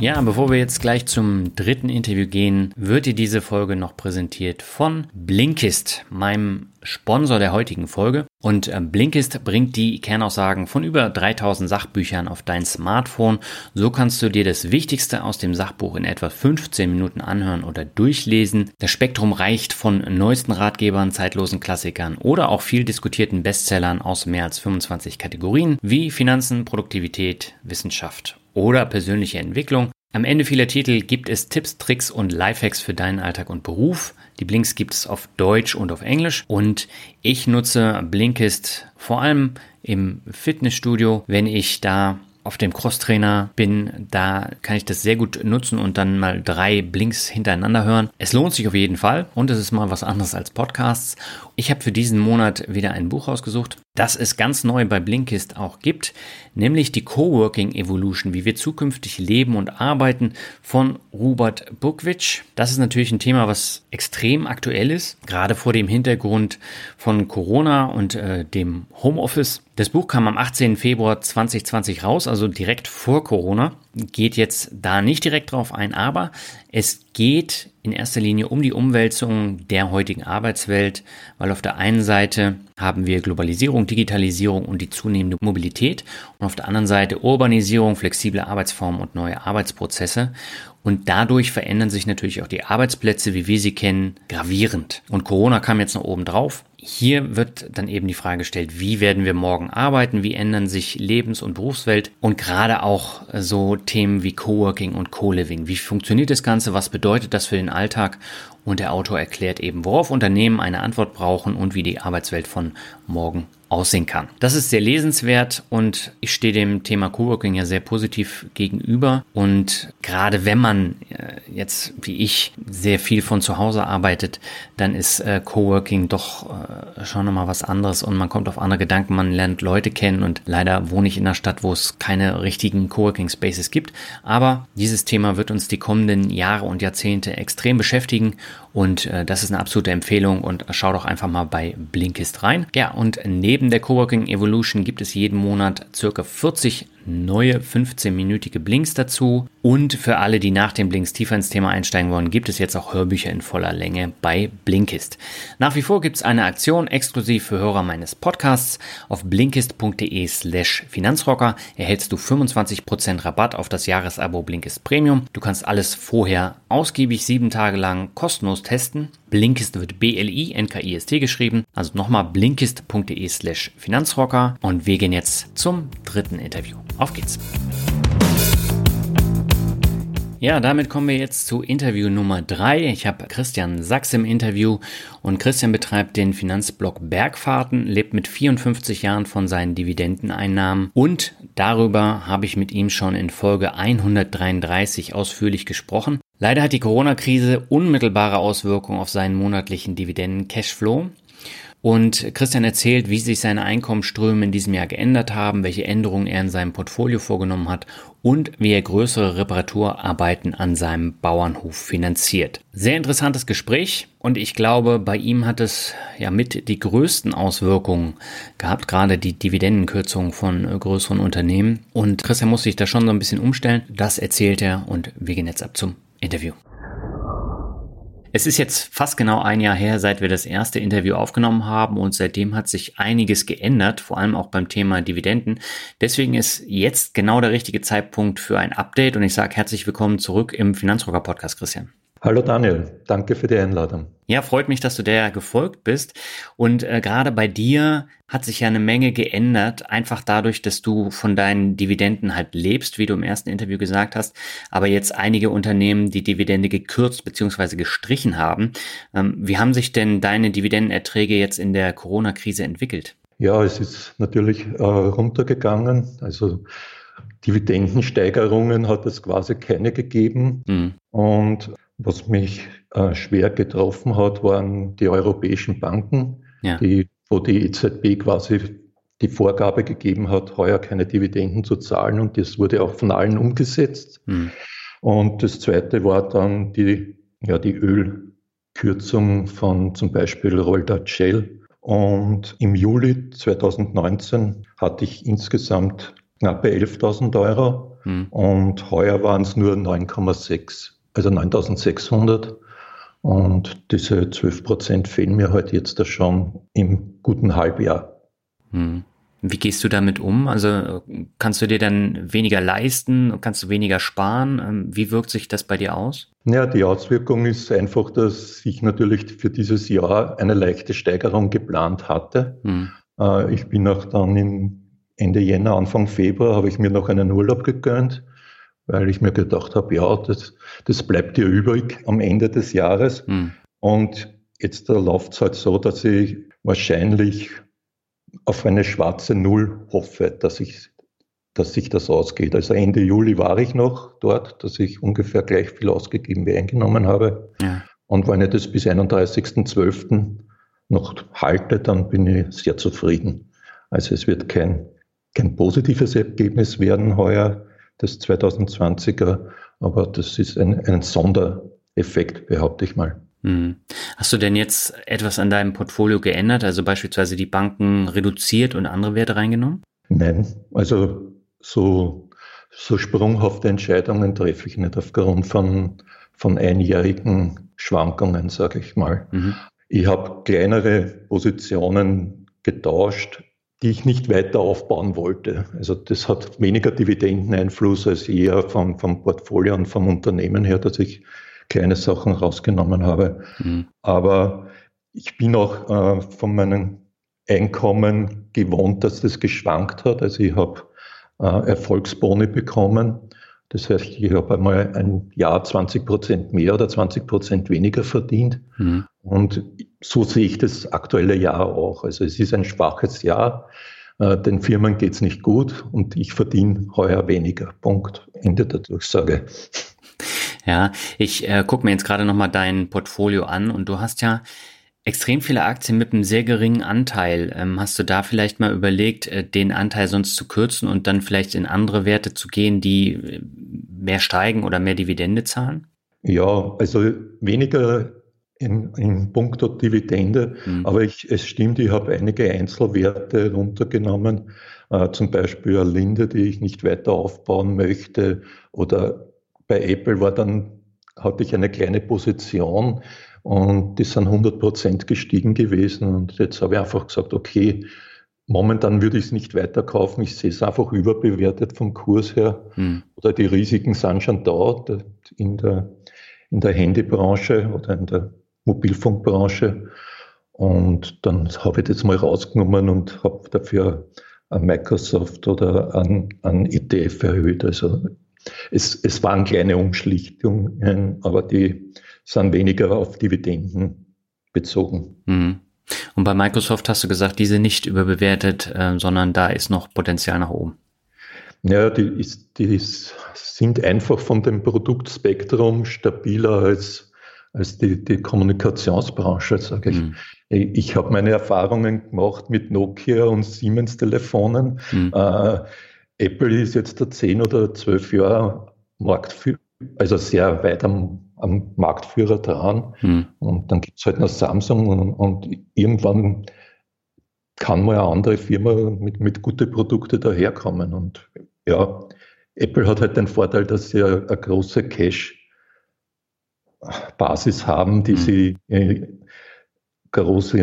Ja, bevor wir jetzt gleich zum dritten Interview gehen, wird dir diese Folge noch präsentiert von Blinkist, meinem Sponsor der heutigen Folge. Und äh, Blinkist bringt die Kernaussagen von über 3000 Sachbüchern auf dein Smartphone. So kannst du dir das Wichtigste aus dem Sachbuch in etwa 15 Minuten anhören oder durchlesen. Das Spektrum reicht von neuesten Ratgebern, zeitlosen Klassikern oder auch viel diskutierten Bestsellern aus mehr als 25 Kategorien wie Finanzen, Produktivität, Wissenschaft oder persönliche Entwicklung. Am Ende vieler Titel gibt es Tipps, Tricks und Lifehacks für deinen Alltag und Beruf. Die Blinks gibt es auf Deutsch und auf Englisch und ich nutze Blinkist vor allem im Fitnessstudio, wenn ich da auf dem Crosstrainer bin, da kann ich das sehr gut nutzen und dann mal drei Blinks hintereinander hören. Es lohnt sich auf jeden Fall und es ist mal was anderes als Podcasts. Ich habe für diesen Monat wieder ein Buch rausgesucht. Das es ganz neu bei Blinkist auch gibt, nämlich die Coworking Evolution, wie wir zukünftig leben und arbeiten von Robert Bukwitsch. Das ist natürlich ein Thema, was extrem aktuell ist, gerade vor dem Hintergrund von Corona und äh, dem Homeoffice. Das Buch kam am 18. Februar 2020 raus, also direkt vor Corona. Geht jetzt da nicht direkt drauf ein, aber es geht in erster Linie um die Umwälzung der heutigen Arbeitswelt, weil auf der einen Seite haben wir Globalisierung, Digitalisierung und die zunehmende Mobilität und auf der anderen Seite Urbanisierung, flexible Arbeitsformen und neue Arbeitsprozesse. Und dadurch verändern sich natürlich auch die Arbeitsplätze, wie wir sie kennen, gravierend. Und Corona kam jetzt noch oben drauf. Hier wird dann eben die Frage gestellt, wie werden wir morgen arbeiten, wie ändern sich Lebens- und Berufswelt und gerade auch so Themen wie Coworking und Co-Living. Wie funktioniert das Ganze? Was bedeutet das für den Alltag? Und der Autor erklärt eben, worauf Unternehmen eine Antwort brauchen und wie die Arbeitswelt von morgen aussehen kann. Das ist sehr lesenswert und ich stehe dem Thema Coworking ja sehr positiv gegenüber. Und gerade wenn man äh, jetzt wie ich sehr viel von zu Hause arbeitet, dann ist äh, Coworking doch äh, schon nochmal was anderes und man kommt auf andere Gedanken, man lernt Leute kennen und leider wohne ich in einer Stadt, wo es keine richtigen Coworking Spaces gibt. Aber dieses Thema wird uns die kommenden Jahre und Jahrzehnte extrem beschäftigen und äh, das ist eine absolute Empfehlung und schau doch einfach mal bei Blinkist rein. Ja, und neben der Coworking Evolution gibt es jeden Monat circa 40 neue 15-minütige Blinks dazu. Und für alle, die nach den Blinks tiefer ins Thema einsteigen wollen, gibt es jetzt auch Hörbücher in voller Länge bei Blinkist. Nach wie vor gibt es eine Aktion exklusiv für Hörer meines Podcasts. Auf blinkist.de slash Finanzrocker erhältst du 25% Rabatt auf das Jahresabo Blinkist Premium. Du kannst alles vorher ausgiebig sieben Tage lang kostenlos testen. Blinkist wird B-L-I-N-K-I-S-T geschrieben. Also nochmal blinkist.de slash Finanzrocker. Und wir gehen jetzt zum dritten Interview. Auf geht's! Ja, damit kommen wir jetzt zu Interview Nummer drei. Ich habe Christian Sachs im Interview und Christian betreibt den Finanzblock Bergfahrten, lebt mit 54 Jahren von seinen Dividendeneinnahmen und darüber habe ich mit ihm schon in Folge 133 ausführlich gesprochen. Leider hat die Corona-Krise unmittelbare Auswirkungen auf seinen monatlichen Dividenden-Cashflow. Und Christian erzählt, wie sich seine Einkommensströme in diesem Jahr geändert haben, welche Änderungen er in seinem Portfolio vorgenommen hat und wie er größere Reparaturarbeiten an seinem Bauernhof finanziert. Sehr interessantes Gespräch und ich glaube, bei ihm hat es ja mit die größten Auswirkungen gehabt, gerade die Dividendenkürzung von größeren Unternehmen. Und Christian muss sich da schon so ein bisschen umstellen. Das erzählt er und wir gehen jetzt ab zum Interview. Es ist jetzt fast genau ein Jahr her, seit wir das erste Interview aufgenommen haben und seitdem hat sich einiges geändert, vor allem auch beim Thema Dividenden. Deswegen ist jetzt genau der richtige Zeitpunkt für ein Update und ich sage herzlich willkommen zurück im Finanzrocker Podcast, Christian. Hallo Daniel, danke für die Einladung. Ja, freut mich, dass du der gefolgt bist. Und äh, gerade bei dir hat sich ja eine Menge geändert, einfach dadurch, dass du von deinen Dividenden halt lebst, wie du im ersten Interview gesagt hast, aber jetzt einige Unternehmen die Dividende gekürzt bzw. gestrichen haben. Ähm, wie haben sich denn deine Dividendenerträge jetzt in der Corona-Krise entwickelt? Ja, es ist natürlich äh, runtergegangen. Also Dividendensteigerungen hat es quasi keine gegeben. Mhm. Und was mich äh, schwer getroffen hat, waren die europäischen Banken, ja. die, wo die EZB quasi die Vorgabe gegeben hat, heuer keine Dividenden zu zahlen und das wurde auch von allen umgesetzt. Mhm. Und das zweite war dann die, ja, die Ölkürzung von zum Beispiel Roldat Shell. Und im Juli 2019 hatte ich insgesamt knappe 11.000 Euro mhm. und heuer waren es nur 9,6 also 9600. Und diese 12 Prozent fehlen mir halt jetzt da schon im guten Halbjahr. Hm. Wie gehst du damit um? Also kannst du dir dann weniger leisten? Kannst du weniger sparen? Ähm, wie wirkt sich das bei dir aus? Ja, die Auswirkung ist einfach, dass ich natürlich für dieses Jahr eine leichte Steigerung geplant hatte. Hm. Äh, ich bin auch dann Ende Jänner, Anfang Februar, habe ich mir noch einen Urlaub gegönnt weil ich mir gedacht habe, ja, das, das bleibt dir übrig am Ende des Jahres. Mhm. Und jetzt läuft es halt so, dass ich wahrscheinlich auf eine schwarze Null hoffe, dass ich dass sich das ausgeht. Also Ende Juli war ich noch dort, dass ich ungefähr gleich viel ausgegeben wie eingenommen habe. Ja. Und wenn ich das bis 31.12. noch halte, dann bin ich sehr zufrieden. Also es wird kein, kein positives Ergebnis werden heuer, das 2020er, aber das ist ein, ein Sondereffekt, behaupte ich mal. Hm. Hast du denn jetzt etwas an deinem Portfolio geändert, also beispielsweise die Banken reduziert und andere Werte reingenommen? Nein, also so, so sprunghafte Entscheidungen treffe ich nicht aufgrund von, von einjährigen Schwankungen, sage ich mal. Mhm. Ich habe kleinere Positionen getauscht, die ich nicht weiter aufbauen wollte. Also das hat weniger Dividendeneinfluss als eher vom, vom Portfolio und vom Unternehmen her, dass ich kleine Sachen rausgenommen habe. Mhm. Aber ich bin auch äh, von meinem Einkommen gewohnt, dass das geschwankt hat. Also ich habe äh, Erfolgsboni bekommen. Das heißt, ich habe einmal ein Jahr 20 Prozent mehr oder 20 Prozent weniger verdient. Mhm. Und so sehe ich das aktuelle Jahr auch. Also es ist ein schwaches Jahr. Äh, den Firmen geht es nicht gut und ich verdiene heuer weniger. Punkt. Ende der Durchsage. Ja, ich äh, gucke mir jetzt gerade nochmal dein Portfolio an und du hast ja extrem viele Aktien mit einem sehr geringen Anteil. Ähm, hast du da vielleicht mal überlegt, äh, den Anteil sonst zu kürzen und dann vielleicht in andere Werte zu gehen, die äh, mehr steigen oder mehr Dividende zahlen? Ja, also weniger in, in puncto Dividende, mhm. aber ich, es stimmt, ich habe einige Einzelwerte runtergenommen, äh, zum Beispiel eine Linde, die ich nicht weiter aufbauen möchte oder bei Apple war dann, hatte ich eine kleine Position und die sind 100 Prozent gestiegen gewesen. Und jetzt habe ich einfach gesagt, okay, momentan würde ich es nicht weiterkaufen. Ich sehe es einfach überbewertet vom Kurs her. Hm. Oder die Risiken sind schon da in der, in der Handybranche oder in der Mobilfunkbranche. Und dann habe ich das mal rausgenommen und habe dafür an Microsoft oder an, an ETF erhöht. Also es, es waren kleine Umschlichtungen, aber die sind weniger auf Dividenden bezogen. Mhm. Und bei Microsoft hast du gesagt, diese nicht überbewertet, äh, sondern da ist noch Potenzial nach oben. Ja, die, ist, die ist, sind einfach von dem Produktspektrum stabiler als, als die, die Kommunikationsbranche, sage ich. Mhm. Ich habe meine Erfahrungen gemacht mit Nokia und Siemens-Telefonen. Mhm. Äh, Apple ist jetzt da zehn oder zwölf Jahre Marktführer, also sehr weit am, am Marktführer dran. Hm. Und dann gibt es halt noch Samsung und, und, irgendwann kann mal eine andere Firma mit, mit guten Produkten daherkommen. Und ja, Apple hat halt den Vorteil, dass sie eine, eine große Cash-Basis haben, die hm. sie äh, große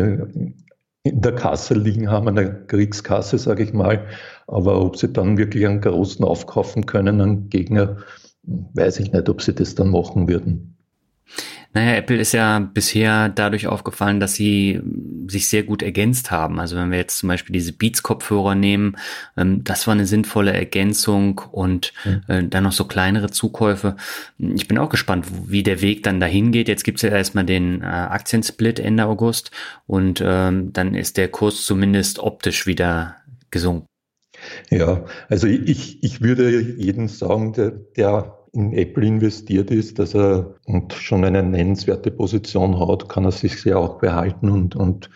in der Kasse liegen haben, eine Kriegskasse, sage ich mal. Aber ob sie dann wirklich einen großen aufkaufen können, einen Gegner, weiß ich nicht, ob sie das dann machen würden. Naja, Apple ist ja bisher dadurch aufgefallen, dass sie sich sehr gut ergänzt haben. Also wenn wir jetzt zum Beispiel diese Beats-Kopfhörer nehmen, ähm, das war eine sinnvolle Ergänzung und äh, dann noch so kleinere Zukäufe. Ich bin auch gespannt, wie der Weg dann dahin geht. Jetzt gibt's ja erstmal den äh, Aktiensplit Ende August und ähm, dann ist der Kurs zumindest optisch wieder gesunken. Ja, also ich, ich würde jedem sagen, der, der in Apple investiert ist, dass er und schon eine nennenswerte Position hat, kann er sich ja auch behalten und, und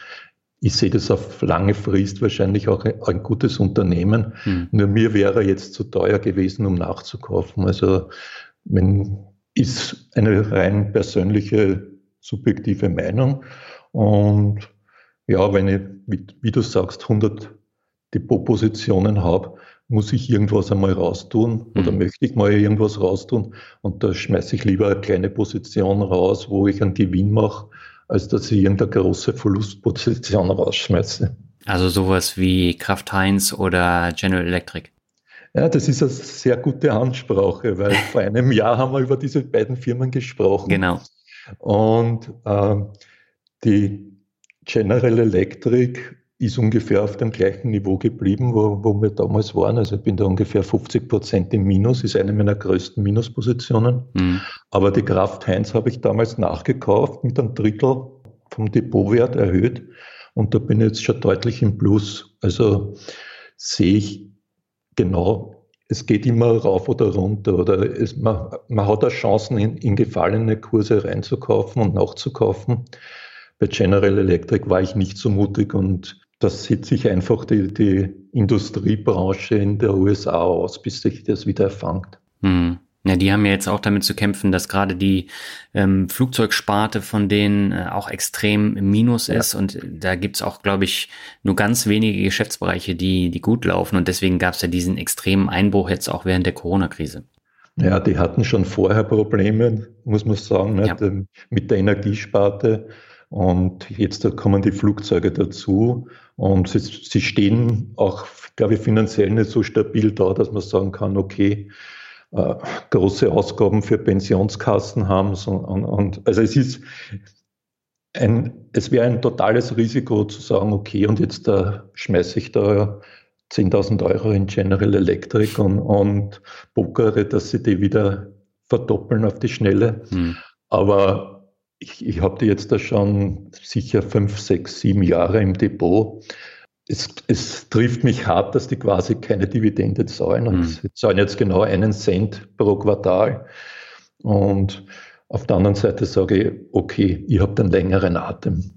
ich sehe das auf lange Frist wahrscheinlich auch ein gutes Unternehmen. Hm. Nur mir wäre jetzt zu teuer gewesen, um nachzukaufen. Also wenn, ist eine rein persönliche, subjektive Meinung. Und ja, wenn ich, wie, wie du sagst, 100 Depotpositionen habe, muss ich irgendwas einmal raustun oder mhm. möchte ich mal irgendwas raustun und da schmeiße ich lieber eine kleine Position raus, wo ich einen Gewinn mache, als dass ich irgendeine große Verlustposition rausschmeiße. Also sowas wie Kraft Heinz oder General Electric. Ja, das ist eine sehr gute Ansprache, weil vor einem Jahr haben wir über diese beiden Firmen gesprochen. Genau. Und äh, die General Electric ist ungefähr auf dem gleichen Niveau geblieben, wo, wo wir damals waren. Also ich bin da ungefähr 50 Prozent im Minus, ist eine meiner größten Minuspositionen. Mhm. Aber die Kraft Heinz habe ich damals nachgekauft, mit einem Drittel vom Depotwert erhöht. Und da bin ich jetzt schon deutlich im Plus. Also sehe ich genau, es geht immer rauf oder runter. Oder es, man, man hat auch Chancen, in, in gefallene Kurse reinzukaufen und nachzukaufen. Bei General Electric war ich nicht so mutig und das sieht sich einfach die, die Industriebranche in der USA aus, bis sich das wieder erfangt. Hm. Ja, die haben ja jetzt auch damit zu kämpfen, dass gerade die ähm, Flugzeugsparte von denen äh, auch extrem im Minus ja. ist. Und da gibt's auch, glaube ich, nur ganz wenige Geschäftsbereiche, die, die gut laufen. Und deswegen gab's ja diesen extremen Einbruch jetzt auch während der Corona-Krise. Ja, die hatten schon vorher Probleme, muss man sagen, ne, ja. mit der Energiesparte. Und jetzt kommen die Flugzeuge dazu. Und sie, sie stehen auch, glaube ich, finanziell nicht so stabil da, dass man sagen kann, okay, äh, große Ausgaben für Pensionskassen haben. So, und, und, also es ist ein, es wäre ein totales Risiko zu sagen, okay, und jetzt da schmeiße ich da 10.000 Euro in General Electric und, und pokere, dass sie die wieder verdoppeln auf die Schnelle. Hm. Aber ich, ich habe die jetzt da schon sicher fünf, sechs, sieben Jahre im Depot es, es, trifft mich hart, dass die quasi keine Dividende zahlen. Und mhm. sie zahlen jetzt genau einen Cent pro Quartal. Und auf der anderen Seite sage ich, okay, ihr habt einen längeren Atem.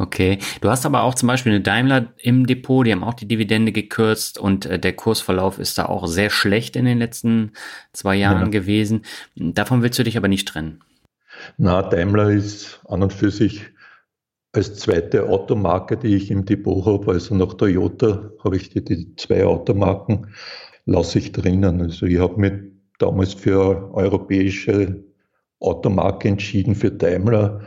Okay, du hast aber auch zum Beispiel eine Daimler im Depot, die haben auch die Dividende gekürzt und äh, der Kursverlauf ist da auch sehr schlecht in den letzten zwei Jahren ja. gewesen. Davon willst du dich aber nicht trennen. Na, Daimler ist an und für sich als zweite Automarke, die ich im Depot habe, also nach Toyota habe ich die, die zwei Automarken, lasse ich drinnen. Also ich habe mich damals für europäische Automarke entschieden, für Daimler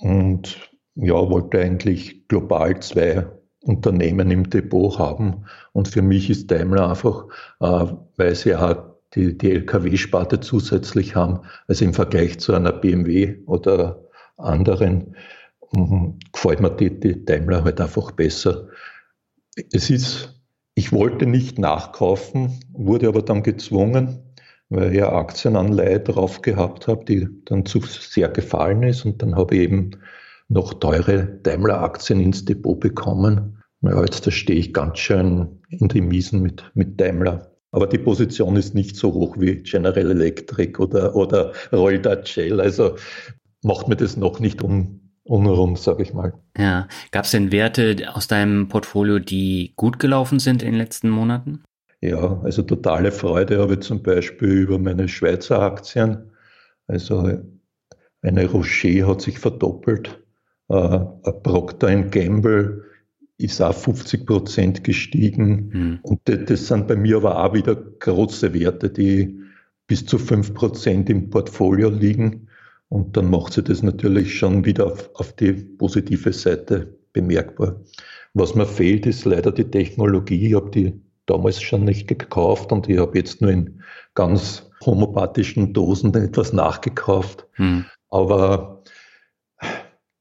und ja, wollte eigentlich global zwei Unternehmen im Depot haben. Und für mich ist Daimler einfach, äh, weil sie auch die, die Lkw-Sparte zusätzlich haben, also im Vergleich zu einer BMW oder anderen, Mhm. gefällt mir die, die Daimler halt einfach besser. Es ist, ich wollte nicht nachkaufen, wurde aber dann gezwungen, weil ich eine Aktienanleihe drauf gehabt habe, die dann zu sehr gefallen ist und dann habe ich eben noch teure Daimler-Aktien ins Depot bekommen. Ja, jetzt da stehe ich ganz schön in die Miesen mit, mit Daimler. Aber die Position ist nicht so hoch wie General Electric oder, oder Royal Dutch Shell. Also macht mir das noch nicht um, unrund, sag ich mal. Ja. Gab es denn Werte aus deinem Portfolio, die gut gelaufen sind in den letzten Monaten? Ja, also totale Freude habe ich zum Beispiel über meine Schweizer Aktien. Also eine Rocher hat sich verdoppelt, äh, Procter Gamble ist auch 50 Prozent gestiegen. Hm. Und das, das, sind bei mir aber auch wieder große Werte, die bis zu 5 Prozent im Portfolio liegen. Und dann macht sie das natürlich schon wieder auf, auf die positive Seite bemerkbar. Was mir fehlt, ist leider die Technologie. Ich habe die damals schon nicht gekauft und ich habe jetzt nur in ganz homopathischen Dosen etwas nachgekauft. Hm. Aber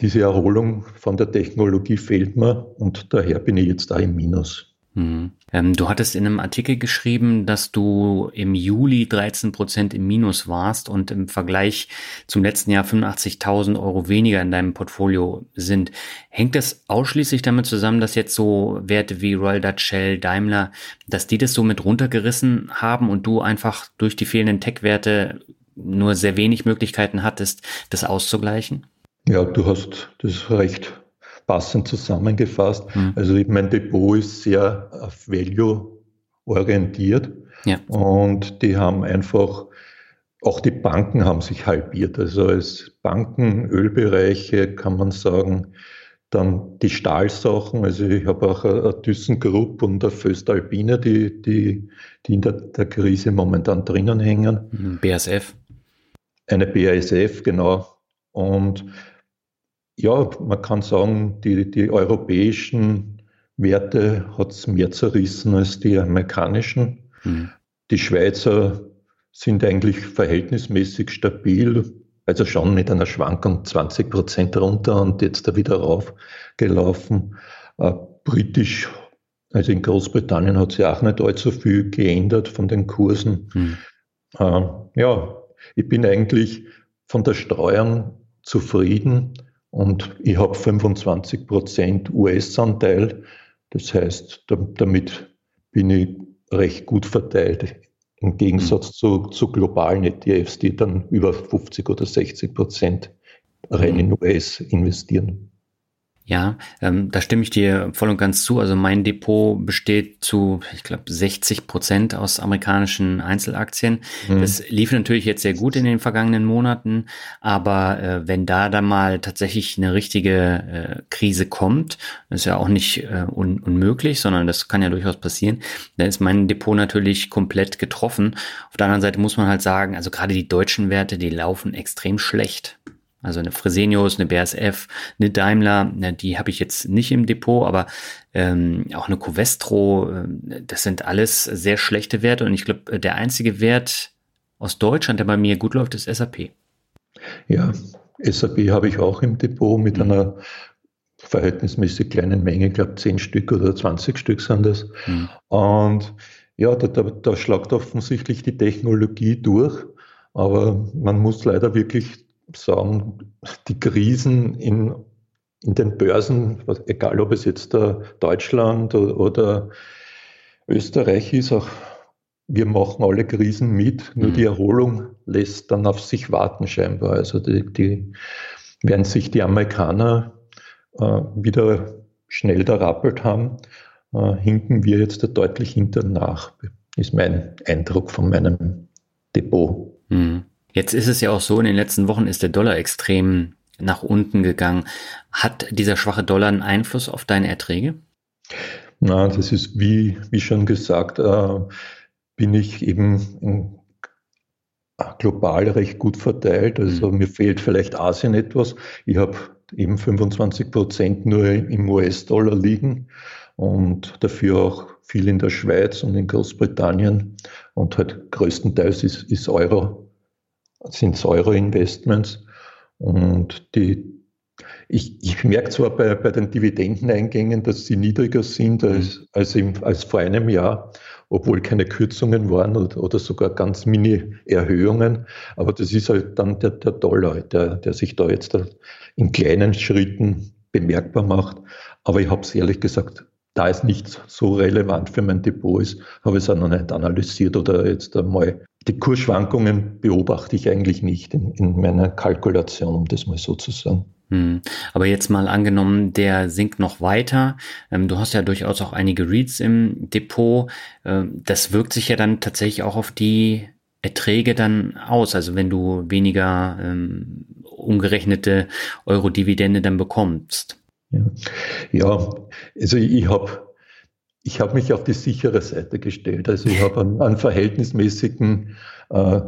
diese Erholung von der Technologie fehlt mir und daher bin ich jetzt da im Minus. Mhm. Ähm, du hattest in einem Artikel geschrieben, dass du im Juli 13 Prozent im Minus warst und im Vergleich zum letzten Jahr 85.000 Euro weniger in deinem Portfolio sind. Hängt das ausschließlich damit zusammen, dass jetzt so Werte wie Royal Dutch Shell, Daimler, dass die das so mit runtergerissen haben und du einfach durch die fehlenden Tech-Werte nur sehr wenig Möglichkeiten hattest, das auszugleichen? Ja, du hast das recht passend zusammengefasst. Mhm. Also mein Depot ist sehr auf Value orientiert ja. und die haben einfach, auch die Banken haben sich halbiert. Also als Banken, Ölbereiche kann man sagen, dann die Stahlsachen, also ich habe auch eine ThyssenKrupp und eine Föstalpine, die, die, die in der, der Krise momentan drinnen hängen. Mhm. BASF. Eine BASF, genau. Und ja, man kann sagen, die, die europäischen Werte hat es mehr zerrissen als die amerikanischen. Mhm. Die Schweizer sind eigentlich verhältnismäßig stabil, also schon mit einer Schwankung 20 Prozent runter und jetzt da wieder raufgelaufen. Äh, britisch, also in Großbritannien hat sich auch nicht allzu viel geändert von den Kursen. Mhm. Äh, ja, ich bin eigentlich von der Streuung zufrieden. Und ich habe 25 Prozent US-Anteil. Das heißt, damit bin ich recht gut verteilt. Im Gegensatz mhm. zu, zu globalen ETFs, die dann über 50 oder 60 Prozent rein in US investieren. Ja, ähm, da stimme ich dir voll und ganz zu. Also mein Depot besteht zu, ich glaube, 60 Prozent aus amerikanischen Einzelaktien. Mhm. Das lief natürlich jetzt sehr gut in den vergangenen Monaten, aber äh, wenn da dann mal tatsächlich eine richtige äh, Krise kommt, ist ja auch nicht äh, un unmöglich, sondern das kann ja durchaus passieren, dann ist mein Depot natürlich komplett getroffen. Auf der anderen Seite muss man halt sagen, also gerade die deutschen Werte, die laufen extrem schlecht. Also eine Fresenius, eine BASF, eine Daimler, die habe ich jetzt nicht im Depot, aber ähm, auch eine Covestro, äh, das sind alles sehr schlechte Werte. Und ich glaube, der einzige Wert aus Deutschland, der bei mir gut läuft, ist SAP. Ja, SAP habe ich auch im Depot mit mhm. einer verhältnismäßig kleinen Menge, ich glaube 10 Stück oder 20 Stück sind das. Mhm. Und ja, da, da, da schlagt offensichtlich die Technologie durch, aber man muss leider wirklich sagen, die Krisen in, in den Börsen, egal ob es jetzt Deutschland oder Österreich ist, auch wir machen alle Krisen mit, nur mhm. die Erholung lässt dann auf sich warten scheinbar. Also die, die werden sich die Amerikaner äh, wieder schnell da rappelt haben, äh, hinken wir jetzt da deutlich hinter nach, ist mein Eindruck von meinem Depot. Mhm. Jetzt ist es ja auch so, in den letzten Wochen ist der Dollar extrem nach unten gegangen. Hat dieser schwache Dollar einen Einfluss auf deine Erträge? Na, das ist wie, wie schon gesagt, äh, bin ich eben global recht gut verteilt. Also mhm. mir fehlt vielleicht Asien etwas. Ich habe eben 25 Prozent nur im US-Dollar liegen und dafür auch viel in der Schweiz und in Großbritannien und halt größtenteils ist, ist Euro sind es Euro-Investments. Und die, ich, ich merke zwar bei, bei den Dividendeneingängen, dass sie niedriger sind als, als, im, als vor einem Jahr, obwohl keine Kürzungen waren oder, oder sogar ganz Mini-Erhöhungen. Aber das ist halt dann der, der Dollar, der, der sich da jetzt in kleinen Schritten bemerkbar macht. Aber ich habe es ehrlich gesagt da es nicht so relevant für mein Depot ist, habe ich es auch noch nicht analysiert oder jetzt einmal. Die Kursschwankungen beobachte ich eigentlich nicht in, in meiner Kalkulation, um das mal so zu sagen. Hm. Aber jetzt mal angenommen, der sinkt noch weiter. Ähm, du hast ja durchaus auch einige Reads im Depot. Ähm, das wirkt sich ja dann tatsächlich auch auf die Erträge dann aus. Also wenn du weniger ähm, umgerechnete Euro-Dividende dann bekommst. Ja, ja also ich habe ich hab mich auf die sichere Seite gestellt. Also ich habe einen, einen, verhältnismäßigen äh,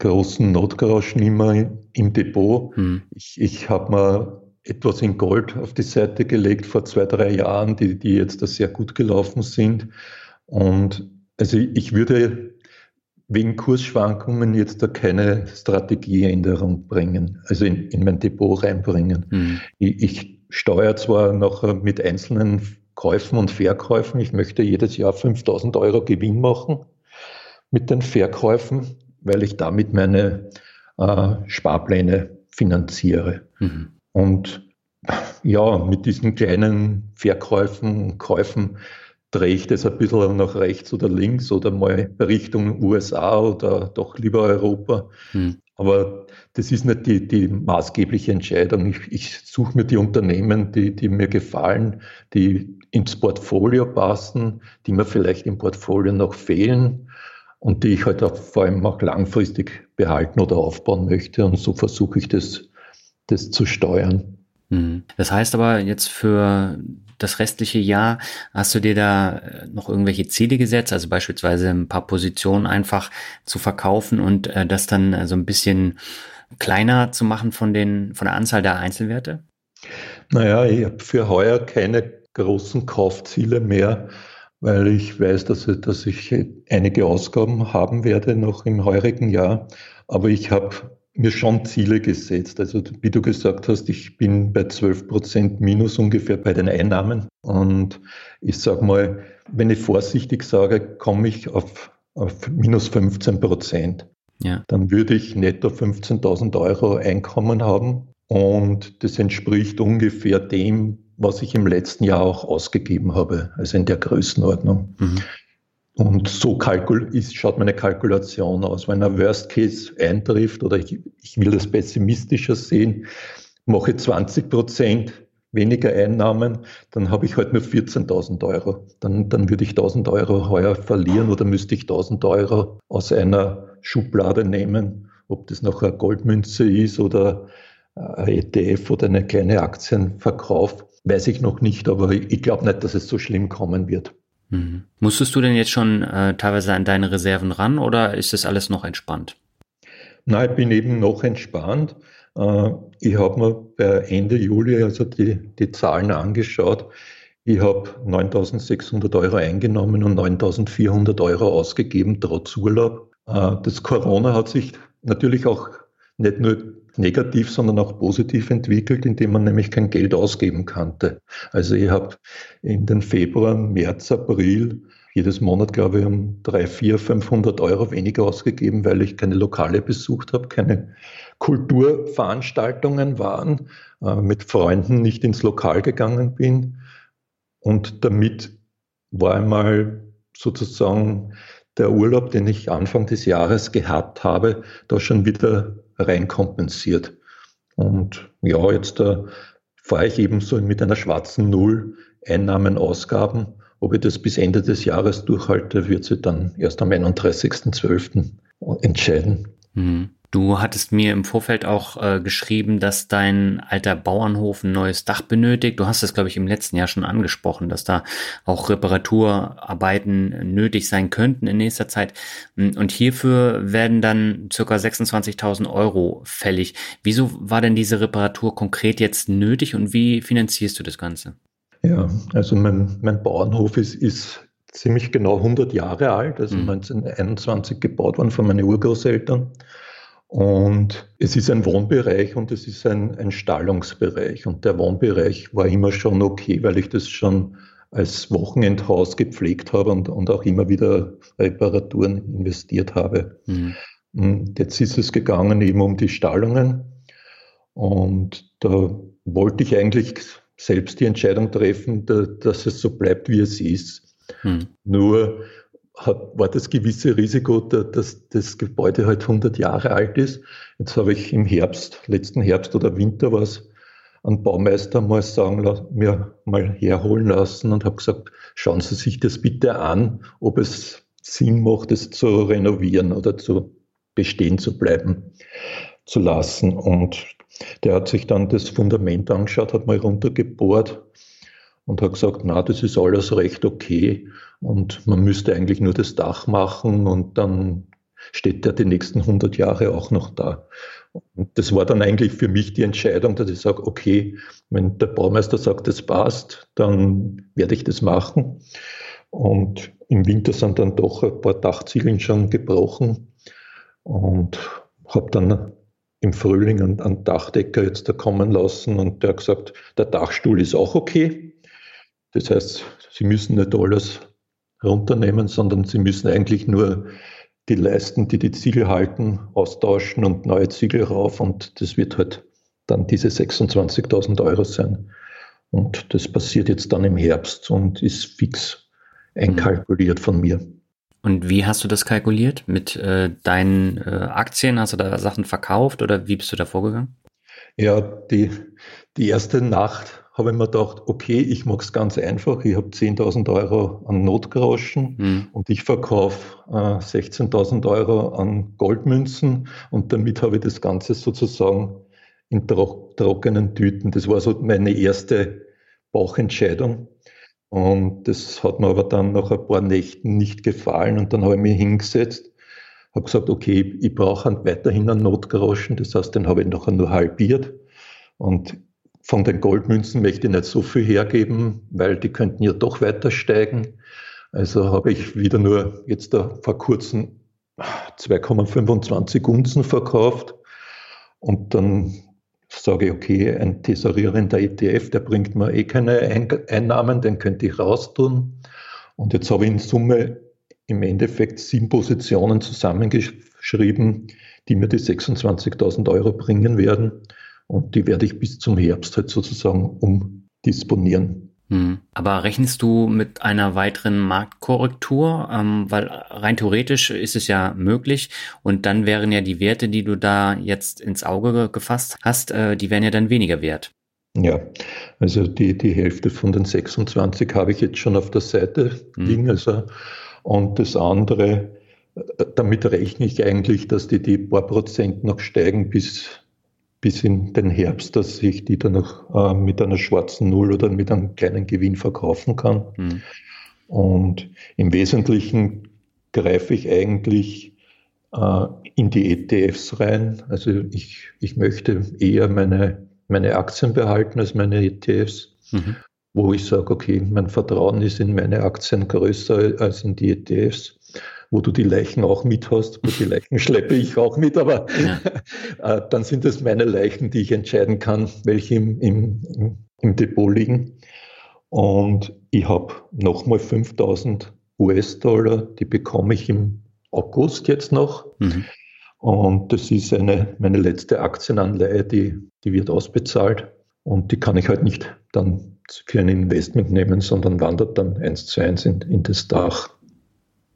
großen Notgroschen immer im Depot. Hm. Ich, ich habe mir etwas in Gold auf die Seite gelegt vor zwei, drei Jahren, die, die jetzt da sehr gut gelaufen sind. Und also ich würde wegen Kursschwankungen jetzt da keine Strategieänderung bringen, also in, in mein Depot reinbringen. Mhm. Ich, ich steuere zwar noch mit einzelnen Käufen und Verkäufen, ich möchte jedes Jahr 5000 Euro Gewinn machen mit den Verkäufen, weil ich damit meine äh, Sparpläne finanziere. Mhm. Und ja, mit diesen kleinen Verkäufen und Käufen drehe ich das ein bisschen nach rechts oder links oder mal Richtung USA oder doch lieber Europa. Hm. Aber das ist nicht die, die maßgebliche Entscheidung. Ich, ich suche mir die Unternehmen, die, die mir gefallen, die ins Portfolio passen, die mir vielleicht im Portfolio noch fehlen und die ich halt auch vor allem auch langfristig behalten oder aufbauen möchte. Und so versuche ich das, das zu steuern. Hm. Das heißt aber jetzt für das restliche Jahr, hast du dir da noch irgendwelche Ziele gesetzt, also beispielsweise ein paar Positionen einfach zu verkaufen und äh, das dann so ein bisschen kleiner zu machen von, den, von der Anzahl der Einzelwerte? Naja, ich habe für heuer keine großen Kaufziele mehr, weil ich weiß, dass, dass ich einige Ausgaben haben werde noch im heurigen Jahr. Aber ich habe mir schon Ziele gesetzt. Also wie du gesagt hast, ich bin bei 12 Prozent minus ungefähr bei den Einnahmen. Und ich sage mal, wenn ich vorsichtig sage, komme ich auf, auf minus 15 Prozent. Ja. Dann würde ich netto 15.000 Euro Einkommen haben. Und das entspricht ungefähr dem, was ich im letzten Jahr auch ausgegeben habe, also in der Größenordnung. Mhm. Und so ist, schaut meine Kalkulation aus. Wenn ein Worst Case eintrifft oder ich, ich will das pessimistischer sehen, mache 20 Prozent weniger Einnahmen, dann habe ich halt nur 14.000 Euro. Dann, dann würde ich 1.000 Euro heuer verlieren oder müsste ich 1.000 Euro aus einer Schublade nehmen, ob das noch eine Goldmünze ist oder ein ETF oder eine kleine Aktienverkauf, weiß ich noch nicht, aber ich glaube nicht, dass es so schlimm kommen wird. Mhm. Musstest du denn jetzt schon äh, teilweise an deine Reserven ran oder ist das alles noch entspannt? Nein, ich bin eben noch entspannt. Äh, ich habe mir bei Ende Juli also die, die Zahlen angeschaut. Ich habe 9.600 Euro eingenommen und 9.400 Euro ausgegeben, trotz Urlaub. Äh, das Corona hat sich natürlich auch nicht nur negativ, sondern auch positiv entwickelt, indem man nämlich kein Geld ausgeben konnte. Also ich habe in den Februar, März, April jedes Monat, glaube ich, um 3, 4, 500 Euro weniger ausgegeben, weil ich keine Lokale besucht habe, keine Kulturveranstaltungen waren, äh, mit Freunden nicht ins Lokal gegangen bin. Und damit war einmal sozusagen der Urlaub, den ich Anfang des Jahres gehabt habe, da schon wieder reinkompensiert. Und ja, jetzt äh, fahre ich eben so mit einer schwarzen Null Einnahmen, Ausgaben. Ob ich das bis Ende des Jahres durchhalte, wird sich dann erst am 31.12. entscheiden. Mhm. Du hattest mir im Vorfeld auch äh, geschrieben, dass dein alter Bauernhof ein neues Dach benötigt. Du hast es, glaube ich, im letzten Jahr schon angesprochen, dass da auch Reparaturarbeiten nötig sein könnten in nächster Zeit. Und hierfür werden dann circa 26.000 Euro fällig. Wieso war denn diese Reparatur konkret jetzt nötig und wie finanzierst du das Ganze? Ja, also mein, mein Bauernhof ist, ist ziemlich genau 100 Jahre alt, also mhm. 1921 gebaut worden von meinen Urgroßeltern. Und es ist ein Wohnbereich und es ist ein, ein Stallungsbereich. Und der Wohnbereich war immer schon okay, weil ich das schon als Wochenendhaus gepflegt habe und, und auch immer wieder Reparaturen investiert habe. Mhm. Und jetzt ist es gegangen eben um die Stallungen. Und da wollte ich eigentlich selbst die Entscheidung treffen, da, dass es so bleibt, wie es ist. Mhm. Nur war das gewisse Risiko, dass das Gebäude halt 100 Jahre alt ist. Jetzt habe ich im Herbst, letzten Herbst oder Winter was an Baumeister mal sagen mir mal herholen lassen und habe gesagt, schauen Sie sich das bitte an, ob es Sinn macht, es zu renovieren oder zu bestehen zu bleiben zu lassen. Und der hat sich dann das Fundament angeschaut, hat mal runtergebohrt und hat gesagt, na, das ist alles recht okay und man müsste eigentlich nur das Dach machen und dann steht der die nächsten 100 Jahre auch noch da. Und das war dann eigentlich für mich die Entscheidung, dass ich sage, okay, wenn der Baumeister sagt, das passt, dann werde ich das machen. Und im Winter sind dann doch ein paar Dachziegeln schon gebrochen und habe dann im Frühling einen, einen Dachdecker jetzt da kommen lassen und der hat gesagt, der Dachstuhl ist auch okay. Das heißt, Sie müssen nicht alles runternehmen, sondern Sie müssen eigentlich nur die Leisten, die die Ziegel halten, austauschen und neue Ziegel rauf und das wird halt dann diese 26.000 Euro sein. Und das passiert jetzt dann im Herbst und ist fix einkalkuliert von mir. Und wie hast du das kalkuliert? Mit äh, deinen äh, Aktien? Hast du da Sachen verkauft oder wie bist du da vorgegangen? Ja, die, die erste Nacht habe ich mir gedacht, okay, ich mache es ganz einfach. Ich habe 10.000 Euro an Notgroschen mhm. und ich verkaufe äh, 16.000 Euro an Goldmünzen und damit habe ich das Ganze sozusagen in tro trockenen Tüten. Das war so meine erste Bauchentscheidung. Und das hat mir aber dann nach ein paar Nächten nicht gefallen und dann habe ich mich hingesetzt, habe gesagt, okay, ich brauche weiterhin einen Notgroschen, das heißt, den habe ich nachher nur halbiert und von den Goldmünzen möchte ich nicht so viel hergeben, weil die könnten ja doch weiter steigen. Also habe ich wieder nur jetzt da vor kurzem 2,25 Unzen verkauft und dann sage ich, okay, ein tesorierender ETF, der bringt mir eh keine Einnahmen, den könnte ich raustun. Und jetzt habe ich in Summe im Endeffekt sieben Positionen zusammengeschrieben, die mir die 26.000 Euro bringen werden. Und die werde ich bis zum Herbst halt sozusagen umdisponieren. Hm. Aber rechnest du mit einer weiteren Marktkorrektur? Ähm, weil rein theoretisch ist es ja möglich und dann wären ja die Werte, die du da jetzt ins Auge gefasst hast, äh, die wären ja dann weniger wert. Ja, also die, die Hälfte von den 26 habe ich jetzt schon auf der Seite mhm. liegen. Also, und das andere, äh, damit rechne ich eigentlich, dass die, die paar Prozent noch steigen bis, bis in den Herbst, dass ich die dann noch äh, mit einer schwarzen Null oder mit einem kleinen Gewinn verkaufen kann. Mhm. Und im Wesentlichen greife ich eigentlich äh, in die ETFs rein. Also ich, ich möchte eher meine meine Aktien behalten als meine ETFs, mhm. wo ich sage, okay, mein Vertrauen ist in meine Aktien größer als in die ETFs, wo du die Leichen auch mit hast, wo die Leichen schleppe ich auch mit, aber ja. Äh, dann sind es meine Leichen, die ich entscheiden kann, welche im, im, im Depot liegen. Und ich habe nochmal 5000 US-Dollar, die bekomme ich im August jetzt noch. Mhm. Und das ist eine, meine letzte Aktienanleihe, die, die wird ausbezahlt. Und die kann ich halt nicht dann für ein Investment nehmen, sondern wandert dann eins zu eins in, in das Dach.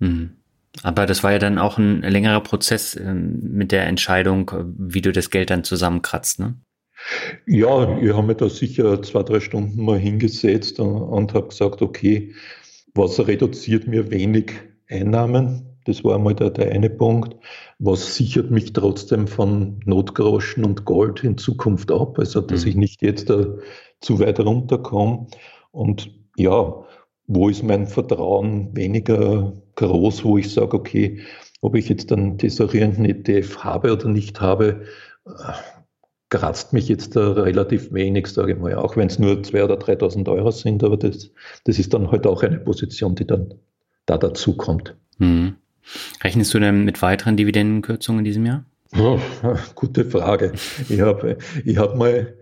Mhm. Aber das war ja dann auch ein längerer Prozess ähm, mit der Entscheidung, wie du das Geld dann zusammenkratzt, ne? Ja, ich habe mir da sicher zwei, drei Stunden mal hingesetzt und, und habe gesagt, okay, was reduziert mir wenig Einnahmen? Das war einmal der, der eine Punkt. Was sichert mich trotzdem von Notgroschen und Gold in Zukunft ab? Also, dass mhm. ich nicht jetzt da zu weit runterkomme. Und ja, wo ist mein Vertrauen weniger groß, wo ich sage, okay, ob ich jetzt einen tesorierenden ETF habe oder nicht habe, kratzt mich jetzt da relativ wenig, sage ich mal, auch wenn es nur 2.000 oder 3.000 Euro sind, aber das, das ist dann halt auch eine Position, die dann da dazu kommt. Mhm. Rechnest du denn mit weiteren Dividendenkürzungen in diesem Jahr? Oh, gute Frage. Ich habe ich hab mal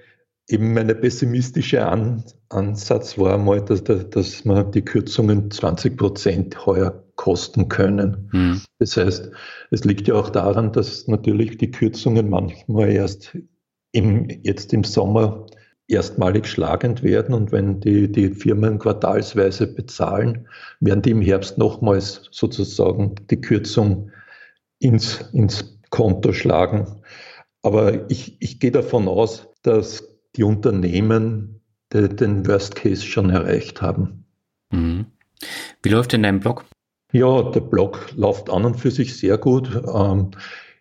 eben meine pessimistische An Ansatz war mal, dass, dass man die Kürzungen 20 Prozent heuer kosten können. Hm. Das heißt, es liegt ja auch daran, dass natürlich die Kürzungen manchmal erst im, jetzt im Sommer erstmalig schlagend werden und wenn die, die Firmen quartalsweise bezahlen, werden die im Herbst nochmals sozusagen die Kürzung ins, ins Konto schlagen. Aber ich, ich gehe davon aus, dass die Unternehmen de, den Worst Case schon erreicht haben. Mhm. Wie läuft denn dein Blog? Ja, der Blog läuft an und für sich sehr gut. Ähm,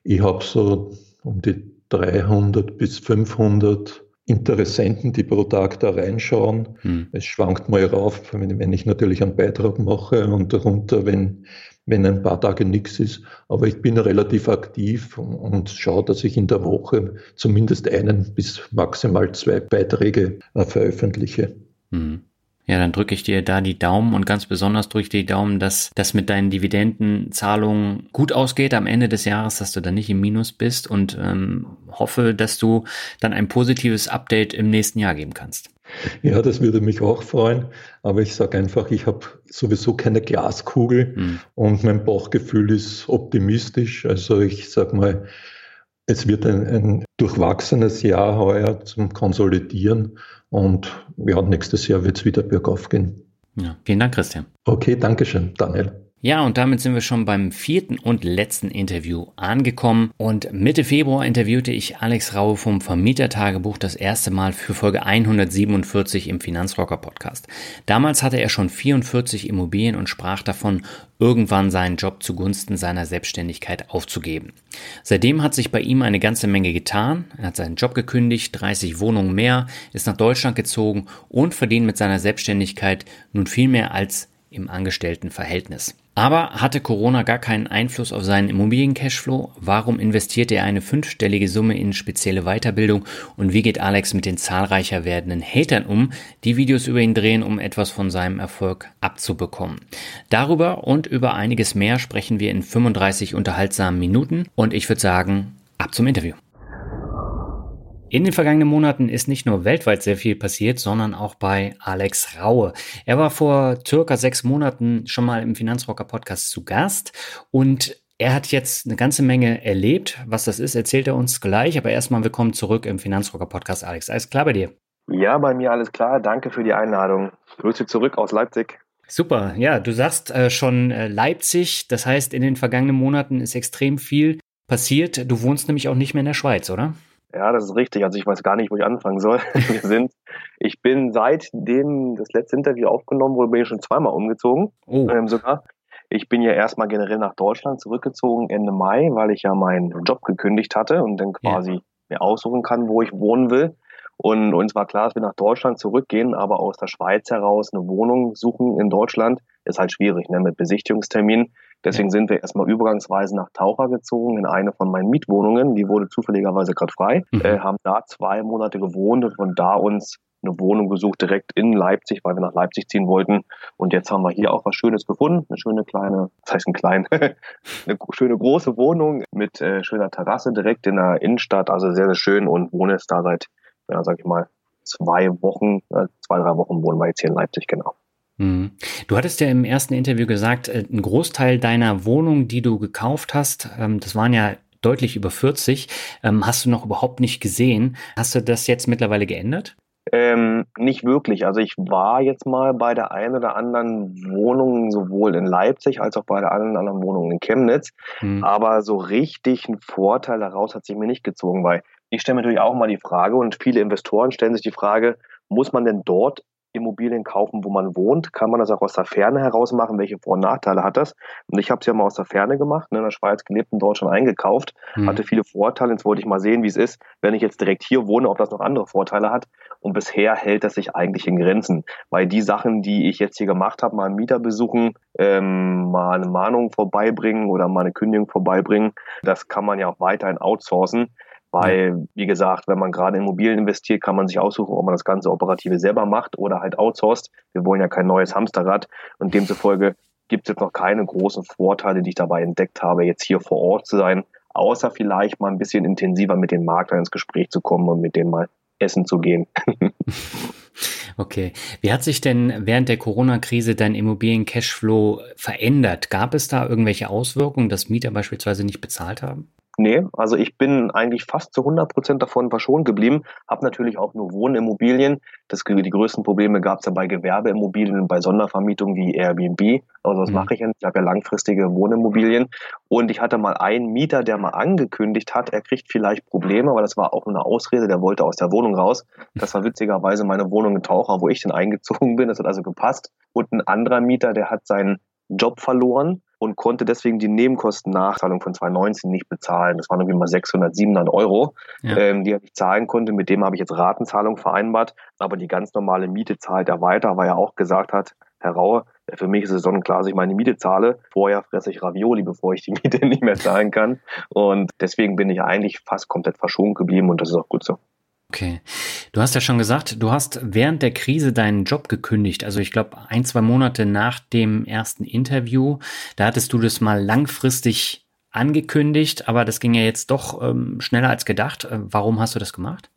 ich habe so um die 300 bis 500 Interessenten, die pro Tag da reinschauen. Hm. Es schwankt mal rauf, wenn, ich natürlich einen Beitrag mache und darunter, wenn, wenn ein paar Tage nichts ist. Aber ich bin relativ aktiv und, und schaue, dass ich in der Woche zumindest einen bis maximal zwei Beiträge äh, veröffentliche. Hm. Ja, dann drücke ich dir da die Daumen und ganz besonders drücke ich dir die Daumen, dass das mit deinen Dividendenzahlungen gut ausgeht am Ende des Jahres, dass du dann nicht im Minus bist und ähm, hoffe, dass du dann ein positives Update im nächsten Jahr geben kannst. Ja, das würde mich auch freuen, aber ich sage einfach, ich habe sowieso keine Glaskugel hm. und mein Bauchgefühl ist optimistisch. Also ich sage mal, es wird ein, ein durchwachsenes Jahr heuer zum Konsolidieren und ja, nächstes Jahr wird es wieder bergauf gehen. Ja, vielen Dank, Christian. Okay, danke schön, Daniel. Ja, und damit sind wir schon beim vierten und letzten Interview angekommen. Und Mitte Februar interviewte ich Alex Raue vom Vermietertagebuch das erste Mal für Folge 147 im Finanzrocker Podcast. Damals hatte er schon 44 Immobilien und sprach davon, irgendwann seinen Job zugunsten seiner Selbstständigkeit aufzugeben. Seitdem hat sich bei ihm eine ganze Menge getan. Er hat seinen Job gekündigt, 30 Wohnungen mehr, ist nach Deutschland gezogen und verdient mit seiner Selbstständigkeit nun viel mehr als im Angestelltenverhältnis. Aber hatte Corona gar keinen Einfluss auf seinen Immobilien-Cashflow? Warum investierte er eine fünfstellige Summe in spezielle Weiterbildung? Und wie geht Alex mit den zahlreicher werdenden Hatern um, die Videos über ihn drehen, um etwas von seinem Erfolg abzubekommen? Darüber und über einiges mehr sprechen wir in 35 unterhaltsamen Minuten. Und ich würde sagen, ab zum Interview. In den vergangenen Monaten ist nicht nur weltweit sehr viel passiert, sondern auch bei Alex Raue. Er war vor circa sechs Monaten schon mal im Finanzrocker Podcast zu Gast und er hat jetzt eine ganze Menge erlebt. Was das ist, erzählt er uns gleich. Aber erstmal willkommen zurück im Finanzrocker Podcast. Alex, alles klar bei dir? Ja, bei mir alles klar. Danke für die Einladung. Grüße zurück aus Leipzig. Super, ja, du sagst äh, schon äh, Leipzig, das heißt, in den vergangenen Monaten ist extrem viel passiert. Du wohnst nämlich auch nicht mehr in der Schweiz, oder? Ja, das ist richtig. Also ich weiß gar nicht, wo ich anfangen soll. Wir sind, ich bin seitdem das letzte Interview aufgenommen wurde, bin ich schon zweimal umgezogen. Oh. Ähm, sogar. Ich bin ja erstmal generell nach Deutschland zurückgezogen Ende Mai, weil ich ja meinen Job gekündigt hatte und dann quasi yeah. mir aussuchen kann, wo ich wohnen will. Und uns war klar, dass wir nach Deutschland zurückgehen, aber aus der Schweiz heraus eine Wohnung suchen in Deutschland ist halt schwierig, ne, mit Besichtigungstermin. Deswegen sind wir erstmal übergangsweise nach Taucher gezogen in eine von meinen Mietwohnungen. Die wurde zufälligerweise gerade frei. Mhm. Äh, haben da zwei Monate gewohnt und von da uns eine Wohnung gesucht direkt in Leipzig, weil wir nach Leipzig ziehen wollten. Und jetzt haben wir hier auch was Schönes gefunden. Eine schöne kleine, das heißt ein klein, eine schöne große Wohnung mit äh, schöner Terrasse direkt in der Innenstadt. Also sehr, sehr schön und wohne jetzt da seit, ja, sag ich mal, zwei Wochen, äh, zwei, drei Wochen wohnen wir jetzt hier in Leipzig, genau. Mhm. Du hattest ja im ersten Interview gesagt, äh, ein Großteil deiner Wohnung, die du gekauft hast, ähm, das waren ja deutlich über 40, ähm, hast du noch überhaupt nicht gesehen. Hast du das jetzt mittlerweile geändert? Ähm, nicht wirklich. Also ich war jetzt mal bei der einen oder anderen Wohnung sowohl in Leipzig als auch bei der einen oder anderen Wohnung in Chemnitz. Mhm. Aber so richtig ein Vorteil daraus hat sich mir nicht gezogen, weil ich stelle mir natürlich auch mal die Frage und viele Investoren stellen sich die Frage, muss man denn dort Immobilien kaufen, wo man wohnt? Kann man das auch aus der Ferne heraus machen? Welche Vor- und Nachteile hat das? Und ich habe es ja mal aus der Ferne gemacht, ne, in der Schweiz gelebt, in Deutschland eingekauft, mhm. hatte viele Vorteile. Jetzt wollte ich mal sehen, wie es ist, wenn ich jetzt direkt hier wohne, ob das noch andere Vorteile hat. Und bisher hält das sich eigentlich in Grenzen, weil die Sachen, die ich jetzt hier gemacht habe, mal einen Mieter besuchen, ähm, mal eine Mahnung vorbeibringen oder mal eine Kündigung vorbeibringen, das kann man ja auch weiterhin outsourcen. Weil, wie gesagt, wenn man gerade in Immobilien investiert, kann man sich aussuchen, ob man das ganze Operative selber macht oder halt outsourced. Wir wollen ja kein neues Hamsterrad und demzufolge gibt es jetzt noch keine großen Vorteile, die ich dabei entdeckt habe, jetzt hier vor Ort zu sein, außer vielleicht mal ein bisschen intensiver mit den Maklern ins Gespräch zu kommen und mit denen mal essen zu gehen. Okay. Wie hat sich denn während der Corona-Krise dein Immobilien-Cashflow verändert? Gab es da irgendwelche Auswirkungen, dass Mieter beispielsweise nicht bezahlt haben? Nee, also ich bin eigentlich fast zu 100 Prozent davon verschont geblieben, habe natürlich auch nur Wohnimmobilien. Das, die größten Probleme gab es ja bei Gewerbeimmobilien und bei Sondervermietungen wie Airbnb. Also was mhm. mache ich denn? Ich habe ja langfristige Wohnimmobilien. Und ich hatte mal einen Mieter, der mal angekündigt hat, er kriegt vielleicht Probleme, aber das war auch nur eine Ausrede, der wollte aus der Wohnung raus. Das war witzigerweise meine Wohnung in Taucher, wo ich denn eingezogen bin. Das hat also gepasst. Und ein anderer Mieter, der hat seinen Job verloren und konnte deswegen die Nebenkostennachzahlung von 2019 nicht bezahlen. Das waren irgendwie mal 600, 700 Euro, ja. ähm, die er nicht zahlen konnte. Mit dem habe ich jetzt Ratenzahlung vereinbart, aber die ganz normale Miete zahlt er weiter, weil er auch gesagt hat, Herr Raue, für mich ist es sonnenklar, dass ich meine Miete zahle. Vorher fresse ich Ravioli, bevor ich die Miete nicht mehr zahlen kann. Und deswegen bin ich eigentlich fast komplett verschont geblieben und das ist auch gut so. Okay. Du hast ja schon gesagt, du hast während der Krise deinen Job gekündigt. Also ich glaube, ein, zwei Monate nach dem ersten Interview. Da hattest du das mal langfristig angekündigt, aber das ging ja jetzt doch ähm, schneller als gedacht. Äh, warum hast du das gemacht?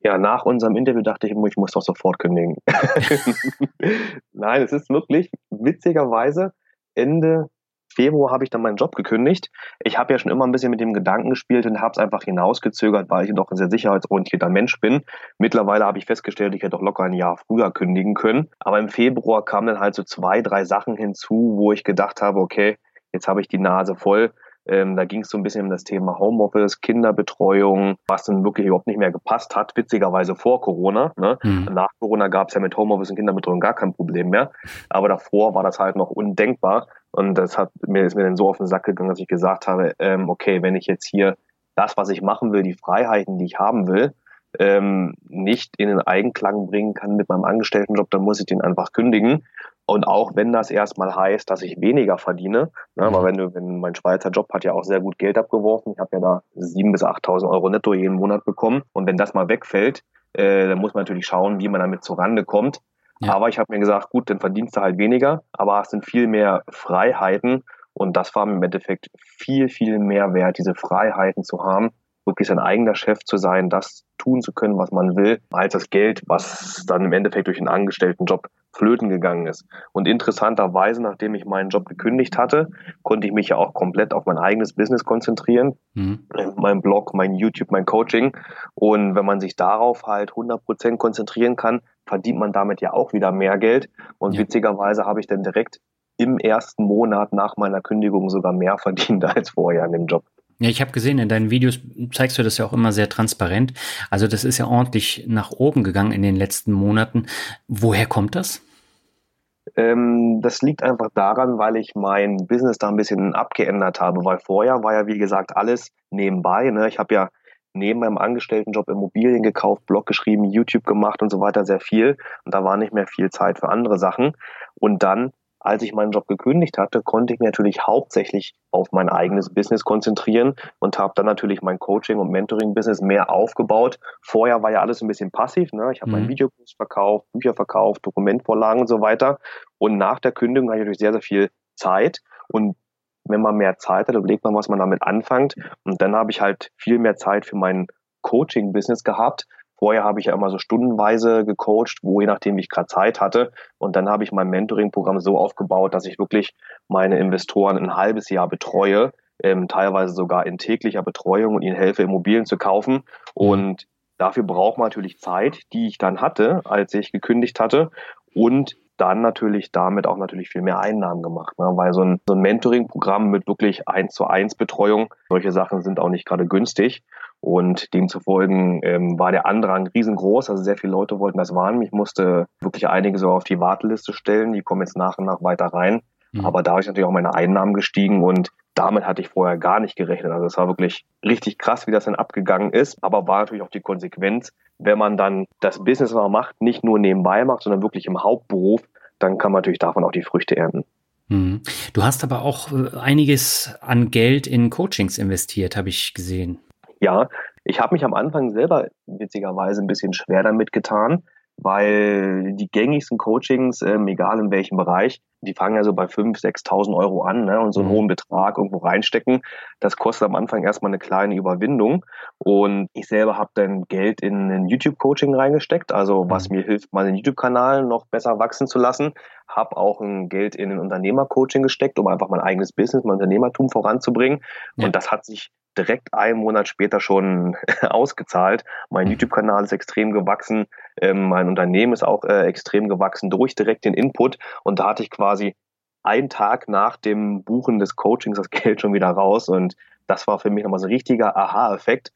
Ja, nach unserem Interview dachte ich, ich muss doch sofort kündigen. Nein, es ist wirklich witzigerweise Ende Februar habe ich dann meinen Job gekündigt. Ich habe ja schon immer ein bisschen mit dem Gedanken gespielt und habe es einfach hinausgezögert, weil ich doch ein sehr sicherheitsorientierter Mensch bin. Mittlerweile habe ich festgestellt, ich hätte doch locker ein Jahr früher kündigen können. Aber im Februar kamen dann halt so zwei, drei Sachen hinzu, wo ich gedacht habe, okay, jetzt habe ich die Nase voll. Ähm, da ging es so ein bisschen um das Thema Homeoffice, Kinderbetreuung, was dann wirklich überhaupt nicht mehr gepasst hat, witzigerweise vor Corona. Ne? Mhm. Nach Corona gab es ja mit Homeoffice und Kinderbetreuung gar kein Problem mehr. Aber davor war das halt noch undenkbar. Und das hat mir ist mir dann so auf den Sack gegangen, dass ich gesagt habe, ähm, okay, wenn ich jetzt hier das, was ich machen will, die Freiheiten, die ich haben will, ähm, nicht in den Eigenklang bringen kann mit meinem Angestelltenjob, dann muss ich den einfach kündigen. Und auch wenn das erstmal heißt, dass ich weniger verdiene, ne, aber wenn du, wenn mein Schweizer Job hat ja auch sehr gut Geld abgeworfen, ich habe ja da sieben bis 8.000 Euro netto jeden Monat bekommen. Und wenn das mal wegfällt, äh, dann muss man natürlich schauen, wie man damit zurande kommt. Ja. Aber ich habe mir gesagt, gut, dann verdienst du halt weniger, aber hast dann viel mehr Freiheiten. Und das war im Endeffekt viel, viel mehr wert, diese Freiheiten zu haben, wirklich sein eigener Chef zu sein, das tun zu können, was man will, als das Geld, was dann im Endeffekt durch einen Angestelltenjob flöten gegangen ist. Und interessanterweise, nachdem ich meinen Job gekündigt hatte, konnte ich mich ja auch komplett auf mein eigenes Business konzentrieren. Mhm. Mein Blog, mein YouTube, mein Coaching. Und wenn man sich darauf halt 100 Prozent konzentrieren kann, verdient man damit ja auch wieder mehr Geld. Und ja. witzigerweise habe ich dann direkt im ersten Monat nach meiner Kündigung sogar mehr verdient als vorher in dem Job. Ja, ich habe gesehen, in deinen Videos zeigst du das ja auch immer sehr transparent. Also das ist ja ordentlich nach oben gegangen in den letzten Monaten. Woher kommt das? Ähm, das liegt einfach daran, weil ich mein Business da ein bisschen abgeändert habe, weil vorher war ja, wie gesagt, alles nebenbei. Ne? Ich habe ja neben meinem Angestelltenjob Immobilien gekauft, Blog geschrieben, YouTube gemacht und so weiter, sehr viel. Und da war nicht mehr viel Zeit für andere Sachen. Und dann als ich meinen Job gekündigt hatte, konnte ich mich natürlich hauptsächlich auf mein eigenes Business konzentrieren und habe dann natürlich mein Coaching- und Mentoring-Business mehr aufgebaut. Vorher war ja alles ein bisschen passiv. Ne? Ich habe mhm. meinen Videokurs verkauft, Bücher verkauft, Dokumentvorlagen und so weiter. Und nach der Kündigung hatte ich natürlich sehr, sehr viel Zeit. Und wenn man mehr Zeit hat, überlegt man, was man damit anfängt. Und dann habe ich halt viel mehr Zeit für mein Coaching-Business gehabt, Vorher habe ich ja immer so stundenweise gecoacht, wo je nachdem ich gerade Zeit hatte. Und dann habe ich mein Mentoring-Programm so aufgebaut, dass ich wirklich meine Investoren ein halbes Jahr betreue, ähm, teilweise sogar in täglicher Betreuung und ihnen helfe, Immobilien zu kaufen. Und dafür braucht man natürlich Zeit, die ich dann hatte, als ich gekündigt hatte. Und dann natürlich damit auch natürlich viel mehr Einnahmen gemacht. Ne? Weil so ein, so ein Mentoring-Programm mit wirklich eins zu eins Betreuung, solche Sachen sind auch nicht gerade günstig. Und demzufolge ähm, war der Andrang riesengroß. Also sehr viele Leute wollten das wahrnehmen. Ich musste wirklich einige so auf die Warteliste stellen. Die kommen jetzt nach und nach weiter rein. Mhm. Aber da ist natürlich auch meine Einnahmen gestiegen und damit hatte ich vorher gar nicht gerechnet. Also es war wirklich richtig krass, wie das dann abgegangen ist. Aber war natürlich auch die Konsequenz, wenn man dann das Business, was man macht, nicht nur nebenbei macht, sondern wirklich im Hauptberuf, dann kann man natürlich davon auch die Früchte ernten. Mhm. Du hast aber auch äh, einiges an Geld in Coachings investiert, habe ich gesehen. Ja, ich habe mich am Anfang selber witzigerweise ein bisschen schwer damit getan, weil die gängigsten Coachings, ähm, egal in welchem Bereich, die fangen ja so bei 5.000, 6.000 Euro an ne, und so einen mhm. hohen Betrag irgendwo reinstecken. Das kostet am Anfang erstmal eine kleine Überwindung. Und ich selber habe dann Geld in ein YouTube-Coaching reingesteckt, also was mhm. mir hilft, meinen YouTube-Kanal noch besser wachsen zu lassen. Habe auch ein Geld in ein Unternehmer-Coaching gesteckt, um einfach mein eigenes Business, mein Unternehmertum voranzubringen. Ja. Und das hat sich direkt einen Monat später schon ausgezahlt. Mein mhm. YouTube-Kanal ist extrem gewachsen, ähm, mein Unternehmen ist auch äh, extrem gewachsen durch direkt den Input und da hatte ich quasi einen Tag nach dem Buchen des Coachings das Geld schon wieder raus und das war für mich nochmal so ein richtiger Aha-Effekt,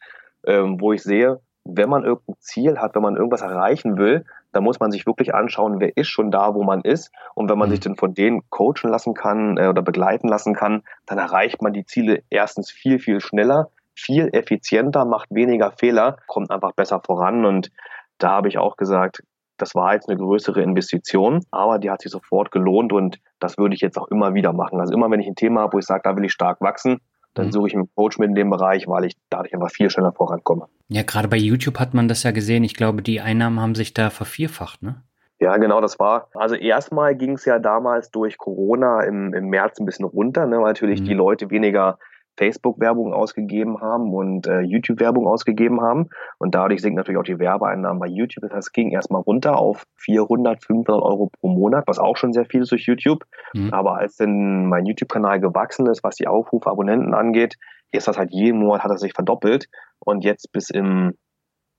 ähm, wo ich sehe, wenn man irgendein Ziel hat, wenn man irgendwas erreichen will, dann muss man sich wirklich anschauen, wer ist schon da, wo man ist. Und wenn man mhm. sich dann von denen coachen lassen kann äh, oder begleiten lassen kann, dann erreicht man die Ziele erstens viel, viel schneller, viel effizienter, macht weniger Fehler, kommt einfach besser voran. Und da habe ich auch gesagt, das war jetzt eine größere Investition, aber die hat sich sofort gelohnt und das würde ich jetzt auch immer wieder machen. Also immer wenn ich ein Thema habe, wo ich sage, da will ich stark wachsen, dann mhm. suche ich einen Coach mit in dem Bereich, weil ich dadurch einfach viel schneller vorankomme. Ja, gerade bei YouTube hat man das ja gesehen. Ich glaube, die Einnahmen haben sich da vervierfacht, ne? Ja, genau, das war. Also erstmal ging es ja damals durch Corona im, im März ein bisschen runter, ne, weil natürlich mhm. die Leute weniger Facebook-Werbung ausgegeben haben und äh, YouTube-Werbung ausgegeben haben. Und dadurch sinken natürlich auch die Werbeeinnahmen bei YouTube. Das heißt, es ging erstmal runter auf 400, 500 Euro pro Monat, was auch schon sehr viel ist durch YouTube. Mhm. Aber als dann mein YouTube-Kanal gewachsen ist, was die Aufrufe, Abonnenten angeht, ist das halt jeden Monat hat er sich verdoppelt. Und jetzt bis im,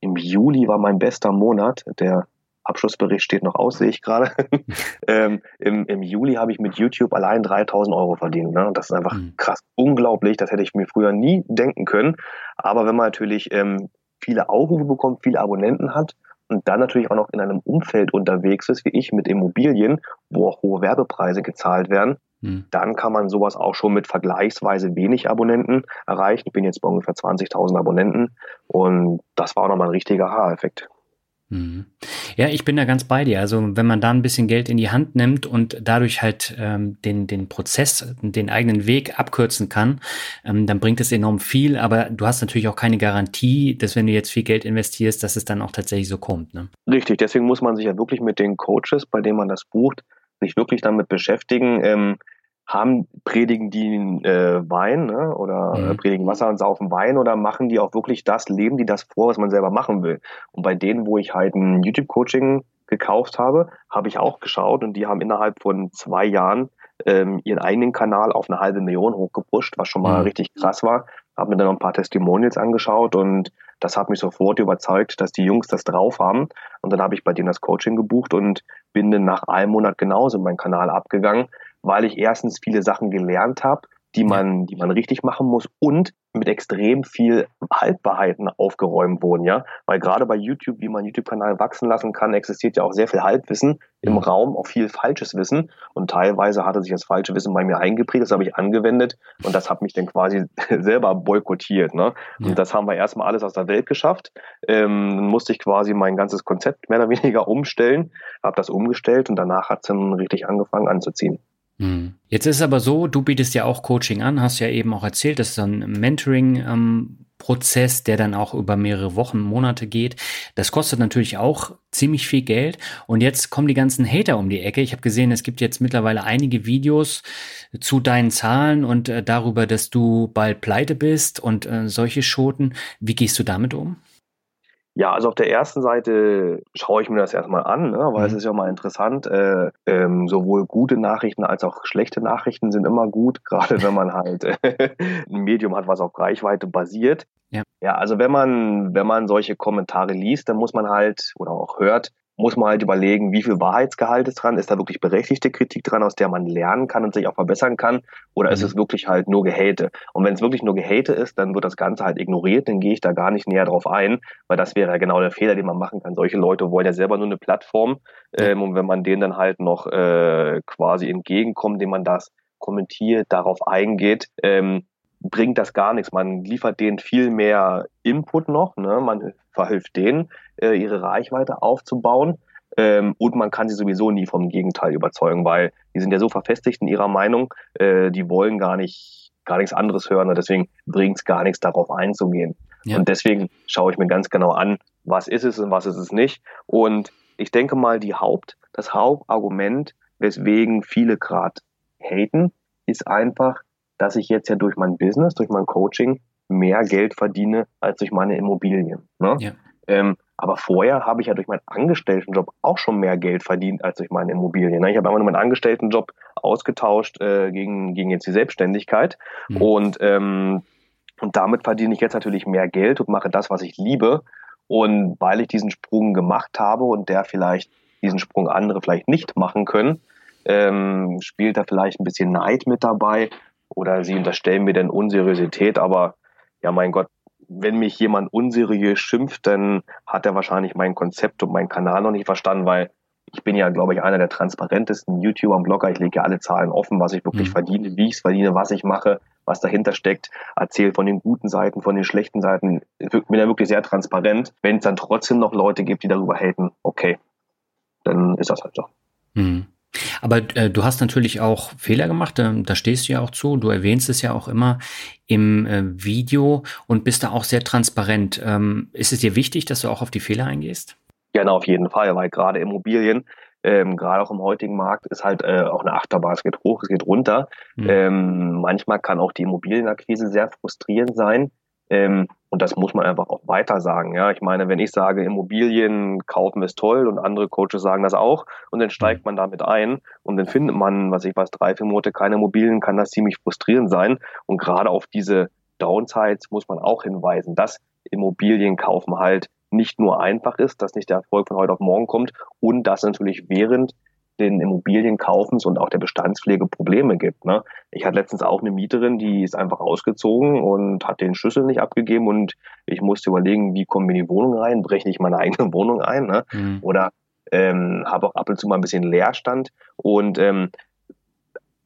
im Juli war mein bester Monat, der Abschlussbericht steht noch aus, sehe ich gerade. ähm, im, Im Juli habe ich mit YouTube allein 3000 Euro verdient. Ne? Und das ist einfach mhm. krass, unglaublich. Das hätte ich mir früher nie denken können. Aber wenn man natürlich ähm, viele Aufrufe bekommt, viele Abonnenten hat und dann natürlich auch noch in einem Umfeld unterwegs ist, wie ich mit Immobilien, wo auch hohe Werbepreise gezahlt werden, mhm. dann kann man sowas auch schon mit vergleichsweise wenig Abonnenten erreichen. Ich bin jetzt bei ungefähr 20.000 Abonnenten und das war auch nochmal ein richtiger Haareffekt. Mhm. Ja, ich bin da ganz bei dir. Also wenn man da ein bisschen Geld in die Hand nimmt und dadurch halt ähm, den, den Prozess, den eigenen Weg abkürzen kann, ähm, dann bringt es enorm viel. Aber du hast natürlich auch keine Garantie, dass wenn du jetzt viel Geld investierst, dass es dann auch tatsächlich so kommt. Ne? Richtig, deswegen muss man sich ja wirklich mit den Coaches, bei denen man das bucht, sich wirklich damit beschäftigen. Ähm, haben, predigen die äh, Wein ne? oder mhm. äh, predigen Wasser und saufen Wein oder machen die auch wirklich das, leben die das vor, was man selber machen will. Und bei denen, wo ich halt ein YouTube-Coaching gekauft habe, habe ich auch geschaut und die haben innerhalb von zwei Jahren ähm, ihren eigenen Kanal auf eine halbe Million hochgepusht, was schon mal mhm. richtig krass war. Habe mir dann noch ein paar Testimonials angeschaut und das hat mich sofort überzeugt, dass die Jungs das drauf haben. Und dann habe ich bei denen das Coaching gebucht und bin dann nach einem Monat genauso meinen Kanal abgegangen weil ich erstens viele Sachen gelernt habe, die man, die man richtig machen muss und mit extrem viel Haltbarheiten aufgeräumt wurden, ja. Weil gerade bei YouTube, wie man YouTube-Kanal wachsen lassen kann, existiert ja auch sehr viel Halbwissen im. Raum, auch viel falsches Wissen. Und teilweise hatte sich das falsche Wissen bei mir eingeprägt, das habe ich angewendet und das hat mich dann quasi selber boykottiert. Ne? Und ja. das haben wir erstmal alles aus der Welt geschafft. Ähm, dann musste ich quasi mein ganzes Konzept mehr oder weniger umstellen, habe das umgestellt und danach hat es dann richtig angefangen anzuziehen. Hm. Jetzt ist es aber so, du bietest ja auch Coaching an, hast ja eben auch erzählt, das ist ein Mentoring-Prozess, ähm, der dann auch über mehrere Wochen, Monate geht. Das kostet natürlich auch ziemlich viel Geld. Und jetzt kommen die ganzen Hater um die Ecke. Ich habe gesehen, es gibt jetzt mittlerweile einige Videos zu deinen Zahlen und äh, darüber, dass du bald pleite bist und äh, solche Schoten. Wie gehst du damit um? Ja, also auf der ersten Seite schaue ich mir das erstmal an, ne, weil mhm. es ist ja mal interessant. Äh, ähm, sowohl gute Nachrichten als auch schlechte Nachrichten sind immer gut, gerade wenn man halt äh, ein Medium hat, was auf Reichweite basiert. Ja. ja, also wenn man, wenn man solche Kommentare liest, dann muss man halt oder auch hört, muss man halt überlegen, wie viel Wahrheitsgehalt ist dran, ist da wirklich berechtigte Kritik dran, aus der man lernen kann und sich auch verbessern kann, oder mhm. ist es wirklich halt nur Gehate? Und wenn es wirklich nur Gehate ist, dann wird das Ganze halt ignoriert, dann gehe ich da gar nicht näher drauf ein, weil das wäre ja genau der Fehler, den man machen kann. Solche Leute wollen ja selber nur eine Plattform ähm, und wenn man denen dann halt noch äh, quasi entgegenkommt, indem man das kommentiert, darauf eingeht, ähm, bringt das gar nichts. Man liefert denen viel mehr Input noch, ne? man verhilft denen, äh, ihre Reichweite aufzubauen. Ähm, und man kann sie sowieso nie vom Gegenteil überzeugen, weil die sind ja so verfestigt in ihrer Meinung, äh, die wollen gar nicht gar nichts anderes hören und deswegen bringt es gar nichts darauf einzugehen. Ja. Und deswegen schaue ich mir ganz genau an, was ist es und was ist es nicht. Und ich denke mal, die Haupt, das Hauptargument, weswegen viele gerade haten, ist einfach, dass ich jetzt ja durch mein Business, durch mein Coaching mehr Geld verdiene als durch meine Immobilien. Ne? Ja. Ähm, aber vorher habe ich ja durch meinen Angestelltenjob auch schon mehr Geld verdient als durch meine Immobilien. Ne? Ich habe immer nur meinen Angestelltenjob ausgetauscht äh, gegen, gegen jetzt die Selbstständigkeit. Mhm. Und, ähm, und damit verdiene ich jetzt natürlich mehr Geld und mache das, was ich liebe. Und weil ich diesen Sprung gemacht habe und der vielleicht diesen Sprung andere vielleicht nicht machen können, ähm, spielt da vielleicht ein bisschen Neid mit dabei oder sie unterstellen mir dann Unseriosität, aber ja, mein Gott, wenn mich jemand unseriös schimpft, dann hat er wahrscheinlich mein Konzept und meinen Kanal noch nicht verstanden, weil ich bin ja, glaube ich, einer der transparentesten YouTuber und Blogger. Ich lege ja alle Zahlen offen, was ich wirklich mhm. verdiene, wie ich es verdiene, was ich mache, was dahinter steckt. Erzähle von den guten Seiten, von den schlechten Seiten. Ich bin ja wirklich sehr transparent. Wenn es dann trotzdem noch Leute gibt, die darüber haten, okay, dann ist das halt so. Mhm. Aber äh, du hast natürlich auch Fehler gemacht, äh, da stehst du ja auch zu, du erwähnst es ja auch immer im äh, Video und bist da auch sehr transparent. Ähm, ist es dir wichtig, dass du auch auf die Fehler eingehst? Na, auf jeden Fall, weil gerade Immobilien, ähm, gerade auch im heutigen Markt, ist halt äh, auch eine Achterbahn. Es geht hoch, es geht runter. Mhm. Ähm, manchmal kann auch die Immobilienakquise sehr frustrierend sein. Ähm, und das muss man einfach auch weiter sagen. Ja, ich meine, wenn ich sage, Immobilien kaufen ist toll und andere Coaches sagen das auch und dann steigt man damit ein und dann findet man, was ich weiß, drei, vier Monate keine Immobilien, kann das ziemlich frustrierend sein. Und gerade auf diese Downsides muss man auch hinweisen, dass Immobilien kaufen halt nicht nur einfach ist, dass nicht der Erfolg von heute auf morgen kommt und dass natürlich während den Immobilienkaufens und auch der Bestandspflege Probleme gibt. Ne? Ich hatte letztens auch eine Mieterin, die ist einfach ausgezogen und hat den Schlüssel nicht abgegeben und ich musste überlegen, wie kommen wir in die Wohnung rein, breche ich meine eigene Wohnung ein ne? Mhm. oder ähm, habe auch ab und zu mal ein bisschen Leerstand und ähm,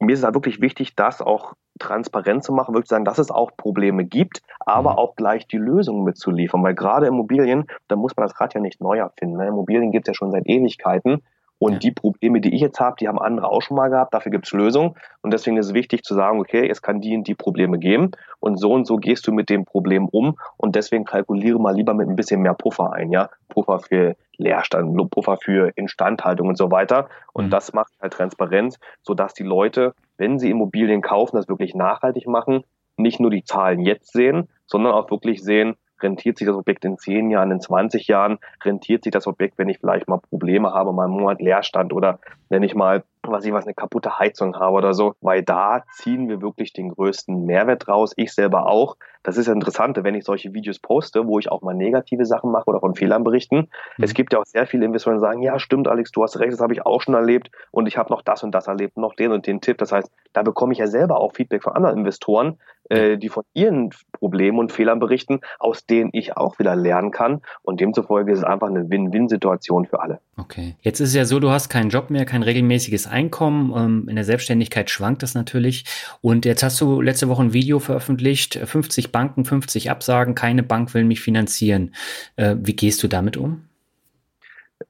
mir ist es halt wirklich wichtig, das auch transparent zu machen, wirklich sagen, dass es auch Probleme gibt, aber mhm. auch gleich die Lösungen mitzuliefern. Weil gerade Immobilien, da muss man das Rad ja nicht neu erfinden. Ne? Immobilien gibt es ja schon seit Ewigkeiten und ja. die Probleme, die ich jetzt habe, die haben andere auch schon mal gehabt. Dafür gibt es Lösungen. Und deswegen ist es wichtig zu sagen, okay, es kann die und die Probleme geben. Und so und so gehst du mit dem Problem um. Und deswegen kalkuliere mal lieber mit ein bisschen mehr Puffer ein. Ja, Puffer für Leerstand, Puffer für Instandhaltung und so weiter. Und mhm. das macht halt Transparenz, sodass die Leute, wenn sie Immobilien kaufen, das wirklich nachhaltig machen, nicht nur die Zahlen jetzt sehen, sondern auch wirklich sehen, rentiert sich das Objekt in 10 Jahren, in 20 Jahren, rentiert sich das Objekt, wenn ich vielleicht mal Probleme habe, mal einen Monat Leerstand oder wenn ich mal was ich was, eine kaputte Heizung habe oder so, weil da ziehen wir wirklich den größten Mehrwert raus. Ich selber auch. Das ist das Interessante, wenn ich solche Videos poste, wo ich auch mal negative Sachen mache oder von Fehlern berichten. Mhm. Es gibt ja auch sehr viele Investoren, die sagen, ja, stimmt, Alex, du hast recht, das habe ich auch schon erlebt und ich habe noch das und das erlebt, noch den und den Tipp. Das heißt, da bekomme ich ja selber auch Feedback von anderen Investoren, äh, die von ihren Problemen und Fehlern berichten, aus denen ich auch wieder lernen kann. Und demzufolge ist es einfach eine Win-Win-Situation für alle. Okay. Jetzt ist es ja so, du hast keinen Job mehr, kein regelmäßiges Einkommen. Ähm, in der Selbstständigkeit schwankt das natürlich. Und jetzt hast du letzte Woche ein Video veröffentlicht, 50 Banken, 50 Absagen, keine Bank will mich finanzieren. Äh, wie gehst du damit um?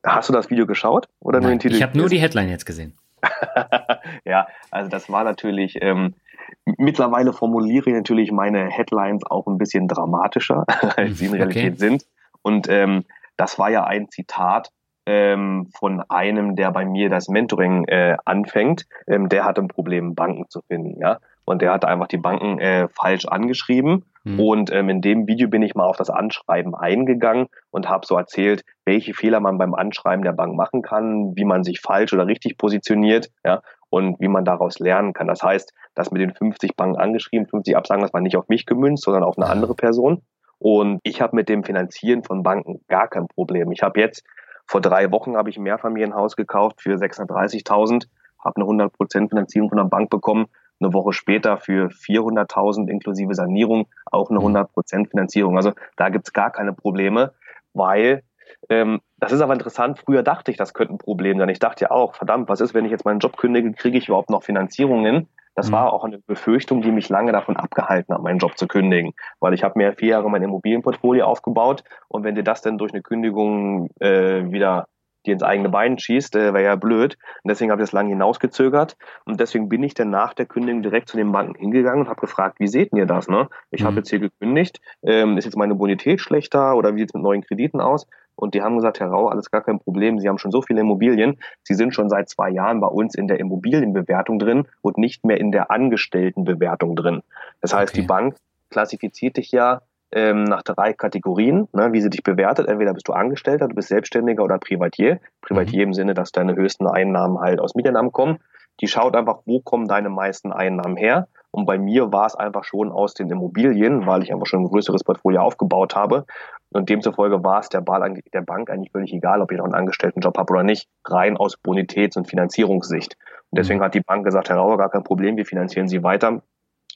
Hast du das Video geschaut oder Nein, nur den Titel? Ich habe nur die Headline jetzt gesehen. ja, also das war natürlich ähm, Mittlerweile formuliere ich natürlich meine Headlines auch ein bisschen dramatischer, als sie in Realität okay. sind. Und ähm, das war ja ein Zitat ähm, von einem, der bei mir das Mentoring äh, anfängt. Ähm, der hat ein Problem, Banken zu finden. Ja? Und der hat einfach die Banken äh, falsch angeschrieben. Mhm. Und ähm, in dem Video bin ich mal auf das Anschreiben eingegangen und habe so erzählt, welche Fehler man beim Anschreiben der Bank machen kann, wie man sich falsch oder richtig positioniert. Ja? Und wie man daraus lernen kann. Das heißt, das mit den 50 Banken angeschrieben, 50 Absagen, das war nicht auf mich gemünzt, sondern auf eine andere Person. Und ich habe mit dem Finanzieren von Banken gar kein Problem. Ich habe jetzt vor drei Wochen habe ich ein Mehrfamilienhaus gekauft für 630.000, habe eine 100% Finanzierung von der Bank bekommen. Eine Woche später für 400.000 inklusive Sanierung auch eine 100% mhm. Finanzierung. Also da gibt's gar keine Probleme, weil ähm, das ist aber interessant. Früher dachte ich, das könnte ein Problem sein. Ich dachte ja auch, verdammt, was ist, wenn ich jetzt meinen Job kündige, kriege ich überhaupt noch Finanzierungen? Das mhm. war auch eine Befürchtung, die mich lange davon abgehalten hat, meinen Job zu kündigen. Weil ich habe mir vier Jahre mein Immobilienportfolio aufgebaut und wenn dir das dann durch eine Kündigung äh, wieder dir ins eigene Bein schießt, äh, wäre ja blöd. Und deswegen habe ich das lange hinausgezögert. Und deswegen bin ich dann nach der Kündigung direkt zu den Banken hingegangen und habe gefragt, wie seht ihr das? Ne? Ich mhm. habe jetzt hier gekündigt. Ähm, ist jetzt meine Bonität schlechter oder wie sieht es mit neuen Krediten aus? Und die haben gesagt, Herr Rau, alles gar kein Problem. Sie haben schon so viele Immobilien. Sie sind schon seit zwei Jahren bei uns in der Immobilienbewertung drin und nicht mehr in der Angestelltenbewertung drin. Das heißt, okay. die Bank klassifiziert dich ja ähm, nach drei Kategorien, ne, wie sie dich bewertet. Entweder bist du Angestellter, du bist Selbstständiger oder Privatier. Privatier mhm. im Sinne, dass deine höchsten Einnahmen halt aus Mieteinnahmen kommen. Die schaut einfach, wo kommen deine meisten Einnahmen her. Und bei mir war es einfach schon aus den Immobilien, weil ich einfach schon ein größeres Portfolio aufgebaut habe. Und demzufolge war es der, Ball der Bank eigentlich völlig egal, ob ich noch einen Angestelltenjob habe oder nicht, rein aus Bonitäts- und Finanzierungssicht. Und deswegen mhm. hat die Bank gesagt, Herr Rauer, gar kein Problem, wir finanzieren Sie weiter.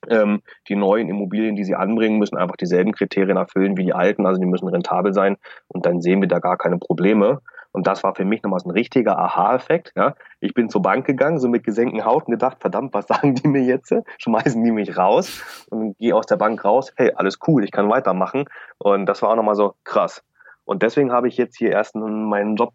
Ähm, die neuen Immobilien, die sie anbringen, müssen einfach dieselben Kriterien erfüllen wie die alten, also die müssen rentabel sein und dann sehen wir da gar keine Probleme. Und das war für mich nochmal so ein richtiger Aha-Effekt. Ja. Ich bin zur Bank gegangen, so mit gesenkten Haut und gedacht, verdammt, was sagen die mir jetzt? Schmeißen die mich raus? Und gehe aus der Bank raus, hey, alles cool, ich kann weitermachen. Und das war auch nochmal so krass. Und deswegen habe ich jetzt hier erst meinen Job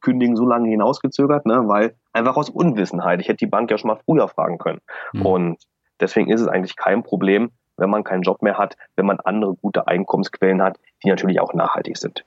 kündigen so lange hinausgezögert, ne, weil einfach aus Unwissenheit. Ich hätte die Bank ja schon mal früher fragen können. Mhm. Und deswegen ist es eigentlich kein Problem, wenn man keinen Job mehr hat, wenn man andere gute Einkommensquellen hat, die natürlich auch nachhaltig sind.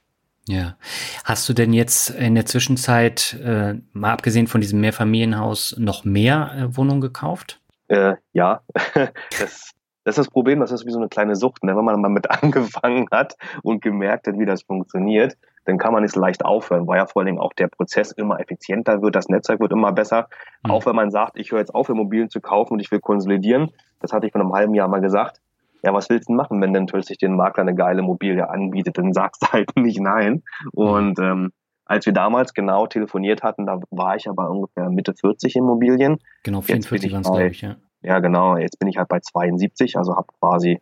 Ja. Hast du denn jetzt in der Zwischenzeit, äh, mal abgesehen von diesem Mehrfamilienhaus, noch mehr äh, Wohnungen gekauft? Äh, ja, das, das ist das Problem, das ist wie so eine kleine Sucht. Ne? Wenn man mal mit angefangen hat und gemerkt hat, wie das funktioniert, dann kann man so leicht aufhören, weil ja vor allen Dingen auch der Prozess immer effizienter wird, das Netzwerk wird immer besser. Mhm. Auch wenn man sagt, ich höre jetzt auf, Immobilien zu kaufen und ich will konsolidieren, das hatte ich vor einem halben Jahr mal gesagt, ja, was willst du machen, wenn dann plötzlich den Makler eine geile Immobilie anbietet, dann sagst du halt nicht nein. Und ähm, als wir damals genau telefoniert hatten, da war ich aber ungefähr Mitte 40 Immobilien. Genau, 44 waren es, glaube ich, ja. Ja, genau. Jetzt bin ich halt bei 72, also habe quasi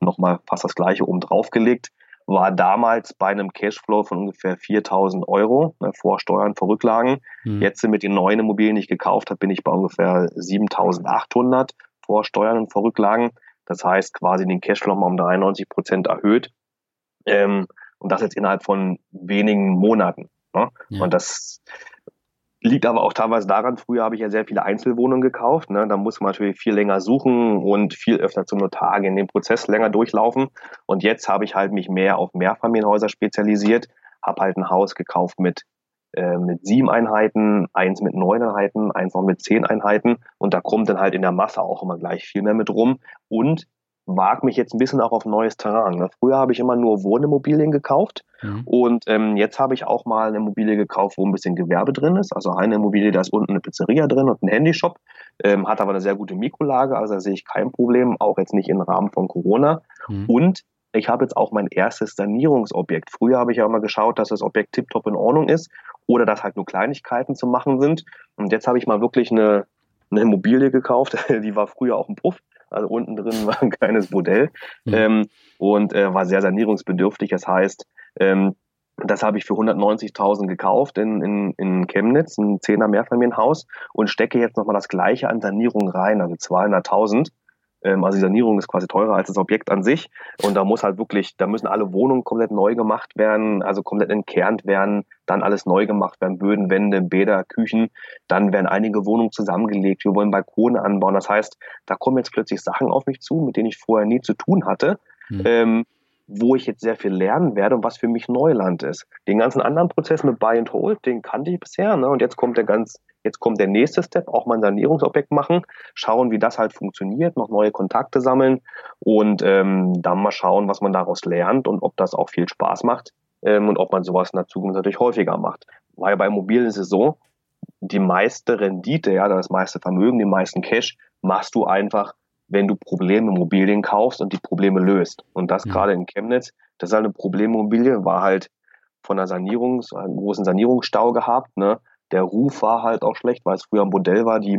nochmal fast das gleiche oben drauf gelegt. War damals bei einem Cashflow von ungefähr 4000 Euro ne, vor Steuern, vor Rücklagen. Hm. Jetzt mit den neuen Immobilien, die ich gekauft habe, bin ich bei ungefähr 7800 vor Steuern und vor Rücklagen. Das heißt quasi den Cashflow mal um 93 Prozent erhöht. Ähm, und das jetzt innerhalb von wenigen Monaten. Ne? Ja. Und das liegt aber auch teilweise daran, früher habe ich ja sehr viele Einzelwohnungen gekauft. Ne? Da muss man natürlich viel länger suchen und viel öfter zum Notar gehen, den Prozess länger durchlaufen. Und jetzt habe ich halt mich mehr auf Mehrfamilienhäuser spezialisiert, habe halt ein Haus gekauft mit äh, mit sieben Einheiten, eins mit neun Einheiten, eins noch mit zehn Einheiten und da kommt dann halt in der Masse auch immer gleich viel mehr mit rum. Und wage mich jetzt ein bisschen auch auf neues Terrain. Ne? Früher habe ich immer nur Wohnimmobilien gekauft mhm. und ähm, jetzt habe ich auch mal eine Immobilie gekauft, wo ein bisschen Gewerbe drin ist. Also eine Immobilie, da ist unten eine Pizzeria drin und ein Handyshop, ähm, hat aber eine sehr gute Mikrolage, also da sehe ich kein Problem, auch jetzt nicht im Rahmen von Corona. Mhm. Und ich habe jetzt auch mein erstes Sanierungsobjekt. Früher habe ich ja immer geschaut, dass das Objekt tiptop in Ordnung ist oder dass halt nur Kleinigkeiten zu machen sind. Und jetzt habe ich mal wirklich eine, eine Immobilie gekauft, die war früher auch ein Puff. Also unten drin war ein kleines Modell mhm. ähm, und äh, war sehr sanierungsbedürftig. Das heißt, ähm, das habe ich für 190.000 gekauft in, in, in Chemnitz, ein 10er Mehrfamilienhaus und stecke jetzt nochmal das gleiche an Sanierung rein, also 200.000. Ähm, also die Sanierung ist quasi teurer als das Objekt an sich. Und da muss halt wirklich, da müssen alle Wohnungen komplett neu gemacht werden, also komplett entkernt werden, dann alles neu gemacht werden, Böden, Wände, Bäder, Küchen. Dann werden einige Wohnungen zusammengelegt. Wir wollen Balkone anbauen. Das heißt, da kommen jetzt plötzlich Sachen auf mich zu, mit denen ich vorher nie zu tun hatte. Mhm. Ähm, wo ich jetzt sehr viel lernen werde und was für mich Neuland ist. Den ganzen anderen Prozess mit Buy and Hold, den kannte ich bisher, ne? Und jetzt kommt der ganz Jetzt kommt der nächste Step, auch mal ein Sanierungsobjekt machen, schauen, wie das halt funktioniert, noch neue Kontakte sammeln und ähm, dann mal schauen, was man daraus lernt und ob das auch viel Spaß macht ähm, und ob man sowas in der Zukunft natürlich häufiger macht. Weil bei Immobilien ist es so, die meiste Rendite, ja, das meiste Vermögen, den meisten Cash machst du einfach, wenn du Probleme Immobilien kaufst und die Probleme löst. Und das ja. gerade in Chemnitz, das ist halt eine Problemimmobilie, war halt von einer Sanierung, einen großen Sanierungsstau gehabt, ne? Der Ruf war halt auch schlecht, weil es früher ein Modell war, die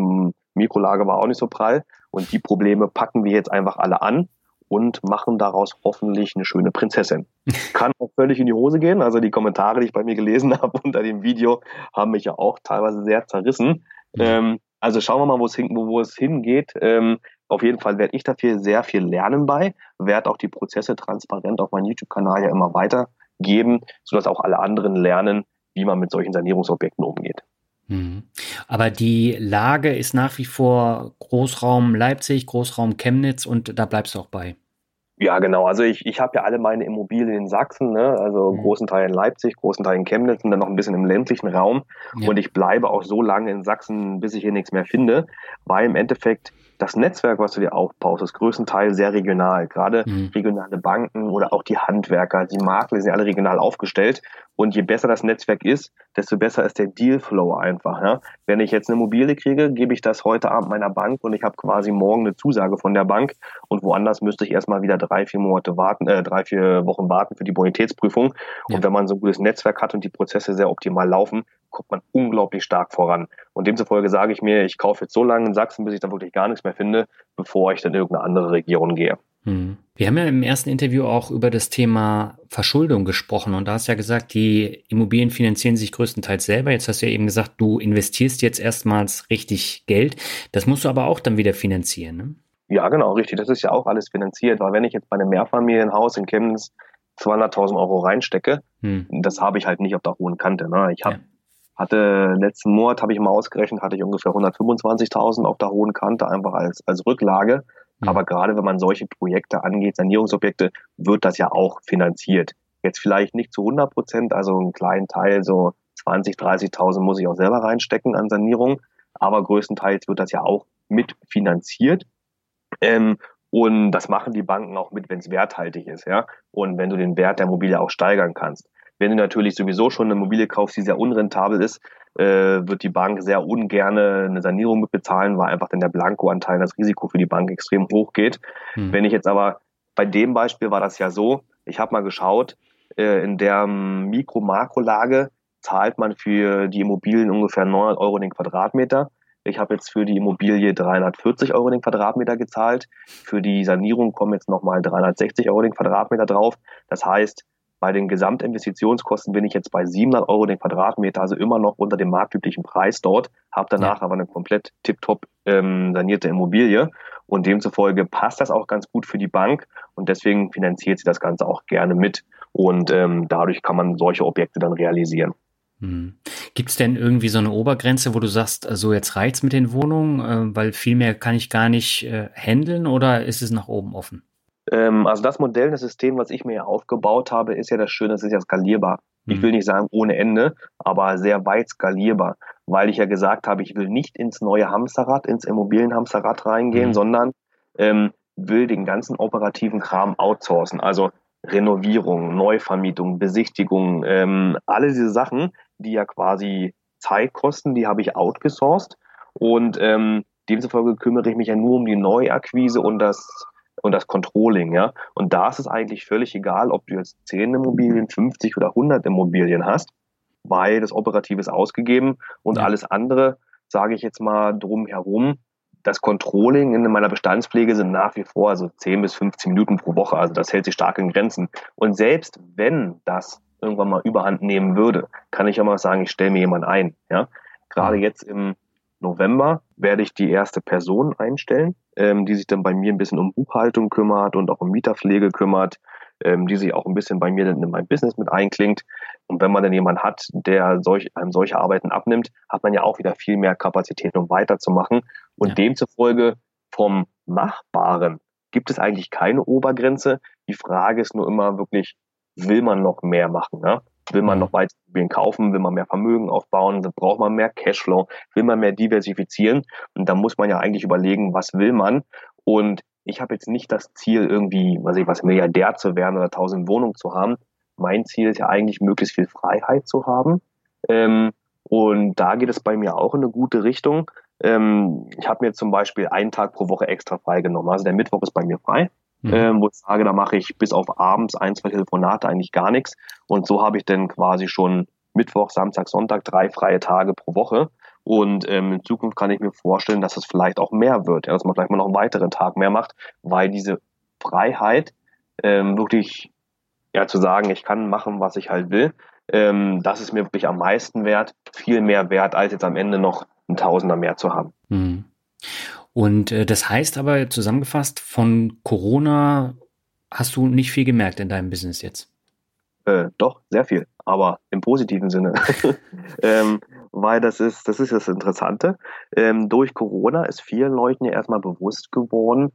Mikrolage war auch nicht so prall. Und die Probleme packen wir jetzt einfach alle an und machen daraus hoffentlich eine schöne Prinzessin. Kann auch völlig in die Hose gehen. Also die Kommentare, die ich bei mir gelesen habe unter dem Video, haben mich ja auch teilweise sehr zerrissen. Ähm, also schauen wir mal, wo es, hin, wo es hingeht. Ähm, auf jeden Fall werde ich dafür sehr viel lernen bei, werde auch die Prozesse transparent auf meinem YouTube-Kanal ja immer weitergeben, sodass auch alle anderen lernen, wie man mit solchen Sanierungsobjekten umgeht. Mhm. Aber die Lage ist nach wie vor Großraum Leipzig, Großraum Chemnitz und da bleibst du auch bei. Ja, genau. Also ich, ich habe ja alle meine Immobilien in Sachsen, ne? also mhm. großen Teil in Leipzig, großen Teil in Chemnitz und dann noch ein bisschen im ländlichen Raum. Ja. Und ich bleibe auch so lange in Sachsen, bis ich hier nichts mehr finde, weil im Endeffekt das Netzwerk, was du dir aufbaust, ist größtenteils sehr regional. Gerade mhm. regionale Banken oder auch die Handwerker, die Makler sind alle regional aufgestellt. Und je besser das Netzwerk ist, desto besser ist der Dealflow einfach. Ja? Wenn ich jetzt eine Immobilie kriege, gebe ich das heute Abend meiner Bank und ich habe quasi morgen eine Zusage von der Bank. Und woanders müsste ich erstmal wieder drei, vier Monate warten, äh, drei, vier Wochen warten für die Bonitätsprüfung. Ja. Und wenn man so ein gutes Netzwerk hat und die Prozesse sehr optimal laufen, kommt man unglaublich stark voran. Und demzufolge sage ich mir, ich kaufe jetzt so lange in Sachsen, bis ich dann wirklich gar nichts mehr finde, bevor ich dann in irgendeine andere Region gehe. Hm. Wir haben ja im ersten Interview auch über das Thema Verschuldung gesprochen und da hast du ja gesagt, die Immobilien finanzieren sich größtenteils selber. Jetzt hast du ja eben gesagt, du investierst jetzt erstmals richtig Geld. Das musst du aber auch dann wieder finanzieren. Ne? Ja, genau, richtig. Das ist ja auch alles finanziert, weil wenn ich jetzt bei einem Mehrfamilienhaus in Chemnitz 200.000 Euro reinstecke, hm. das habe ich halt nicht auf der hohen Kante. Ne? Ich habe ja. Hatte letzten Monat, habe ich mal ausgerechnet, hatte ich ungefähr 125.000 auf der hohen Kante, einfach als, als Rücklage. Mhm. Aber gerade wenn man solche Projekte angeht, Sanierungsobjekte, wird das ja auch finanziert. Jetzt vielleicht nicht zu 100 Prozent, also einen kleinen Teil, so 20, 30.000 muss ich auch selber reinstecken an Sanierung. Aber größtenteils wird das ja auch mitfinanziert. Ähm, und das machen die Banken auch mit, wenn es werthaltig ist, ja. Und wenn du den Wert der Immobilie auch steigern kannst. Wenn du natürlich sowieso schon eine Immobilie kaufst, die sehr unrentabel ist, äh, wird die Bank sehr ungern eine Sanierung mitbezahlen, weil einfach dann der Blankoanteil, das Risiko für die Bank extrem hoch geht. Hm. Wenn ich jetzt aber, bei dem Beispiel war das ja so, ich habe mal geschaut, äh, in der Mikro-Makro-Lage zahlt man für die Immobilien ungefähr 900 Euro den Quadratmeter. Ich habe jetzt für die Immobilie 340 Euro den Quadratmeter gezahlt. Für die Sanierung kommen jetzt nochmal 360 Euro den Quadratmeter drauf. Das heißt, bei den Gesamtinvestitionskosten bin ich jetzt bei 700 Euro den Quadratmeter, also immer noch unter dem marktüblichen Preis dort, habe danach ja. aber eine komplett tiptop ähm, sanierte Immobilie und demzufolge passt das auch ganz gut für die Bank und deswegen finanziert sie das Ganze auch gerne mit und ähm, dadurch kann man solche Objekte dann realisieren. Hm. Gibt es denn irgendwie so eine Obergrenze, wo du sagst, so jetzt reicht's mit den Wohnungen, äh, weil viel mehr kann ich gar nicht äh, handeln oder ist es nach oben offen? Ähm, also das Modell, das System, was ich mir aufgebaut habe, ist ja das Schöne, es ist ja skalierbar. Mhm. Ich will nicht sagen ohne Ende, aber sehr weit skalierbar, weil ich ja gesagt habe, ich will nicht ins neue Hamsterrad, ins Immobilienhamsterrad reingehen, mhm. sondern ähm, will den ganzen operativen Kram outsourcen. Also Renovierung, Neuvermietung, Besichtigung, ähm, alle diese Sachen, die ja quasi Zeit kosten, die habe ich outgesourced. Und ähm, demzufolge kümmere ich mich ja nur um die Neuakquise und das und das Controlling, ja. Und da ist es eigentlich völlig egal, ob du jetzt 10 Immobilien, 50 oder 100 Immobilien hast, weil das Operative ist ausgegeben und ja. alles andere, sage ich jetzt mal drumherum, das Controlling in meiner Bestandspflege sind nach wie vor also 10 bis 15 Minuten pro Woche. Also das hält sich stark in Grenzen. Und selbst wenn das irgendwann mal überhand nehmen würde, kann ich auch mal sagen, ich stelle mir jemanden ein. Ja? Gerade mhm. jetzt im November werde ich die erste Person einstellen, ähm, die sich dann bei mir ein bisschen um Buchhaltung kümmert und auch um Mieterpflege kümmert, ähm, die sich auch ein bisschen bei mir in mein Business mit einklingt. Und wenn man dann jemanden hat, der solch, einem solche Arbeiten abnimmt, hat man ja auch wieder viel mehr Kapazität, um weiterzumachen. Und ja. demzufolge vom Machbaren gibt es eigentlich keine Obergrenze. Die Frage ist nur immer wirklich, will man noch mehr machen? Ne? Will man mhm. noch weiter Immobilien kaufen? Will man mehr Vermögen aufbauen? Braucht man mehr Cashflow? Will man mehr diversifizieren? Und da muss man ja eigentlich überlegen, was will man? Und ich habe jetzt nicht das Ziel, irgendwie, was ich was, Milliardär zu werden oder tausend Wohnungen zu haben. Mein Ziel ist ja eigentlich, möglichst viel Freiheit zu haben. Ähm, und da geht es bei mir auch in eine gute Richtung. Ähm, ich habe mir zum Beispiel einen Tag pro Woche extra frei genommen. Also der Mittwoch ist bei mir frei, mhm. ähm, wo ich sage, da mache ich bis auf abends ein, zwei Telefonate eigentlich gar nichts. Und so habe ich dann quasi schon Mittwoch, Samstag, Sonntag drei freie Tage pro Woche. Und ähm, in Zukunft kann ich mir vorstellen, dass es vielleicht auch mehr wird, ja, dass man vielleicht mal noch einen weiteren Tag mehr macht, weil diese Freiheit ähm, wirklich ja zu sagen, ich kann machen, was ich halt will, ähm, das ist mir wirklich am meisten wert, viel mehr wert, als jetzt am Ende noch ein Tausender mehr zu haben. Mhm. Und äh, das heißt aber zusammengefasst, von Corona hast du nicht viel gemerkt in deinem Business jetzt? Äh, doch, sehr viel, aber im positiven Sinne. ähm, weil das ist, das ist das Interessante. Ähm, durch Corona ist vielen Leuten ja erstmal bewusst geworden,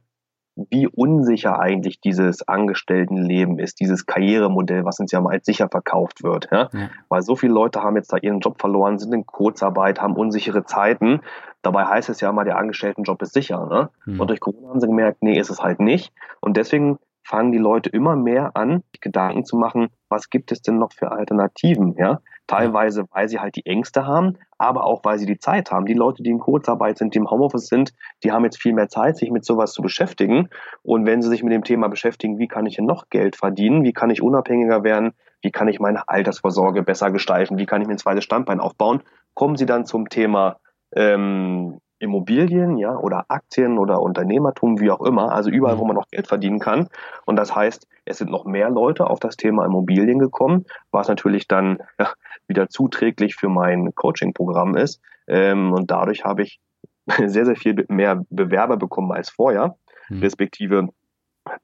wie unsicher eigentlich dieses Angestelltenleben ist, dieses Karrieremodell, was uns ja mal als sicher verkauft wird. Ja? ja? Weil so viele Leute haben jetzt da ihren Job verloren, sind in Kurzarbeit, haben unsichere Zeiten. Dabei heißt es ja mal, der Angestelltenjob ist sicher. Ne? Mhm. Und durch Corona haben sie gemerkt, nee, ist es halt nicht. Und deswegen fangen die Leute immer mehr an, Gedanken zu machen, was gibt es denn noch für Alternativen, ja? Teilweise, weil sie halt die Ängste haben, aber auch, weil sie die Zeit haben. Die Leute, die in Kurzarbeit sind, die im Homeoffice sind, die haben jetzt viel mehr Zeit, sich mit sowas zu beschäftigen. Und wenn sie sich mit dem Thema beschäftigen, wie kann ich denn noch Geld verdienen? Wie kann ich unabhängiger werden? Wie kann ich meine Altersvorsorge besser gestalten? Wie kann ich mir ein zweites Standbein aufbauen? Kommen sie dann zum Thema ähm, Immobilien, ja, oder Aktien oder Unternehmertum, wie auch immer, also überall, wo mhm. man noch Geld verdienen kann. Und das heißt, es sind noch mehr Leute auf das Thema Immobilien gekommen, was natürlich dann ja, wieder zuträglich für mein Coaching-Programm ist. Ähm, und dadurch habe ich sehr, sehr viel mehr Bewerber bekommen als vorher, mhm. respektive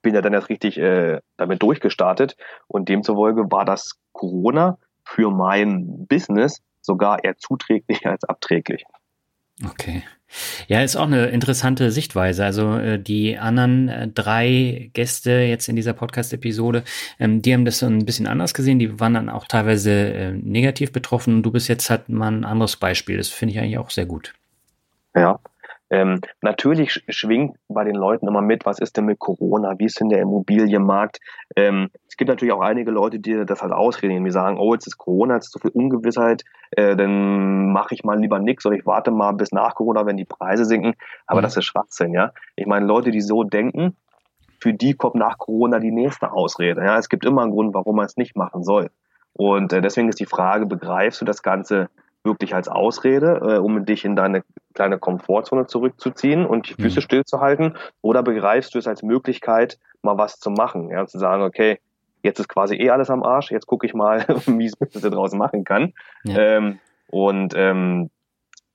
bin ja dann erst richtig äh, damit durchgestartet und demzufolge war das Corona für mein Business sogar eher zuträglich als abträglich. Okay. Ja, ist auch eine interessante Sichtweise. Also äh, die anderen äh, drei Gäste jetzt in dieser Podcast-Episode, ähm, die haben das so ein bisschen anders gesehen. Die waren dann auch teilweise äh, negativ betroffen. Du bist jetzt halt mal ein anderes Beispiel. Das finde ich eigentlich auch sehr gut. Ja, ähm, natürlich schwingt bei den Leuten immer mit, was ist denn mit Corona, wie ist denn der Immobilienmarkt? Ähm, es gibt natürlich auch einige Leute, die das halt ausreden, die sagen, oh, jetzt ist Corona, jetzt ist so viel Ungewissheit, äh, dann mache ich mal lieber nichts oder ich warte mal bis nach Corona, wenn die Preise sinken. Aber mhm. das ist Schwachsinn, ja. Ich meine, Leute, die so denken, für die kommt nach Corona die nächste Ausrede. Ja, es gibt immer einen Grund, warum man es nicht machen soll. Und äh, deswegen ist die Frage, begreifst du das Ganze wirklich als Ausrede, äh, um dich in deine kleine Komfortzone zurückzuziehen und die Füße mhm. stillzuhalten? Oder begreifst du es als Möglichkeit, mal was zu machen? Ja, zu sagen, okay, jetzt ist quasi eh alles am Arsch, jetzt gucke ich mal, wie ich es draußen machen kann. Ja. Ähm, und ähm,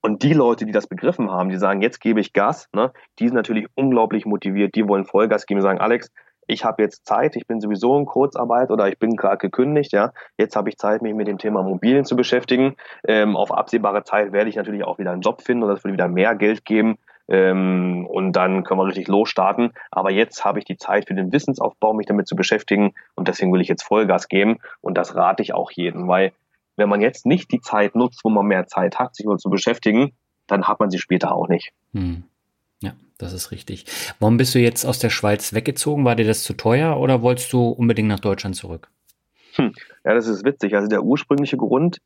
und die Leute, die das begriffen haben, die sagen, jetzt gebe ich Gas, ne, die sind natürlich unglaublich motiviert, die wollen Vollgas geben und sagen, Alex, ich habe jetzt Zeit, ich bin sowieso in Kurzarbeit oder ich bin gerade gekündigt, ja, jetzt habe ich Zeit, mich mit dem Thema Immobilien zu beschäftigen. Ähm, auf absehbare Zeit werde ich natürlich auch wieder einen Job finden oder es wird wieder mehr Geld geben. Ähm, und dann können wir richtig losstarten. Aber jetzt habe ich die Zeit für den Wissensaufbau, mich damit zu beschäftigen und deswegen will ich jetzt Vollgas geben und das rate ich auch jedem, weil wenn man jetzt nicht die Zeit nutzt, wo man mehr Zeit hat, sich mal zu beschäftigen, dann hat man sie später auch nicht. Hm. Ja, das ist richtig. Warum bist du jetzt aus der Schweiz weggezogen? War dir das zu teuer oder wolltest du unbedingt nach Deutschland zurück? Hm. Ja, das ist witzig. Also der ursprüngliche Grund,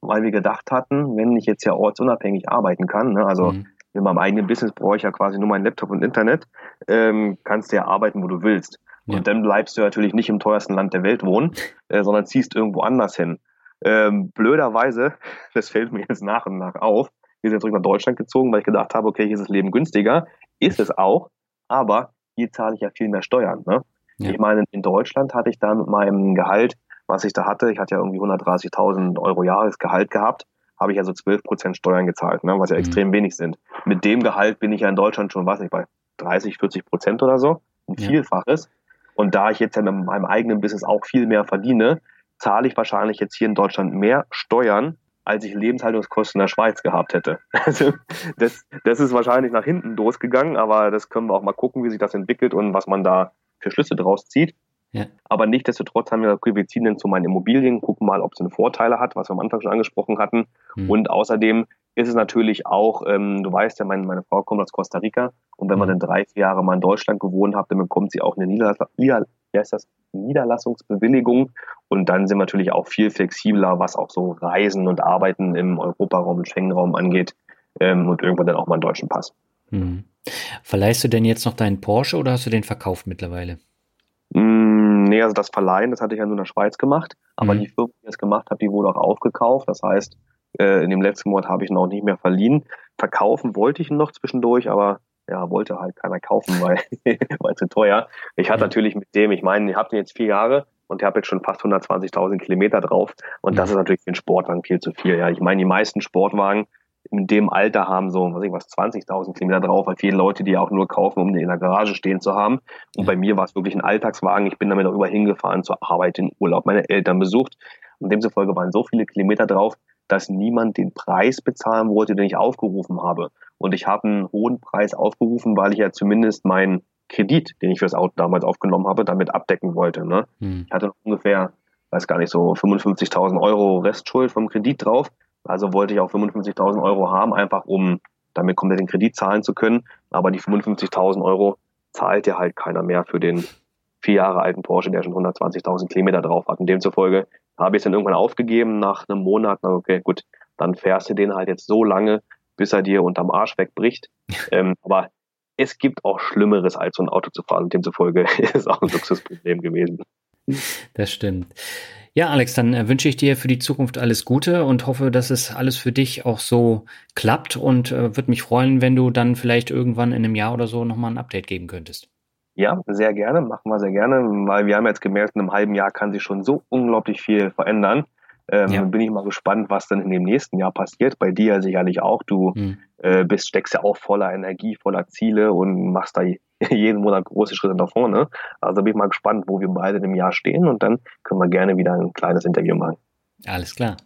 weil wir gedacht hatten, wenn ich jetzt ja ortsunabhängig arbeiten kann, ne, also mhm. in meinem eigenen Business brauche ich ja quasi nur meinen Laptop und Internet, ähm, kannst du ja arbeiten, wo du willst. Ja. Und dann bleibst du natürlich nicht im teuersten Land der Welt wohnen, äh, sondern ziehst irgendwo anders hin. Ähm, blöderweise, das fällt mir jetzt nach und nach auf, wir sind zurück nach Deutschland gezogen, weil ich gedacht habe, okay, hier ist das Leben günstiger. Ist es auch, aber hier zahle ich ja viel mehr Steuern. Ne? Ja. Ich meine, in Deutschland hatte ich da mit meinem Gehalt, was ich da hatte, ich hatte ja irgendwie 130.000 Euro Jahresgehalt gehabt, habe ich also 12 Prozent Steuern gezahlt, ne? was ja mhm. extrem wenig sind. Mit dem Gehalt bin ich ja in Deutschland schon, weiß nicht, bei 30, 40 Prozent oder so, ein ja. Vielfaches. Und da ich jetzt ja mit meinem eigenen Business auch viel mehr verdiene, zahle ich wahrscheinlich jetzt hier in Deutschland mehr Steuern, als ich Lebenshaltungskosten in der Schweiz gehabt hätte. Also das, das ist wahrscheinlich nach hinten losgegangen, aber das können wir auch mal gucken, wie sich das entwickelt und was man da für Schlüsse draus zieht. Ja. Aber nichtsdestotrotz haben wir gesagt, okay, wir ziehen dann zu meinen Immobilien, gucken mal, ob es eine Vorteile hat, was wir am Anfang schon angesprochen hatten. Mhm. Und außerdem ist es natürlich auch, ähm, du weißt ja, meine, meine Frau kommt aus Costa Rica und wenn man mhm. dann drei, vier Jahre mal in Deutschland gewohnt hat, dann bekommt sie auch eine Niederlass Nieder wie heißt das? Niederlassungsbewilligung und dann sind wir natürlich auch viel flexibler, was auch so Reisen und Arbeiten im Europaraum und Schengen-Raum angeht ähm, und irgendwann dann auch mal einen deutschen Pass. Mhm. Verleihst du denn jetzt noch deinen Porsche oder hast du den verkauft mittlerweile? Mm, nee, also das Verleihen, das hatte ich ja nur in der Schweiz gemacht, aber mhm. die Firma, die das gemacht hat, die wurde auch aufgekauft. Das heißt, äh, in dem letzten Monat habe ich ihn auch nicht mehr verliehen. Verkaufen wollte ich ihn noch zwischendurch, aber ja, wollte halt keiner kaufen, weil, weil zu teuer. Ich hatte natürlich mit dem, ich meine, ich habe den jetzt vier Jahre und ich habe jetzt schon fast 120.000 Kilometer drauf und das ist natürlich für einen Sportwagen viel zu viel. Ja, ich meine, die meisten Sportwagen in dem Alter haben so, was ich was, 20.000 Kilometer drauf, weil viele Leute die auch nur kaufen, um den in der Garage stehen zu haben. Und bei mir war es wirklich ein Alltagswagen. Ich bin damit auch überall hingefahren zur Arbeit, in Urlaub, meine Eltern besucht. Und demzufolge waren so viele Kilometer drauf, dass niemand den Preis bezahlen wollte, den ich aufgerufen habe. Und ich habe einen hohen Preis aufgerufen, weil ich ja zumindest meinen Kredit, den ich fürs Auto damals aufgenommen habe, damit abdecken wollte. Ne? Hm. Ich hatte ungefähr, weiß gar nicht, so 55.000 Euro Restschuld vom Kredit drauf. Also wollte ich auch 55.000 Euro haben, einfach um damit komplett den Kredit zahlen zu können. Aber die 55.000 Euro zahlt ja halt keiner mehr für den vier Jahre alten Porsche, der schon 120.000 Kilometer drauf hat. Und demzufolge habe ich es dann irgendwann aufgegeben nach einem Monat. Na, okay, gut, dann fährst du den halt jetzt so lange, bis er dir unterm Arsch wegbricht. ähm, aber es gibt auch Schlimmeres, als so ein Auto zu fahren. Und demzufolge ist es auch ein Luxusproblem gewesen. Das stimmt. Ja, Alex, dann äh, wünsche ich dir für die Zukunft alles Gute und hoffe, dass es alles für dich auch so klappt und äh, würde mich freuen, wenn du dann vielleicht irgendwann in einem Jahr oder so nochmal ein Update geben könntest. Ja, sehr gerne, machen wir sehr gerne, weil wir haben jetzt gemerkt, in einem halben Jahr kann sich schon so unglaublich viel verändern. Ähm, ja. Bin ich mal gespannt, was dann in dem nächsten Jahr passiert. Bei dir sicherlich auch. Du mhm. äh, bist, steckst ja auch voller Energie, voller Ziele und machst da jeden Monat große Schritte nach vorne. Also bin ich mal gespannt, wo wir beide im Jahr stehen und dann können wir gerne wieder ein kleines Interview machen. Alles klar.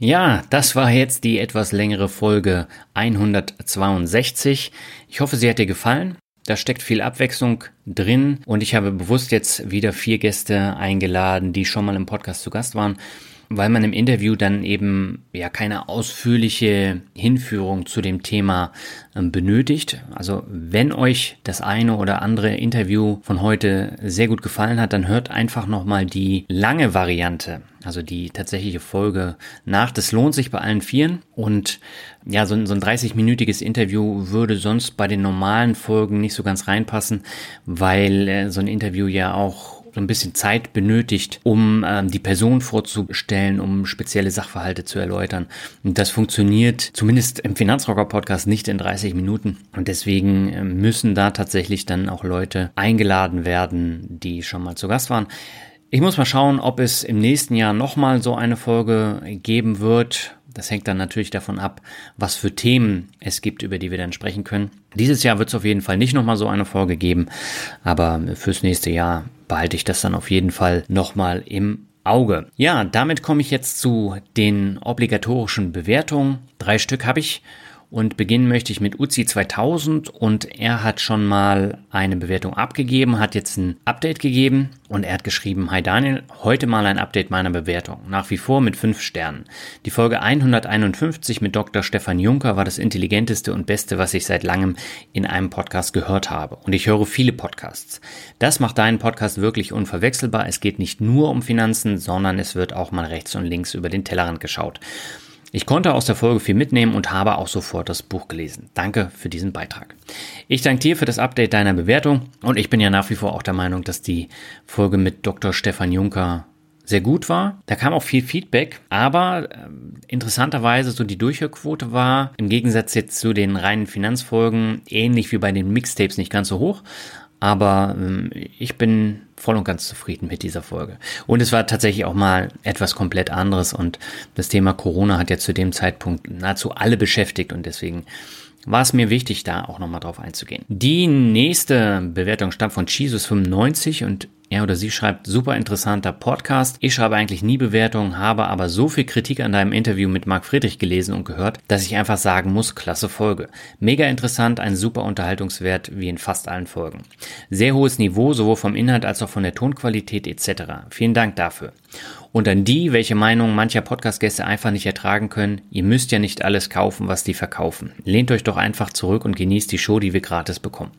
Ja, das war jetzt die etwas längere Folge 162. Ich hoffe, sie hat dir gefallen. Da steckt viel Abwechslung drin und ich habe bewusst jetzt wieder vier Gäste eingeladen, die schon mal im Podcast zu Gast waren weil man im Interview dann eben ja keine ausführliche Hinführung zu dem Thema ähm, benötigt. Also wenn euch das eine oder andere Interview von heute sehr gut gefallen hat, dann hört einfach nochmal die lange Variante, also die tatsächliche Folge nach. Das lohnt sich bei allen Vieren und ja, so ein, so ein 30-minütiges Interview würde sonst bei den normalen Folgen nicht so ganz reinpassen, weil äh, so ein Interview ja auch so ein bisschen Zeit benötigt, um ähm, die Person vorzustellen, um spezielle Sachverhalte zu erläutern. Und das funktioniert zumindest im Finanzrocker Podcast nicht in 30 Minuten. Und deswegen äh, müssen da tatsächlich dann auch Leute eingeladen werden, die schon mal zu Gast waren. Ich muss mal schauen, ob es im nächsten Jahr nochmal so eine Folge geben wird. Das hängt dann natürlich davon ab, was für Themen es gibt, über die wir dann sprechen können. Dieses Jahr wird es auf jeden Fall nicht nochmal so eine Folge geben, aber fürs nächste Jahr behalte ich das dann auf jeden Fall nochmal im Auge. Ja, damit komme ich jetzt zu den obligatorischen Bewertungen. Drei Stück habe ich Und beginnen möchte ich mit Uzi 2000 und er hat schon mal eine Bewertung abgegeben, hat jetzt ein Update gegeben und er hat geschrieben, Hi Daniel, heute mal ein Update meiner Bewertung. Nach wie vor mit 5 Sternen. Die Folge 151 mit Dr. Stefan Juncker war das intelligenteste und beste, was ich seit langem in einem Podcast gehört habe. Und ich höre viele Podcasts. Das macht deinen Podcast wirklich unverwechselbar. Es geht nicht nur um Finanzen, sondern es wird auch mal rechts und links über den Tellerrand geschaut. Ich konnte aus der Folge viel mitnehmen und habe auch sofort das Buch gelesen. Danke für diesen Beitrag. Ich danke dir für das Update deiner Bewertung und ich bin ja nach wie vor auch der Meinung, dass die Folge mit Dr. Stefan Juncker sehr gut war. Da kam auch viel Feedback, aber äh, interessanterweise so die Durchhörquote war im Gegensatz jetzt zu den reinen Finanzfolgen ähnlich wie bei den Mixtapes nicht ganz so hoch. Aber ähm, ich bin voll und ganz zufrieden mit dieser Folge. Und es war tatsächlich auch mal etwas komplett anderes und das Thema Corona hat ja zu dem Zeitpunkt nahezu alle beschäftigt und deswegen war es mir wichtig, da auch nochmal drauf einzugehen. Die nächste Bewertung stammt von Jesus95 und er oder sie schreibt, super interessanter Podcast. Ich schreibe eigentlich nie Bewertungen, habe aber so viel Kritik an deinem Interview mit Marc Friedrich gelesen und gehört, dass ich einfach sagen muss, klasse Folge. Mega interessant, ein super Unterhaltungswert wie in fast allen Folgen. Sehr hohes Niveau, sowohl vom Inhalt als auch von der Tonqualität etc. Vielen Dank dafür. Und an die, welche Meinungen mancher Podcast-Gäste einfach nicht ertragen können, ihr müsst ja nicht alles kaufen, was die verkaufen. Lehnt euch doch einfach zurück und genießt die Show, die wir gratis bekommen.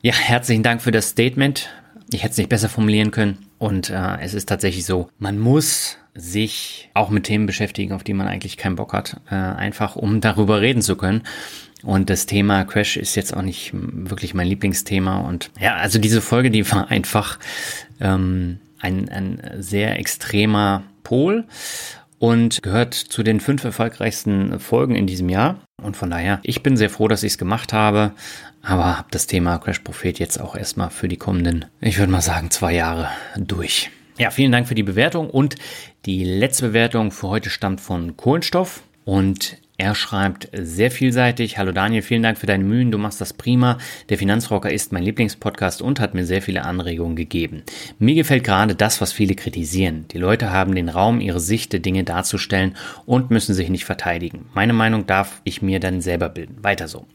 Ja, herzlichen Dank für das Statement. Ich hätte es nicht besser formulieren können. Und äh, es ist tatsächlich so, man muss sich auch mit Themen beschäftigen, auf die man eigentlich keinen Bock hat, äh, einfach um darüber reden zu können. Und das Thema Crash ist jetzt auch nicht wirklich mein Lieblingsthema. Und ja, also diese Folge, die war einfach ähm, ein, ein sehr extremer Pol und gehört zu den fünf erfolgreichsten Folgen in diesem Jahr. Und von daher, ich bin sehr froh, dass ich es gemacht habe, aber habe das Thema Crash Prophet jetzt auch erstmal für die kommenden, ich würde mal sagen, zwei Jahre durch. Ja, vielen Dank für die Bewertung und die letzte Bewertung für heute stammt von Kohlenstoff und er schreibt sehr vielseitig. Hallo Daniel, vielen Dank für deine Mühen. Du machst das prima. Der Finanzrocker ist mein Lieblingspodcast und hat mir sehr viele Anregungen gegeben. Mir gefällt gerade das, was viele kritisieren. Die Leute haben den Raum, ihre Sicht der Dinge darzustellen und müssen sich nicht verteidigen. Meine Meinung darf ich mir dann selber bilden. Weiter so.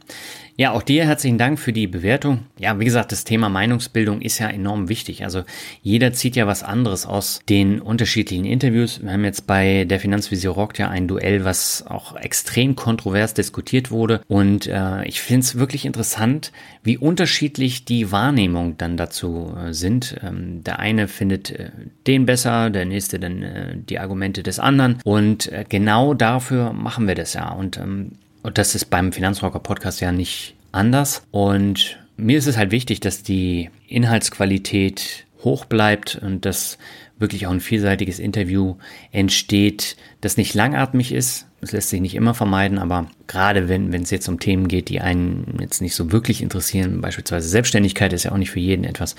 Ja, auch dir herzlichen Dank für die Bewertung. Ja, wie gesagt, das Thema Meinungsbildung ist ja enorm wichtig. Also jeder zieht ja was anderes aus den unterschiedlichen Interviews. Wir haben jetzt bei der Finanzvisier rockt ja ein Duell, was auch extrem kontrovers diskutiert wurde. Und äh, ich finde es wirklich interessant, wie unterschiedlich die Wahrnehmungen dann dazu äh, sind. Ähm, der eine findet äh, den besser, der nächste dann äh, die Argumente des anderen. Und äh, genau dafür machen wir das ja. Und ähm, und das ist beim Finanzrocker Podcast ja nicht anders. Und mir ist es halt wichtig, dass die Inhaltsqualität hoch bleibt und dass wirklich auch ein vielseitiges Interview entsteht, das nicht langatmig ist. Das lässt sich nicht immer vermeiden, aber gerade wenn es jetzt um Themen geht, die einen jetzt nicht so wirklich interessieren, beispielsweise Selbstständigkeit ist ja auch nicht für jeden etwas,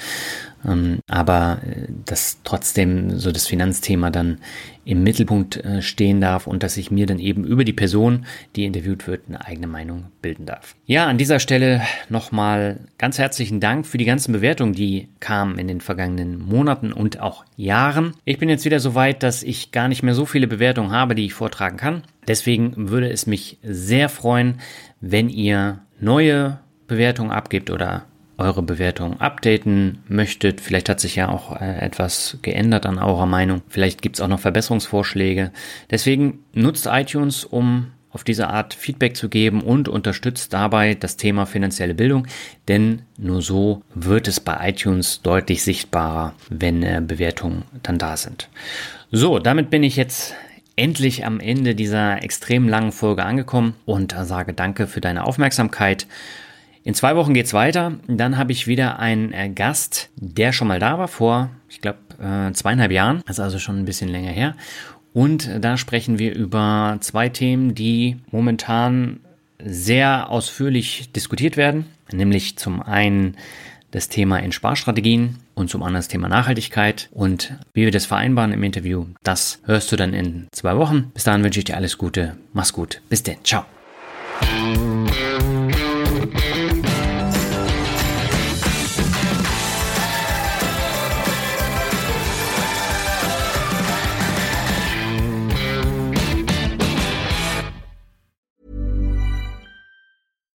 aber äh, dass trotzdem so das Finanzthema dann im Mittelpunkt äh, stehen darf und dass ich mir dann eben über die Person, die interviewt wird, eine eigene Meinung bilden darf. Ja, an dieser Stelle nochmal ganz herzlichen Dank für die ganzen Bewertungen, die kamen in den vergangenen Monaten und auch Jahren. Ich bin jetzt wieder so weit, dass ich gar nicht mehr so viele Bewertungen habe, die ich vortragen kann. Deswegen würde es mich sehr freuen, wenn ihr neue Bewertungen abgibt oder eure Bewertung updaten möchtet. Vielleicht hat sich ja auch äh, etwas geändert an eurer Meinung. Vielleicht gibt es auch noch Verbesserungsvorschläge. Deswegen nutzt iTunes, um auf diese Art Feedback zu geben und unterstützt dabei das Thema finanzielle Bildung, denn nur so wird es bei iTunes deutlich sichtbarer, wenn äh, Bewertungen dann da sind. So, damit bin ich jetzt endlich am Ende dieser extrem langen Folge angekommen und sage danke für deine Aufmerksamkeit. In zwei Wochen geht's weiter. Dann habe ich wieder einen äh, Gast, der schon mal da war vor, ich glaube, äh, zweieinhalb Jahren. Das ist also schon ein bisschen länger her. Und da sprechen wir über zwei Themen, die momentan sehr ausführlich diskutiert werden. Nämlich zum einen das Thema in Sparstrategien und zum anderen das Thema Nachhaltigkeit. Und wie wir das vereinbaren im Interview, das hörst du dann in zwei Wochen. Bis dahin wünsche ich dir alles Gute. Mach's gut. Bis denn. Ciao.